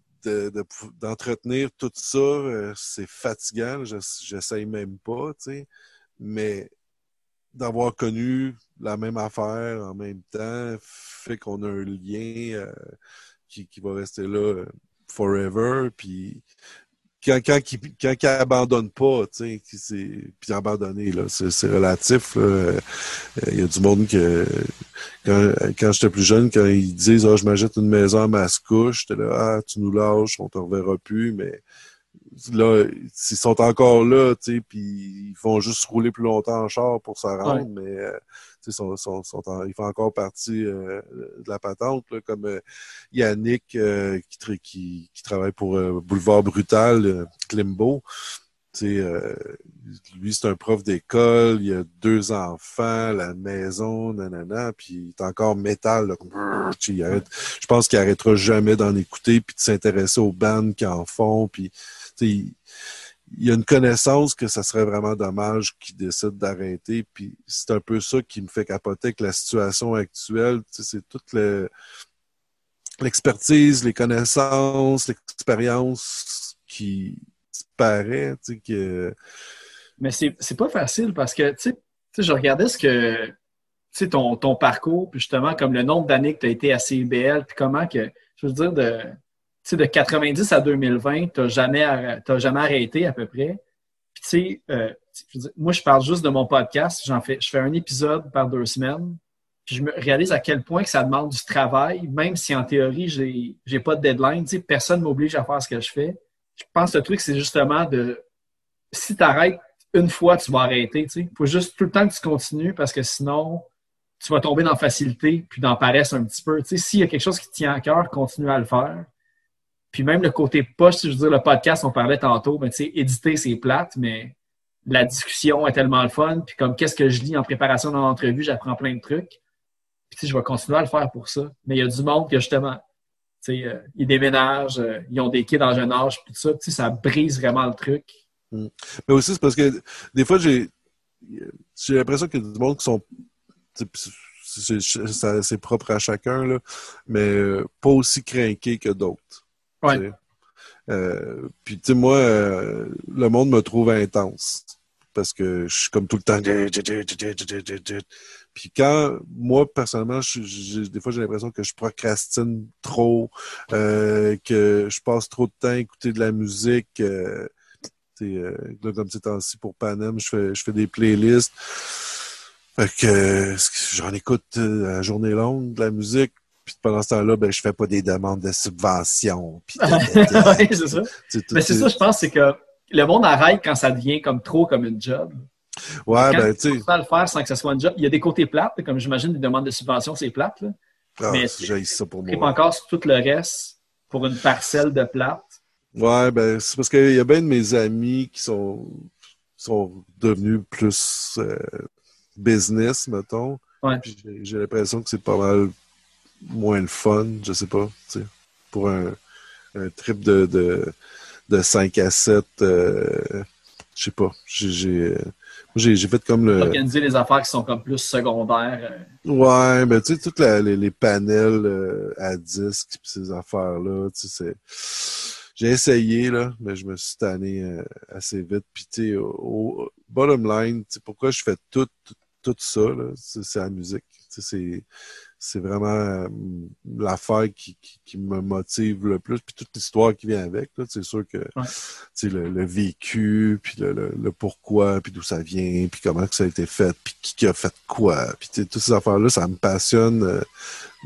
d'entretenir tout ça, euh, c'est fatigant, je- j'essaye même pas, tu sais, mais d'avoir connu la même affaire en même temps fait qu'on a un lien euh, qui, qui va rester là euh, forever, puis quand, quand, il, quand il abandonne pas, tu sais, qui puis abandonner, là, c'est c'est relatif, là. Euh, Il y a du monde que, quand, quand j'étais plus jeune, quand ils disent, ah, je m'achète une maison à Mascouche, j'étais là, ah, tu nous lâches, on te reverra plus, mais là, ils sont encore là, tu sais, puis ils font juste rouler plus longtemps en char pour se rendre, mais, euh, sont, sont, ils font encore partie euh, de la patente, là, comme euh, Yannick euh, qui, qui, qui travaille pour euh, Boulevard Brutal, euh, Klimbo. Lui, c'est un prof d'école, il a deux enfants, la maison, nanana, puis il est encore métal. Là, comme, il arrête- je pense qu'il arrêtera jamais d'en écouter, puis de s'intéresser aux bandes qui en font, puis il, y a une connaissance que ça serait vraiment dommage qu'il décide d'arrêter, puis c'est un peu ça qui me fait capoter avec la situation actuelle. Tu sais, c'est toute le- l'expertise, les connaissances, l'expérience qui disparaît, tu sais, que... Mais c'est pas facile parce que, tu sais, je regardais ce que, tu sais, ton, ton parcours, puis justement, comme le nombre d'années que tu as été à CIBL, puis comment que, je veux dire, de, sais, de 90 à 2020, tu n'as jamais, t'as jamais arrêté à peu près. Tu sais, euh, moi, je parle juste de mon podcast. J'en fais, je fais un épisode par deux semaines. Puis, je me réalise à quel point que ça demande du travail, même si en théorie, j'ai, j'ai pas de deadline. Tu sais, personne m'oblige à faire ce que je fais. Je pense que le truc, c'est justement de, si tu arrêtes une fois, tu vas arrêter. Il faut juste tout le temps que tu continues parce que sinon, tu vas tomber dans facilité puis dans paresse un petit peu. Tu sais, S'il y a quelque chose qui te tient à cœur, continue à le faire. Puis même le côté poche, je veux dire, le podcast, on parlait tantôt, mais tu sais, éditer, c'est plate, mais la discussion est tellement le fun. Puis comme qu'est-ce que je lis en préparation d'une entrevue, j'apprends plein de trucs. Puis je vais continuer à le faire pour ça. Mais il y a du monde que justement, tu sais, euh, ils déménagent, euh, ils ont des kids dans jeune âge, puis tout ça, tu sais, ça brise vraiment le truc. Mais aussi, c'est parce que des fois, j'ai j'ai l'impression qu'il y a du monde qui sont. c'est- propre à chacun, là, mais euh, pas aussi craqués que d'autres. Ouais. Euh, puis, tu sais, moi, euh, le monde me trouve intense parce que je suis comme tout le temps. Puis quand, moi, personnellement, je- des fois, j'ai l'impression que je procrastine trop, euh, que je passe trop de temps à écouter de la musique. euh, euh, là, comme ces temps-ci pour Panem, je fais, je fais des playlists. Fait que euh, j'en écoute euh, la journée longue de la musique. Puis pendant ce temps-là, ben, je fais pas des demandes de subvention. Puis, ouais, c'est ça. Mais c'est ça, je pense, c'est que le monde arrête quand ça devient comme trop comme une job. Ouais, quand ben, tu sais, le faire sans que ça soit une job, il y a des côtés plates, comme j'imagine des demandes de subvention, c'est plate. Là. ah, mais j'ai ça pour Et pas moi. encore sur tout le reste pour une parcelle de plate. Ouais, ben, c'est parce qu'il y a bien de mes amis qui sont, sont devenus plus euh, business, mettons. Ouais. J'ai l'impression que c'est pas mal moins le fun, je sais pas, pour un, un trip de, de, de 5 à 7, euh, je sais pas, j'ai j'ai euh, j'ai j'ai fait comme le... Organiser les affaires qui sont comme plus secondaires. euh, Ouais, ben tu sais, tous les, les panels euh, à disque pis ces affaires-là, tu sais. J'ai essayé, là, mais je me suis tanné euh, assez vite. Puis, tu sais, au, au bottom line, tu sais, pourquoi je fais tout, tout, tout ça, là, c'est c'est la musique. Tu sais, c'est... C'est vraiment euh, l'affaire qui, qui, qui me motive le plus, puis toute l'histoire qui vient avec. C'est sûr que Ouais. le, le vécu, puis le, le, le pourquoi, puis d'où ça vient, puis comment que ça a été fait, puis qui, qui a fait quoi. Puis toutes ces affaires-là, ça me passionne. euh,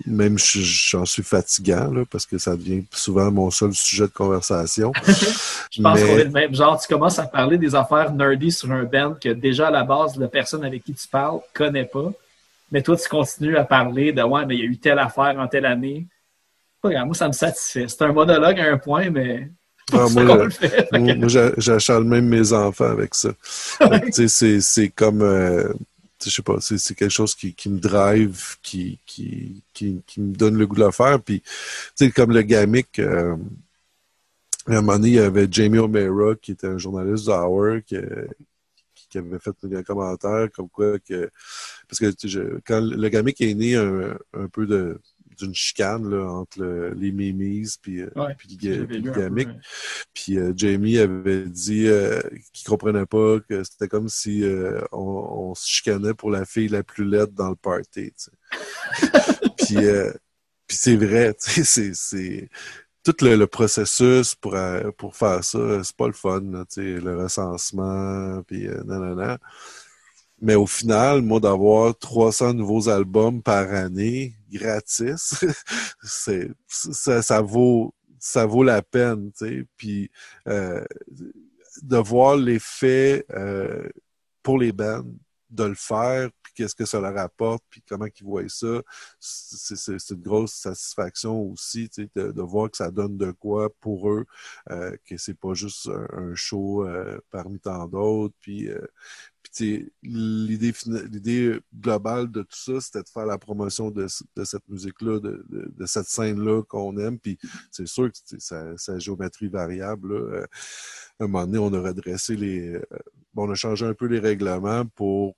même je- j'en suis fatigant, là, parce que ça devient souvent mon seul sujet de conversation. Je pense Mais- qu'on est le même. Genre, tu commences à parler des affaires nerdy sur un band que déjà à la base, la personne avec qui tu parles connaît pas. Mais toi, tu continues à parler de ouais, mais il y a eu telle affaire en telle année. Pas grave, moi, ça me satisfait. C'est un monologue à un point, mais Ah, moi, le- fait. J'achale même mes enfants avec ça. C'est, c'est comme, euh, je sais pas, c'est, c'est quelque chose qui, qui me drive, qui, qui, qui, qui me donne le goût de le faire. Puis, tu sais, comme le gamic, euh, à un moment donné, il y avait Jamie O'Meara, qui était un journaliste de Hour, qui, qui avait fait un commentaire comme quoi que, parce que je- quand le gamic est né un, un peu de, d'une chicane là, entre le- les mimis puis, euh, Ouais, puis le, puis le peu, gamic. ouais. Puis euh, Jamie avait dit euh, qu'il comprenait pas que c'était comme si euh, on, on se chicanait pour la fille la plus laide dans le party. puis euh, puis c'est vrai, tu sais, c'est c'est tout le, le processus pour pour faire ça, c'est pas le fun, là, tu sais, le recensement, puis nanana. Mais au final, moi, d'avoir 300 nouveaux albums par année, gratis, c'est, ça, ça vaut, ça vaut la peine, tu sais. Puis, euh, de voir l'effet euh, pour les bands, de le faire, puis qu'est-ce que ça leur apporte, puis comment ils voient ça, c'est, une grosse satisfaction aussi, tu sais, de, de voir que ça donne de quoi pour eux, euh, que c'est pas juste un, un show euh, parmi tant d'autres, puis l'idée, globale de tout ça, c'était de faire la promotion de, ce- de cette musique-là, de, cette scène-là qu'on aime. Puis c'est sûr que sa, géométrie variable, euh, à un moment donné, on a redressé les. euh, on a changé un peu les règlements pour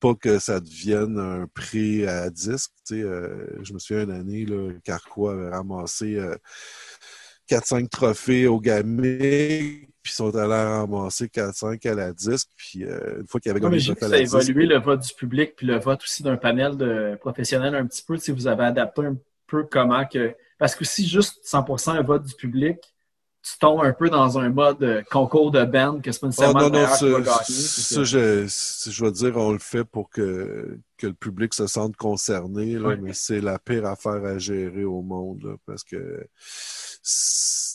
pas que ça devienne un prix à disque. Tu sais, euh, je me souviens une année, là, Carquois avait ramassé euh, 4-5 trophées au Gamic, puis ils sont allés ramasser 4-5 à la disque, puis euh, une fois qu'il y avait que à ça a évolué le vote du public puis le vote aussi d'un panel de professionnels un petit peu. Si vous avez adapté un peu comment que. Parce que si juste 100% un vote du public, tu tombes un peu dans un mode euh, concours de band que c'est pas Ah nécessairement non, non, ça, gagner. ça, que- je, je veux dire, on le fait pour que, que le public se sente concerné, là, mais c'est la pire affaire à gérer au monde, là, parce que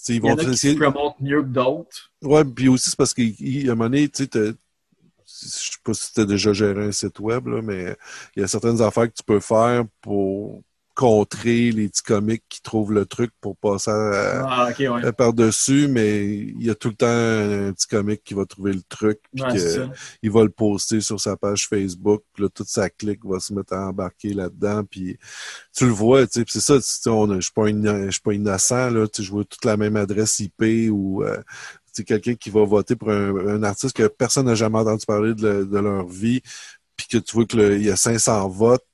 ils Il y en vont a qui essayer. se promotent mieux que d'autres. Ouais, puis aussi c'est parce qu'à un moment donné, tu sais, je sais pas si tu as déjà géré un site web, là, mais il y a certaines affaires que tu peux faire pour contrer les petits comiques qui trouvent le truc pour passer Ah, ouais. à- par-dessus, mais il y a tout le temps un, petit comique qui va trouver le truc, puis Ouais, c'est il va le poster sur sa page Facebook, puis là, toute sa clique va se mettre à embarquer là-dedans, puis tu le vois, tu sais, c'est ça, je suis pas, inno- innocent, là, tu sais, je vois toute la même adresse IP ou euh, tu sais, quelqu'un qui va voter pour un, un artiste que personne n'a jamais entendu parler de, le- de leur vie, puis que tu vois qu'il y a 500 votes,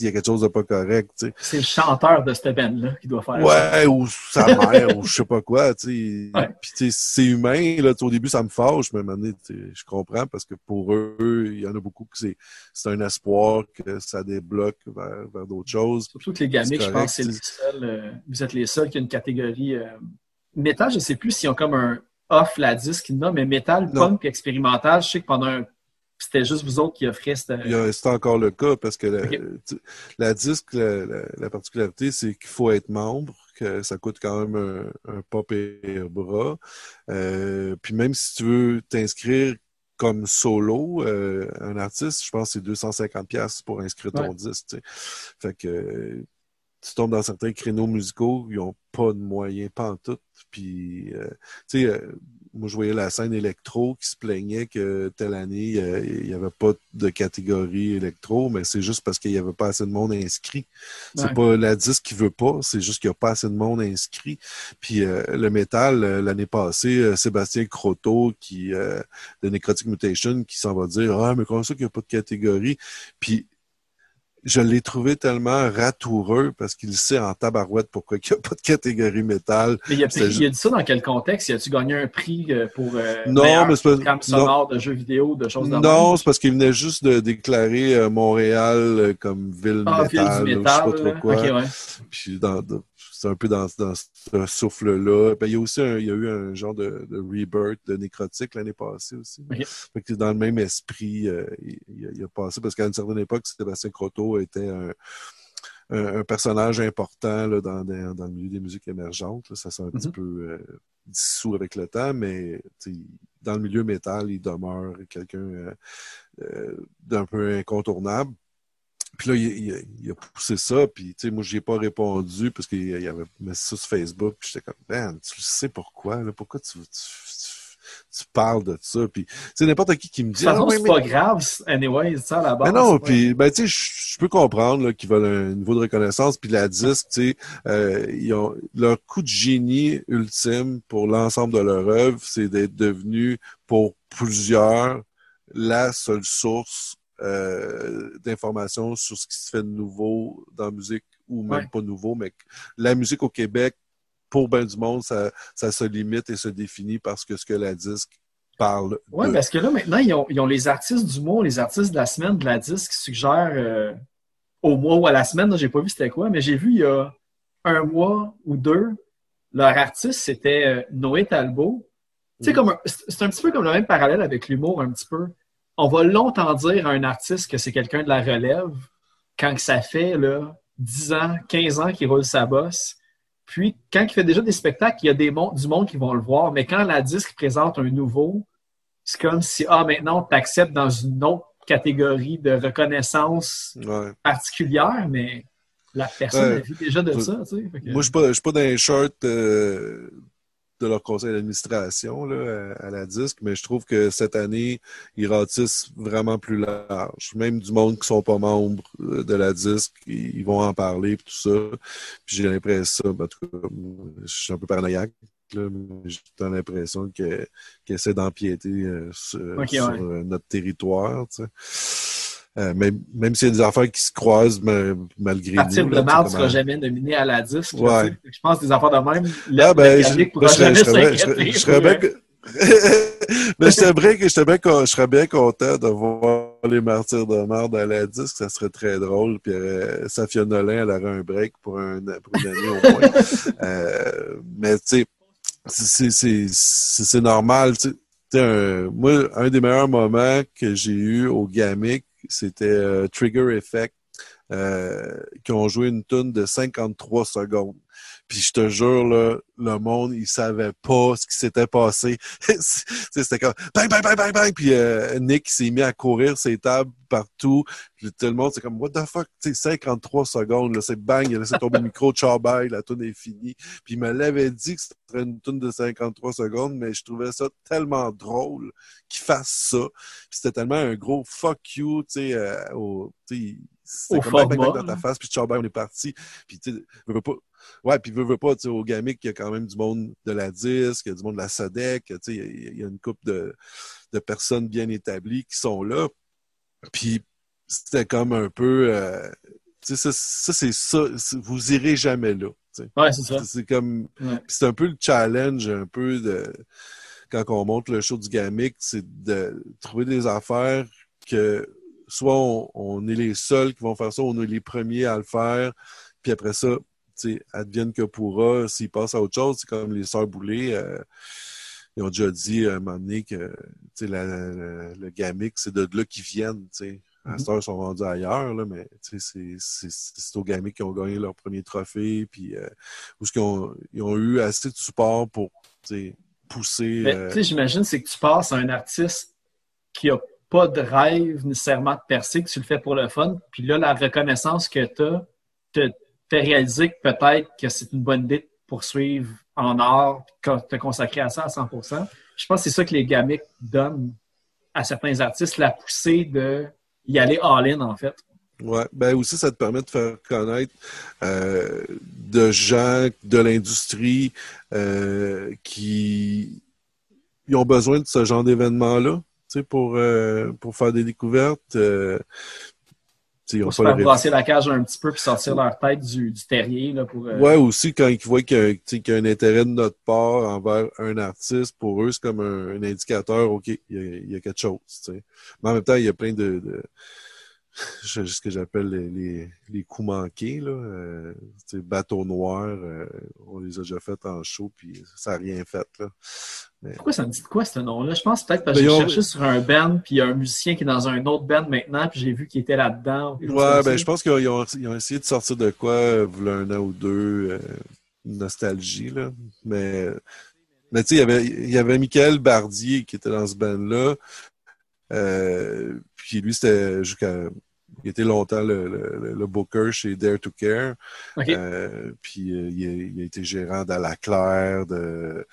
il y a quelque chose de pas correct, tu sais. C'est le chanteur de cette band-là qui doit faire ça. Ouais, ou sa mère, ou je sais pas quoi, tu sais. Ouais. Puis, tu sais, c'est humain, là, au début, ça me fâche, mais maintenant, je comprends, parce que pour eux, il y en a beaucoup que c'est, c'est un espoir que ça débloque vers, vers d'autres choses. Surtout que les gamiques, je pense que c'est les seuls. euh, vous êtes les seuls qui ont une catégorie. Euh, métal, je ne sais plus s'ils ont comme un off la disque, non, mais métal, punk, expérimental, je sais que pendant un. C'était juste vous autres qui offriez cette. C'est encore le cas, parce que la, la disque, la, la- la particularité, c'est qu'il faut être membre, que ça coûte quand même un, un pop et un bras. Euh, puis même si tu veux t'inscrire comme solo, euh, un artiste, je pense que c'est 250$ piastres pour inscrire ton Ouais. disque. tu sais. Fait que tu tombes dans certains créneaux musicaux, ils n'ont pas de moyens, pas en tout. Puis, euh, tu sais, moi, je voyais la scène électro qui se plaignait que telle année, il n'y avait pas de catégorie électro, mais c'est juste parce qu'il n'y avait pas assez de monde inscrit. C'est Ouais. pas la disque qui veut pas, c'est juste qu'il n'y a pas assez de monde inscrit. Puis euh, le métal, euh, l'année passée, euh, Sébastien Croteau, qui euh, de Necrotic Mutation, qui s'en va dire Ah, mais comment ça qu'il n'y a pas de catégorie? Puis je l'ai trouvé tellement ratoureux parce qu'il sait en tabarouette pourquoi il n'y a pas de catégorie métal. Mais il a, il a dit ça dans quel contexte? Y a-tu gagné un prix euh, pour euh, Non, mais pas- non. sonore de jeux vidéo, de choses Non, c'est parce qu'il venait juste de déclarer euh, Montréal euh, comme ville Ah, ville métal, du ou je sais pas métal. trop quoi. Ok, ouais. Puis dans, dans- c'est un peu dans, dans ce souffle-là. Ben, il y a aussi un, il y a eu un genre de, de rebirth de nécrotique l'année passée aussi. Ok. Fait que dans le même esprit, euh, il, il a- passé, parce qu'à une certaine époque, Sébastien Croteau était un, un, un personnage important là, dans, dans, dans le milieu des musiques émergentes. là. Ça s'est un petit Mhm. peu euh, dissous avec le temps, mais dans le milieu métal, il demeure quelqu'un euh, d'un peu incontournable. Puis là, il, il- il a poussé ça, puis tu sais, moi, j'y ai pas répondu parce qu'il il avait mis ça sur Facebook, puis j'étais comme, man, tu le sais pourquoi, là, pourquoi tu, tu, tu, tu parles de ça, puis c'est n'importe qui qui me De dit, toute façon, Ah, ouais, c'est mais- pas grave, anyway, ça à la base. mais non, puis ben tu sais, je je peux comprendre là, qu'ils veulent un niveau de reconnaissance, puis la disque, tu sais, euh, ils ont leur coup de génie ultime pour l'ensemble de leur œuvre, c'est d'être devenu pour plusieurs la seule source euh, d'informations sur ce qui se fait de nouveau dans la musique ou même Ouais. pas nouveau, mais la musique au Québec pour ben du monde, ça, ça se limite et se définit parce que ce que la disque parle. Oui, de. parce que là, maintenant, ils ont, ils ont les artistes du mois, les artistes de la semaine de la disque qui suggèrent euh, au mois ou à la semaine. J'ai pas vu c'était quoi, mais j'ai vu il y a un mois ou deux, leur artiste, c'était euh, Noé Talbot. C'est c'est un petit peu comme le même parallèle avec l'humour, un petit peu. On va longtemps dire à un artiste que c'est quelqu'un de la relève quand que ça fait là, 10 ans, 15 ans qu'il roule sa bosse. Puis, quand il fait déjà des spectacles, il y a des mon- du monde qui vont le voir. Mais quand la disque présente un nouveau, c'est comme si, ah, maintenant, tu acceptes dans une autre catégorie de reconnaissance Ouais. particulière, mais la personne Ouais. vu déjà de Ouais. ça, tu sais. Fait que- Moi, je suis pas, je suis pas dans les shorts euh, de leur conseil d'administration à, à la disque, mais je trouve que cette année, ils ratissent vraiment plus large. Même du monde qui sont pas membres euh, de la disque, ils, vont en parler et tout ça. Puis j'ai l'impression, en tout cas, je suis un peu paranoïaque. J'ai l'impression que- qu'ils essaient d'empiéter euh, sur, euh, notre territoire. tu sais. Euh, même même s'il y a des affaires qui se croisent ma- malgré Partir de marde ne sera jamais nominé à la disque. Ouais. Je pense que des affaires de même, le, Ah, ben, je, public ben, pourra je serais, jamais je serais bien, s'inquiéter je serais mais je serais bien, je serais bien, content de voir les martyrs de merde à la disque, ça serait très drôle. Puis euh, Safia Nolin, elle aurait un break pour, un, pour une année au moins. Euh, mais tu sais, c'est- normal. tu sais. Tu sais, un- moi, un des meilleurs moments que j'ai eu au Gamic, c'était euh, Trigger Effect. euh, qui ont joué une tune de 53 secondes. Puis je te jure, là, le monde, il savait pas ce qui s'était passé. C'était comme bang, bang, bang, bang, bang. Puis euh, Nick s'est mis à courir ses tables partout. Puis tout le monde, c'est comme, what the fuck? Tu sais, 53 secondes, là, c'est bang, il a laissé tomber le micro, ciao, bye, la tune est finie. Puis il me l'avait dit que c'était une tune de 53 secondes, mais je trouvais ça tellement drôle qu'il fasse ça. Puis c'était tellement un gros fuck you, tu sais, euh, Au comme bang, bang, bang dans ta face, puis bye, on est parti. Puis tu sais, veux, veux pas, Ouais, puis veut, veut pas, tu sais, au Gamic, il y a quand même du monde de la disque, du monde de la SODEC, tu sais, il y a- il y, a une couple de, de personnes bien établies qui sont là. Puis c'était comme un peu, euh, tu sais, ça, ça c'est ça, c'est- vous irez jamais là. tu sais. Ouais, c'est ça. C'est- C'est comme, Ouais. c'est un peu le challenge, un peu de, quand on monte le show du Gamic, c'est de trouver des affaires que soit on, on est les seuls qui vont faire ça, on est les premiers à le faire, puis après ça, tu sais, advienne que pourra, s'ils passent à autre chose, c'est comme les sœurs Boulay, euh, ils ont déjà dit à un moment donné que tu sais, la- la- le Gamic, c'est de là qu'ils viennent, tu sais. À cette heure, ils sont rendus ailleurs, là, mais tu sais, c'est- c'est c'est au Gamic qu'ils ont gagné leur premier trophée, puis euh, où ils ont, ils ont eu assez de support pour tu sais, pousser. Euh, tu sais, j'imagine, c'est que tu passes à un artiste qui a pas de rêve nécessairement de percer, que tu le fais pour le fun. Puis là, la reconnaissance que tu as te fait réaliser que peut-être que c'est une bonne idée de poursuivre en art, puis te consacrer à ça à 100% Je pense que c'est ça que les gamics donnent à certains artistes, la poussée de y aller all-in, en fait. Ouais, ben aussi, ça te permet de faire connaître euh, de gens de l'industrie euh, qui ont besoin de ce genre d'événement-là, tu sais, pour, euh, pour faire des découvertes. Euh, ils ont Pour se pas faire le brasser la cage un petit peu puis sortir leur tête du, du terrier. Là, pour, euh, Ouais, aussi, quand ils voient qu'il y, a un- tu sais, qu'il y a un intérêt de notre part envers un artiste, pour eux, c'est comme un, un indicateur, OK, il y, a, il y a quelque chose. tu sais. Mais en même temps, il y a plein de. de je- ce que j'appelle les, les, les coups manqués, là. Euh, tu sais, bateau noir, euh, on les a déjà fait en show, puis ça n'a rien fait, là. Pourquoi ça me dit de quoi ce nom-là? Je pense peut-être parce que Ben, j'ai ont- cherché sur un band, puis il y a un musicien qui est dans un autre band maintenant, puis j'ai vu qu'il était là-dedans. Ouais, ben, je pense qu'ils ont, ils ont essayé de sortir de quoi, euh, v'là un an ou deux, euh, une nostalgie, là. Mais, mais tu sais, il y avait, il y avait Michael Bardier qui était dans ce band-là. Euh, puis lui, c'était jusqu'à. Il était longtemps le, le, le booker chez Dare to Care. Euh, puis euh, il, a, il a été gérant de La Claire, de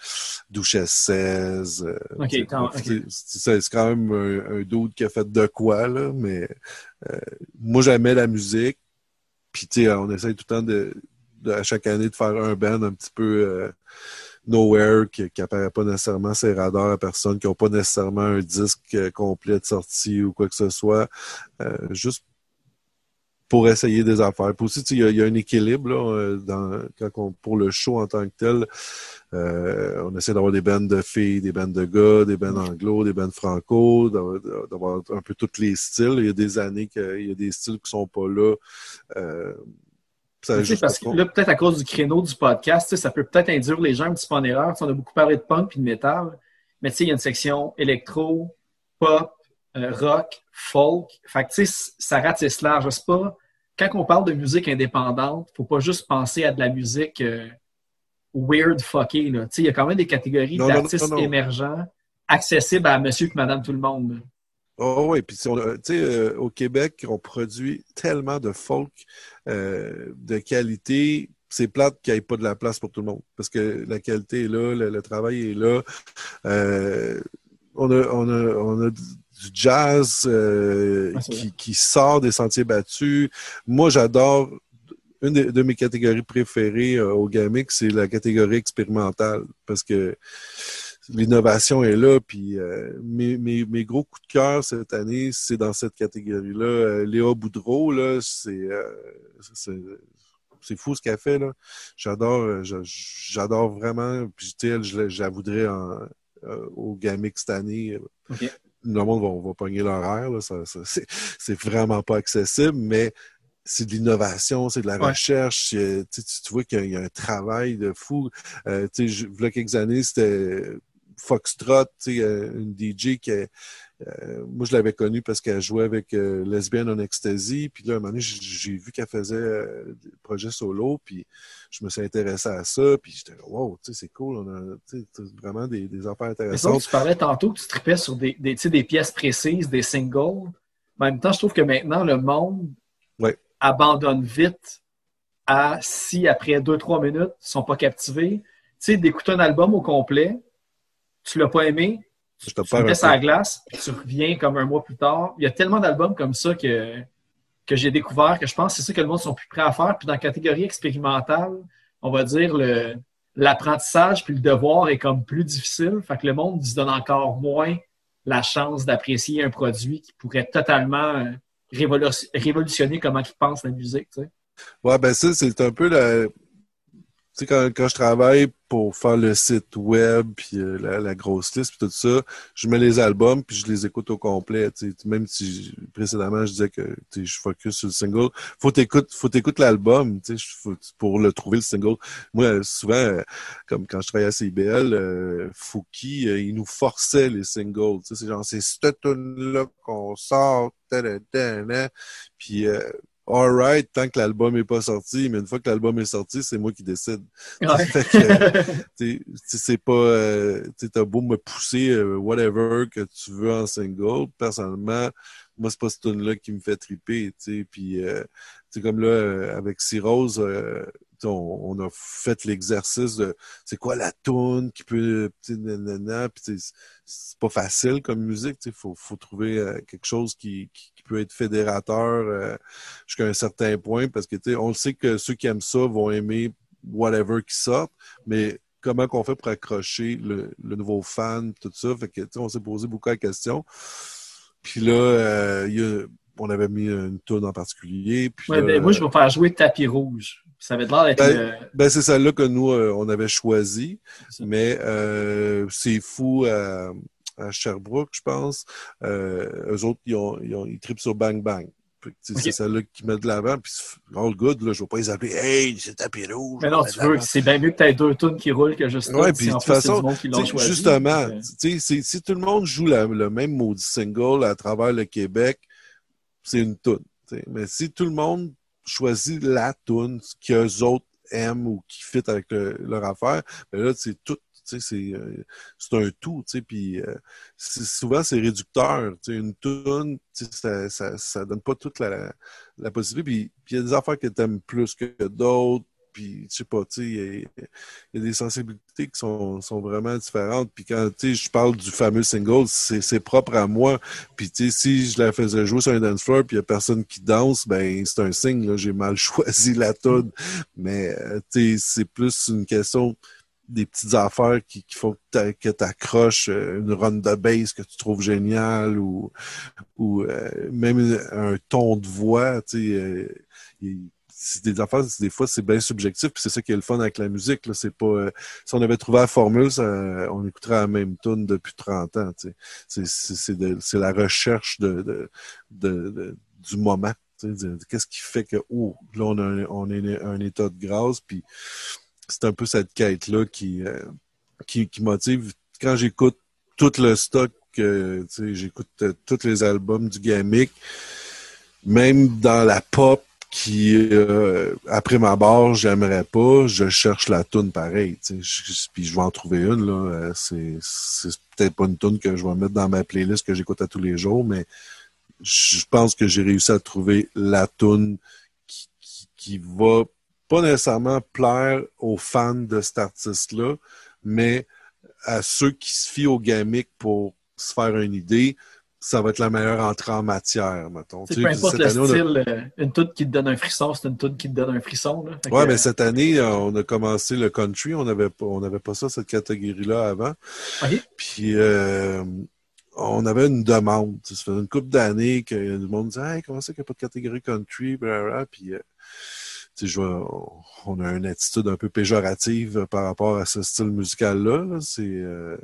Duchesse 16. euh, OK, tu sais, quand- ok. c'est- quand même un, un dude qui a fait de quoi, là, mais euh, moi, j'aimais la musique. Puis, tu sais, on essaye tout le temps de, de- à chaque année de faire un band un petit peu nowhere, qui, qui apparaît pas nécessairement ses radars à personne, qui n'ont pas nécessairement un disque complet de sortie ou quoi que ce soit. Euh, juste pour essayer des affaires. Puis aussi, tu sais, il y, y a un équilibre là, euh, dans, quand on, pour le show en tant que tel. Euh, on essaie d'avoir des bandes de filles, des bandes de gars, des bandes anglo, des bandes franco, d'avoir un peu tous les styles. Il y a des années qu'il y a des styles qui sont pas là. Euh, ça Tu sais, parce que là, peut-être à cause du créneau du podcast, sais, ça peut peut-être induire les gens un petit peu en erreur. Sais, On a beaucoup parlé de punk puis de métal, mais tu sais, il y a une section électro, pop, euh, rock, folk. Fait que tu sais, ça ratisse large. C'est pas quand on parle de musique indépendante, faut pas juste penser à de la musique euh, weird fuckée. Là. Tu sais, il y a quand même des catégories d'artistes émergents accessibles à monsieur et madame tout le monde. Oh oui, puis sais, euh, au Québec, on produit tellement de folk euh, de qualité. C'est plate qu'il n'y ait pas de la place pour tout le monde. Parce que la qualité est là, le, le travail est là. Euh, on, a, on, a, on a du jazz euh, qui, qui sort des sentiers battus. Moi, j'adore. Une de, de mes catégories préférées euh, au Gamic, c'est la catégorie expérimentale. Parce que l'innovation est là. Puis euh, mes, mes, mes gros coups de cœur cette année, c'est dans cette catégorie-là. Léa Boudreau, là, c'est euh, c'est fou ce qu'elle fait. là. J'adore, j'adore vraiment. Puis tu sais, elle, je, la- je la voudrais en, euh, au Gamic cette année. Le monde va, va pogner l'horaire. là. Ça, ça, c'est c'est vraiment pas accessible, mais c'est de l'innovation, c'est de la recherche. c'est- Tu, tu- vois qu'il y, y a un travail de fou. Euh, tu sais, je- il y a quelques années, c'était Foxtrot, euh, une DJ qui est, euh, moi, je l'avais connue parce qu'elle jouait avec euh, Lesbian on Ecstasy. Puis là, un moment donné, j'ai vu qu'elle faisait euh, des projets solo. Puis je me suis intéressé à ça. Puis j'étais là, wow, c'est cool. On a vraiment des, des affaires intéressantes. tu parlais tantôt que tu tripais sur des, pièces précises, des singles. Mais en même temps, je trouve que maintenant, le monde Ouais. abandonne vite à si, après deux, trois minutes, ils sont pas captivés. Tu sais, d'écouter un album au complet, tu l'as pas aimé, Je te tu le mets sur la glace, tu reviens comme un mois plus tard. Il y a tellement d'albums comme ça que, que j'ai découvert que je pense que c'est ça que le monde sont plus prêts à faire. Puis dans la catégorie expérimentale, on va dire le l'apprentissage puis le devoir est comme plus difficile. Fait que le monde se donne encore moins la chance d'apprécier un produit qui pourrait totalement euh, révolu- révolutionner comment ils pensent la musique. Tu sais. Ouais, ben ça, c'est un peu la. Sais, quand, quand je travaille pour faire le site web, puis euh, la, la grosse liste, puis tout ça, je mets les albums, puis je les écoute au complet. Même si précédemment, je disais que je focus sur le single, faut t'écouter faut t'écouter l'album pour le trouver, le single. Moi, euh, souvent, euh, comme quand je travaillais à CIBL, euh, Fouki, euh, il nous forçait les singles. C'est genre, c'est cette tune-là qu'on sort, puis... Euh, alright, tant que l'album est pas sorti, mais une fois que l'album est sorti, c'est moi qui décide. Ouais. Sais, c'est pas, euh, t'as beau me pousser euh, whatever que tu veux en single, personnellement, moi c'est pas cette tune là qui me fait triper, tu sais, puis euh, comme là euh, avec Cyrose, euh, on, on a fait l'exercice de c'est quoi la tune qui peut, nanana, puis c'est pas facile comme musique, sais, faut, faut trouver euh, quelque chose qui, qui peut être fédérateur euh, jusqu'à un certain point, parce que tu sais, on le sait que ceux qui aiment ça vont aimer whatever qui sort, mais comment qu'on fait pour accrocher le, le nouveau fan, tout ça, fait que on s'est posé beaucoup la question. Puis là, euh, y a- on avait mis une tune en particulier. Puis Ouais, là, ben, moi, je vais faire jouer Tapis Rouge. Ça avait l'air d'être Ben, ben, c'est celle-là que nous, euh, on avait choisi. Mais euh, c'est fou à, Sherbrooke, je pense. Euh, eux autres, ils, ont, ils, ont, ils trippent sur Bang Bang. C'est celle-là qui met de l'avant. Puis all good, là, je vais pas les appeler Hey, c'est tapis rouge. Mais non, tu veux, c'est bien mieux que tu aies deux tunes qui roulent que juste Ouais, une, puis de toute façon, choisi. Justement, euh, si, tout le monde joue la- le même maudit single à travers le Québec, c'est une toune. Mais si tout le monde choisit la toune qu'eux autres aiment ou qui fit avec le- leur affaire, ben là, c'est tout. Tu euh, c'est un tout, tu puis euh, souvent c'est réducteur. tu Une toune, tu ça, ça, ça donne pas toute la, la possibilité. Puis il y a des affaires que tu aimes plus que d'autres. Puis, je sais pas, tu il y a- des sensibilités qui sont, sont vraiment différentes. Puis quand tu je parle du fameux single, c'est propre à moi. Puis tu si je la faisais jouer sur un dance floor puis il y a personne qui danse, ben c'est un signe, j'ai mal choisi la tune. Mais euh, tu c'est plus une question des petites affaires qui, font que tu accroches une run de bass que tu trouves géniale ou, ou euh, même un ton de voix, tu sais. euh, c'est des affaires, des fois, c'est bien subjectif, puis c'est ça qui est le fun avec la musique. Là. C'est pas, euh, si on avait trouvé la formule, ça, on écouterait la même tune depuis 30 ans. tu sais. C'est, c'est, c'est, de- c'est la recherche de, de, de- du moment. tu sais, Qu'est-ce qui fait que, oh, là, on, a un, on est un état de grâce, puis c'est un peu cette quête-là qui, euh, qui, qui motive. Quand j'écoute tout le stock, euh, j'écoute euh, tous les albums du Gamic, même dans la pop qui, après ma barre, j'aimerais pas, je cherche la toune pareil. Puis je vais en trouver une. là. C'est c'est peut-être pas une toune que je vais mettre dans ma playlist que j'écoute à tous les jours, mais je pense que j'ai réussi à trouver la toune qui, qui, qui va pas nécessairement plaire aux fans de cet artiste-là, mais à ceux qui se fient au gamic pour se faire une idée, ça va être la meilleure entrée en matière, mettons. peu importe cette le année, on a- style, euh, une toute qui te donne un frisson, c'est une toute qui te donne un frisson. Là. Que, Ouais, mais euh, cette année, euh, on a commencé le country. On n'avait pas, on pas ça, cette catégorie-là avant. Puis, euh, on avait une demande. Ça fait une couple d'années que le monde disait, hey, comment ça qu'il n'y a pas de catégorie country, blablabla. Puis, euh, je on a une attitude un peu péjorative par rapport à ce style musical-là. là. C'est, euh,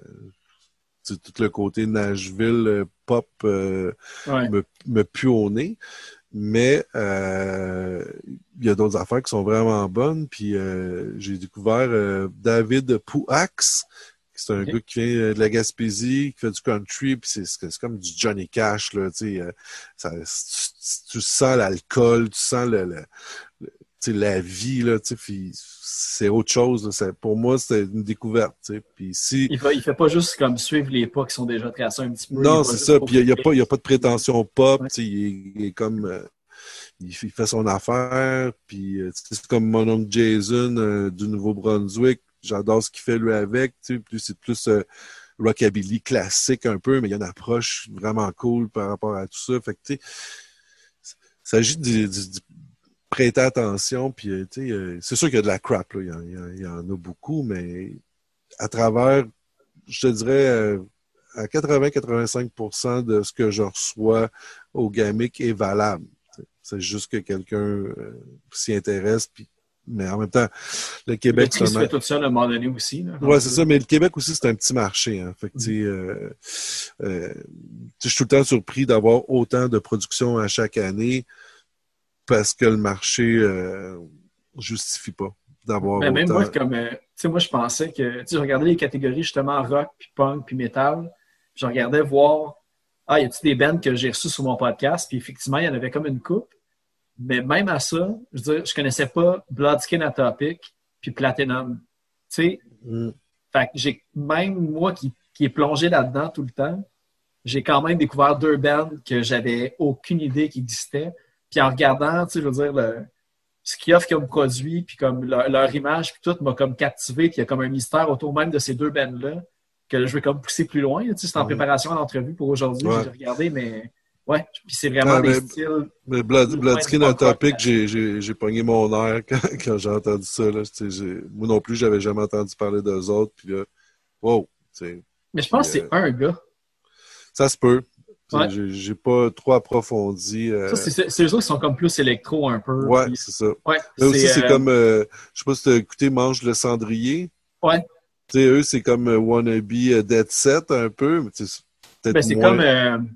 tout le côté Nashville euh, pop euh, ouais. me, me pue au nez. Mais euh, il y a d'autres affaires qui sont vraiment bonnes. Puis euh, j'ai découvert euh, David Pouax, C'est un gars qui vient de la Gaspésie, qui fait du country, puis c'est comme du Johnny Cash, là, tu sais. ça- tu, tu sens l'alcool, tu sens le, la vie, là, c'est autre chose. là. C'est- pour moi, c'était une découverte. Puis si... Il, il fait pas juste comme suivre les pas qui sont déjà tracés un petit peu. Non, c'est ça. Puis il n'y a, a pas de prétention pop. Ouais. Il, est- il est comme. euh, il, fait- il fait son affaire. Puis euh, c'est comme mon oncle Jason euh, du Nouveau-Brunswick. J'adore ce qu'il fait lui avec. Puis c'est plus euh, rockabilly classique un peu, mais il y a une approche vraiment cool par rapport à tout ça. Fait que tu sais, il s'agit de prêter attention. Puis euh, tu sais, euh, c'est sûr qu'il y a de la crap. Là. Il, y en, il y a beaucoup, mais à travers, je te dirais. euh, à 80-85% de ce que je reçois au gamic est valable. C'est juste que quelqu'un s'y intéresse. Puis, mais en même temps, le Québec, c'est se fait tout seul à un moment donné aussi. Ouais, c'est ça, mais le Québec aussi, c'est un petit marché. Hein. Fait que, sais, euh, euh, je suis tout le temps surpris d'avoir autant de production à chaque année parce que le marché euh, justifie pas d'avoir Mais même moi, comme, euh, moi, je pensais que, je regardais les catégories justement rock, puis punk, puis metal. Je regardais voir, ah, y a-tu des bands que j'ai reçus sur mon podcast, puis effectivement, il y en avait comme une coupe. Mais même à ça, je veux dire, je connaissais pas Bloodskin Atopic, puis Platinum. Tu sais, Mm. fait que j'ai, même moi qui, qui est plongé là-dedans tout le temps, j'ai quand même découvert deux bands que j'avais aucune idée qui existaient. Puis en regardant, tu sais, je veux dire, le, ce qu'ils offrent comme produit, puis comme leur, leur image, puis tout m'a comme captivé, puis il y a comme un mystère autour même de ces deux bands-là que je vais comme pousser plus loin. Tu sais, c'est en préparation à l'entrevue pour aujourd'hui, Ouais. j'ai regardé, mais ouais, puis c'est vraiment Ah, des styles. Mais Bloodskin Atopic, rock. j'ai, pogné mon air quand, quand j'ai entendu ça. Là. Tu sais, j'ai- moi non plus, j'avais jamais entendu parler d'eux autres. Puis là, wow, tu sais, Mais je pense que c'est un gars. ça se peut. Ouais. J'ai, pas trop approfondi. euh, c'est eux autres qui sont comme plus électro un peu. ouais, puis- c'est ça. ouais, Là aussi, c'est euh, comme, euh, je sais pas si t'as écouté Mange le cendrier. Ouais. Tu sais, eux, c'est comme euh, Wannabe euh, Dead Set un peu. mais peut-être Ben, c'est moins- comme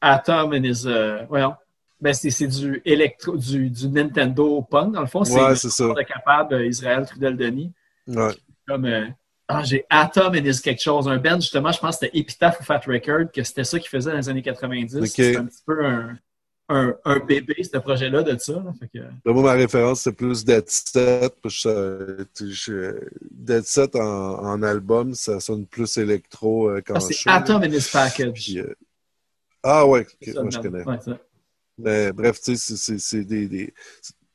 Atom and his. voyons. Ben, c'est du électro, du, du Nintendo Punk, dans le fond. Ouais, c'est ça. capable Israël Trudel-Denis. Ouais. Comme, ah, j'ai Atom and his quelque chose. Un band, justement, je pense que c'était Epitaph ou Fat Record, que c'était ça qu'ils faisaient dans les années 90. Ok. C'est un petit peu un, un, un bébé, ce projet-là, de ça. là. Fait que, Là, moi, ma référence, c'est plus Dead Set. Sais, je- Dead Set en, en album, ça sonne plus électro euh, qu'en ah, c'est. Atom and his Package. Puis, euh, Ah ouais, ok, C'est ça, moi je connais. nom. Ouais, ça. Mais bref, tu sais, c'est- des, des,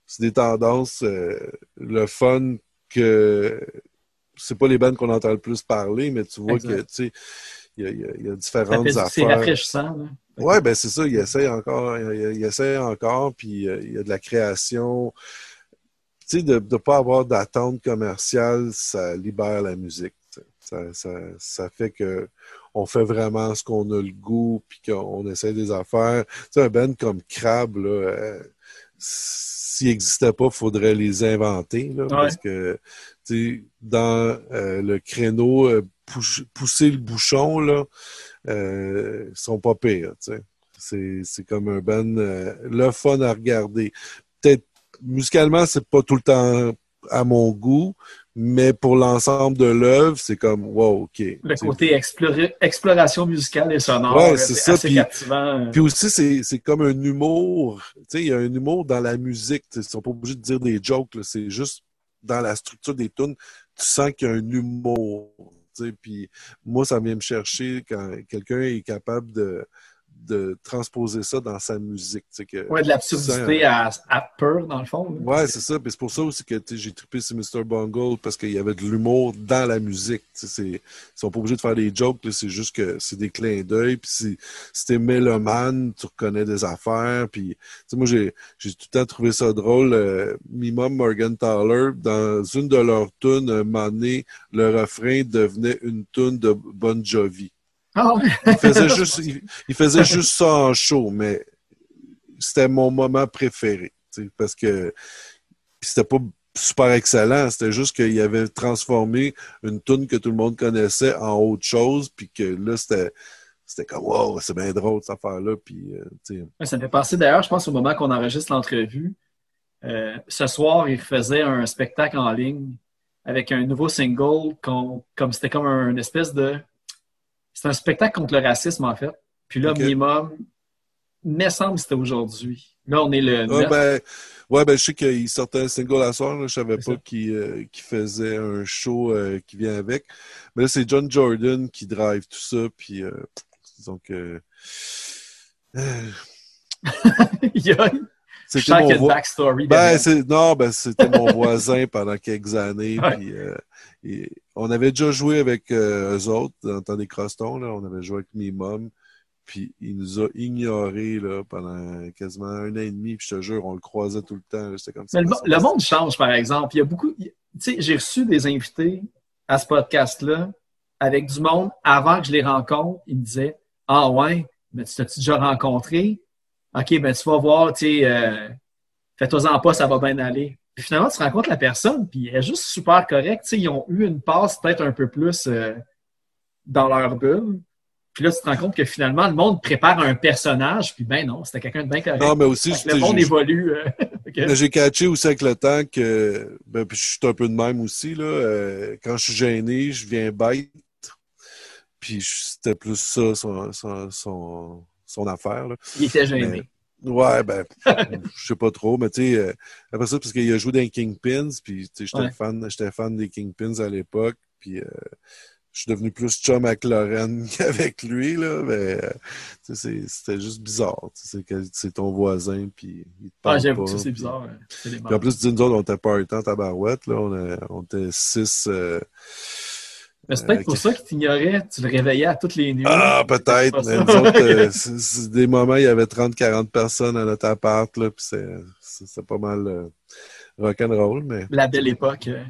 c'est des tendances. euh, le fun que c'est pas les bandes qu'on entend le plus parler, mais tu vois Exact. que tu sais, il y a, y y différentes fait- C'est affaires. rafraîchissant. là. Ouais, ben c'est ça, il essaie encore, il, il essaie encore, puis euh, il y a de la création. Tu sais, de ne pas avoir d'attente commerciale, ça libère la musique. Ça, ça, ça fait que on fait vraiment ce qu'on a le goût, puis qu'on essaie des affaires. Tu sais, un band comme Crab, là, euh, s'il n'existait pas, il faudrait les inventer, là, parce que dans euh, le créneau euh, pousser le bouchon, là, euh, sont pas pires. C'est, c'est comme un band euh, le fun à regarder. Peut-être musicalement, c'est pas tout le temps à mon goût, mais pour l'ensemble de l'œuvre, c'est comme wow, ok. Le côté exploration musicale et sonore, Ouais, c'est ça, assez puis- captivant. Puis aussi, c'est, c'est comme un humour. Tu sais, il y a un humour dans la musique. Ils sont pas obligés de dire des jokes. là. C'est juste dans la structure des tunes, tu sens qu'il y a un humour. Puis moi, ça vient me chercher quand quelqu'un est capable de, de transposer ça dans sa musique. tu sais, que Ouais, de l'absurdité à, à peur, dans le fond. là. Ouais, c'est ça. Puis c'est pour ça aussi que tu sais, j'ai trippé sur Mr. Bungle parce qu'il y avait de l'humour dans la musique. Tu sais, c'est- Ils sont pas obligés de faire des jokes, c'est juste que c'est des clins d'œil. Puis si, si t'es mélomane, tu reconnais des affaires. Puis tu sais, moi, j'ai j'ai tout le temps trouvé ça drôle. Euh, Mimum Morgan Tyler, dans une de leurs tunes, un moment donné, le refrain devenait une tune de Bon Jovi. Ah ouais. Il faisait juste, il, il faisait juste ça en show, mais c'était mon moment préféré. Parce que c'était pas super excellent, c'était juste qu'il avait transformé une tune que tout le monde connaissait en autre chose, puis que là, c'était. C'était comme, wow, c'est bien drôle cette affaire-là. Puis, euh, Ça me fait penser d'ailleurs, je pense au moment qu'on enregistre l'entrevue. euh, ce soir, il faisait un spectacle en ligne avec un nouveau single, comme c'était comme un espèce de. C'est un spectacle contre le racisme, en fait. Puis là, Ok. minimum, me semble que c'était aujourd'hui. Là, on est le Ah, 9. ben, ouais, ben, je sais qu'il sortait un single à soir. Là. Je savais pas qu'il euh, faisait un show euh, qui vient avec. Mais là, c'est John Jordan qui drive tout ça. Puis, euh, que. euh, c'était mon vo- backstory. Ben, non, ben, c'était mon voisin pendant quelques années. Ouais. Puis, on avait déjà joué avec euh, eux autres dans le temps des crostons. Là. On avait joué avec mômes. Puis il nous a ignorés là, pendant quasiment un an et demi. Puis je te jure, on le croisait tout le temps. C'était comme ça. Le, mo- le monde change, par exemple. Il y a beaucoup. Tu sais, j'ai reçu des invités à ce podcast-là avec du monde avant que je les rencontre. Ils me disaient Ah ouais, mais tu t'as-tu déjà rencontré? OK, ben tu vas voir, tu euh, fais-toi-en pas, ça va bien aller. Puis finalement, tu rencontres la personne, puis elle est juste super correcte. Ils ont eu une passe peut-être un peu plus euh, dans leur bulle. Puis là, tu te rends compte que finalement, le monde prépare un personnage, puis ben non, c'était quelqu'un de bien correct. Non, mais aussi, le monde évolue. euh, j'ai catché aussi avec le temps que ben, puis je suis un peu de même aussi. Là, euh, quand je suis gêné, je viens bête. Puis c'était plus ça son, son, son, son affaire. Là. Il était gêné. Ouais, ben, je sais pas trop, mais tu sais, euh, après ça, parce qu'il a joué dans les Kingpins, puis tu sais, j'étais Ouais. fan, j'étais fan des Kingpins à l'époque, puis euh, je suis devenu plus chum avec Lorraine qu'avec lui, là, mais euh, tu sais, c'était juste bizarre. tu sais, C'est ton voisin, puis il te Ah, parle j'avoue pas, que c'est bizarre. hein. Puis en plus, nous autres, on était pas un temps tabarouette, là. On, a- on était six. euh, Mais c'est peut-être Euh, pour ça qu'il t'ignorait. Tu le réveillais à toutes les nuits. Ah, peut-être. euh, c'est- des moments, il y avait 30-40 personnes à notre appart, là. Puis c'est- pas mal euh, rock'n'roll, mais. La belle époque. euh.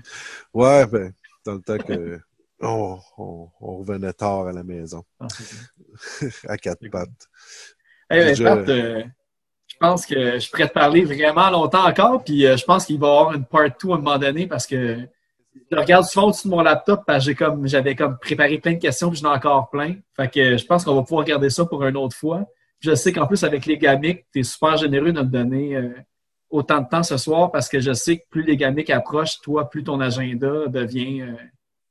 Ouais, ben, dans le temps que. On, on, on revenait tard à la maison, Ah, à quatre pattes. Ben, Pat, euh, je pense que je pourrais te parler vraiment longtemps encore, puis euh, je pense qu'il va y avoir une part 2 à un moment donné parce que je regarde souvent au-dessus de mon laptop parce que comme j'avais comme préparé plein de questions puis j'en ai encore plein. Fait que je pense qu'on va pouvoir garder ça pour une autre fois. Je sais qu'en plus avec les gamiques, tu es super généreux de me donner euh, autant de temps ce soir parce que je sais que plus les gamiques approchent, toi, plus ton agenda devient euh,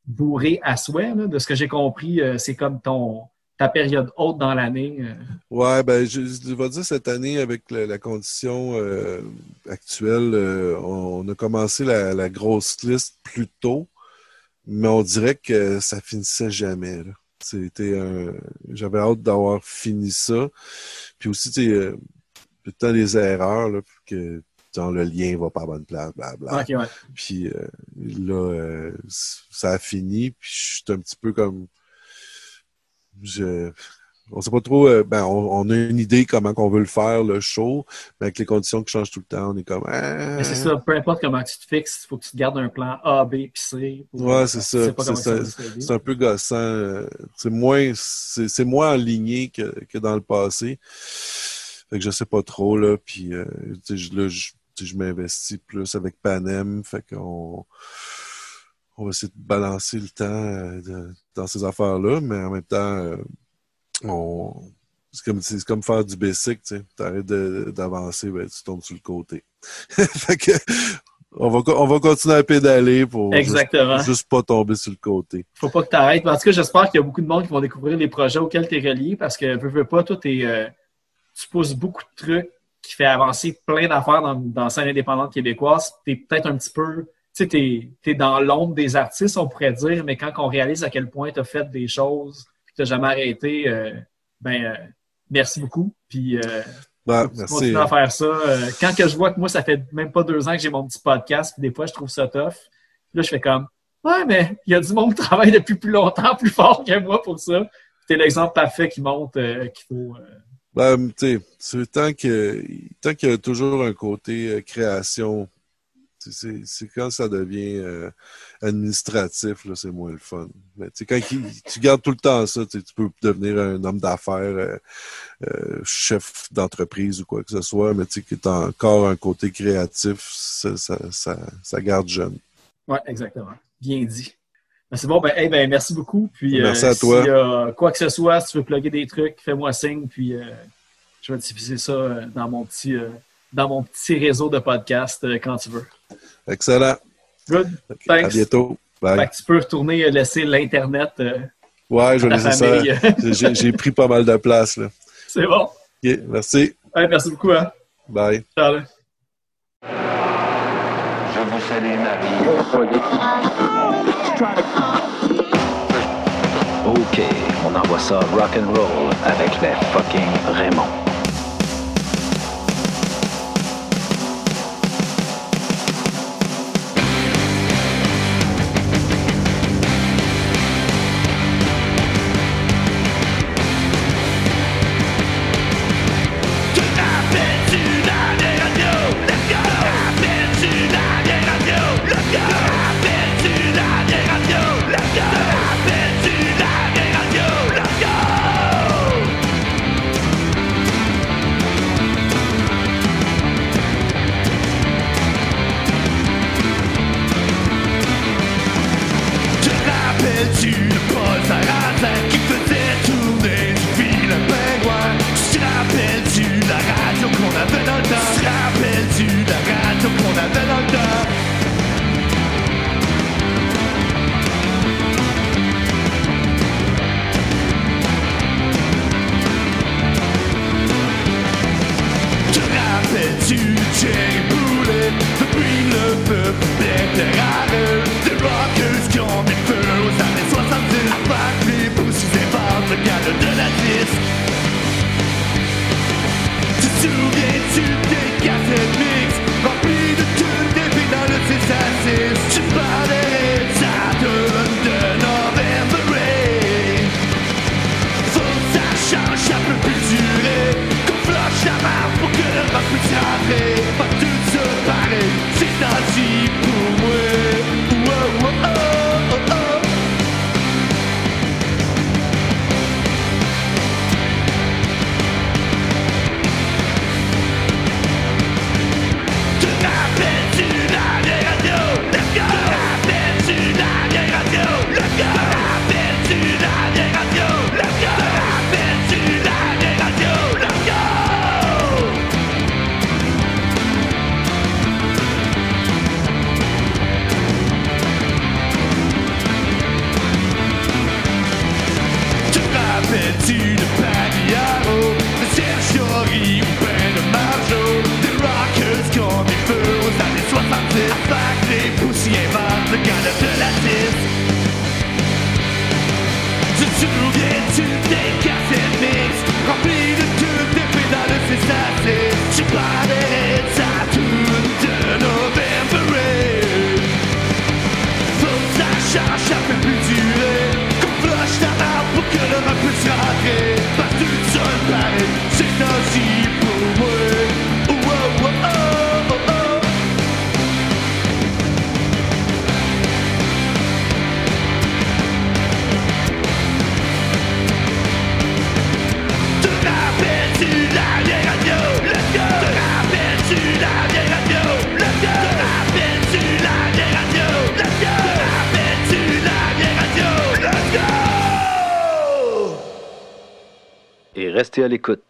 bourré à souhait. là. De ce que j'ai compris, euh, c'est comme ton ta période haute dans l'année. euh. Ouais, ben, je, je vais dire cette année, avec la, la condition euh, actuelle, euh, on, on a commencé la, la grosse liste plus tôt, mais on dirait que ça finissait jamais. C'était. J'avais hâte d'avoir fini ça. Puis aussi, tu sais, le temps des erreurs, là, puis que le lien va pas à bonne place, blablabla. Ok, ouais. Puis euh, là, ça a fini, puis je suis un petit peu comme... Je... On sait pas trop, euh, ben, on, on a une idée comment qu'on veut le faire, le show, mais avec les conditions qui changent tout le temps, on est comme... Ah, Mais c'est ça, peu importe comment tu te fixes, il faut que tu te gardes un plan A, B, puis C. pour- Ouais, c'est ça. C'est un peu gossant. euh, C'est moins, c'est moins aligné que, que dans le passé. Fait que je sais pas trop, là. Puis, euh, là, je, je m'investis plus avec Panem. Fait qu'on on va essayer de balancer le temps euh, de- dans ces affaires-là, mais en même temps, euh, on. C'est comme, faire du basic, tu sais. T'arrêtes d'avancer, ben, tu tombes sur le côté. fait que, on va, co- on va continuer à pédaler pour juste- Exactement. juste pas tomber sur le côté. Faut pas que tu arrêtes. En tout cas, j'espère qu'il y a beaucoup de monde qui vont découvrir les projets auxquels tu es relié parce que, veux, veux pas, toi, euh, tu pousses beaucoup de trucs qui fait avancer plein d'affaires dans, dans la scène indépendante québécoise. Tu es peut-être un petit peu, sais, t'es, t'es dans l'ombre des artistes, on pourrait dire, mais quand on réalise à quel point tu as fait des choses et que tu jamais arrêté, euh, ben, euh, merci beaucoup. Puis, euh, Ben, tu continues à faire ça. Euh, quand que je vois que moi, ça fait même pas deux ans que j'ai mon petit podcast, puis des fois, je trouve ça tough. Puis là, je fais comme, ouais, mais il y a du monde qui travaille depuis plus longtemps, plus fort que moi pour ça. T'es l'exemple parfait qui montre qu'il faut. Ben, tu sais, tant que tant qu'il y a toujours un côté création, tu c'est quand ça devient euh, administratif, c'est moins le fun. Mais quand il- tu gardes tout le temps ça, tu peux devenir un homme d'affaires, euh, euh, chef d'entreprise ou quoi que ce soit, mais tu as encore un côté créatif, ça, ça, ça, ça garde jeune. Ouais, exactement. Bien dit. Ben, c'est bon, ben, hey, ben, merci beaucoup. Puis, Merci à toi. A quoi que ce soit, si tu veux plugger des trucs, fais-moi signe, puis je vais diffuser ça dans mon petit, dans mon petit réseau de podcast euh, quand tu veux. Excellent. Good. Thanks. À bientôt. Bye. Tu peux retourner euh, laisser l'Internet. Euh, ouais, je vais laisser ça. J'ai pris pas mal de place. C'est bon. Merci. Ouais, merci beaucoup. Hein. Bye. Ciao. Je vous salue, Marie. OK, on envoie ça rock and roll avec les fucking Raymond. à l'écoute.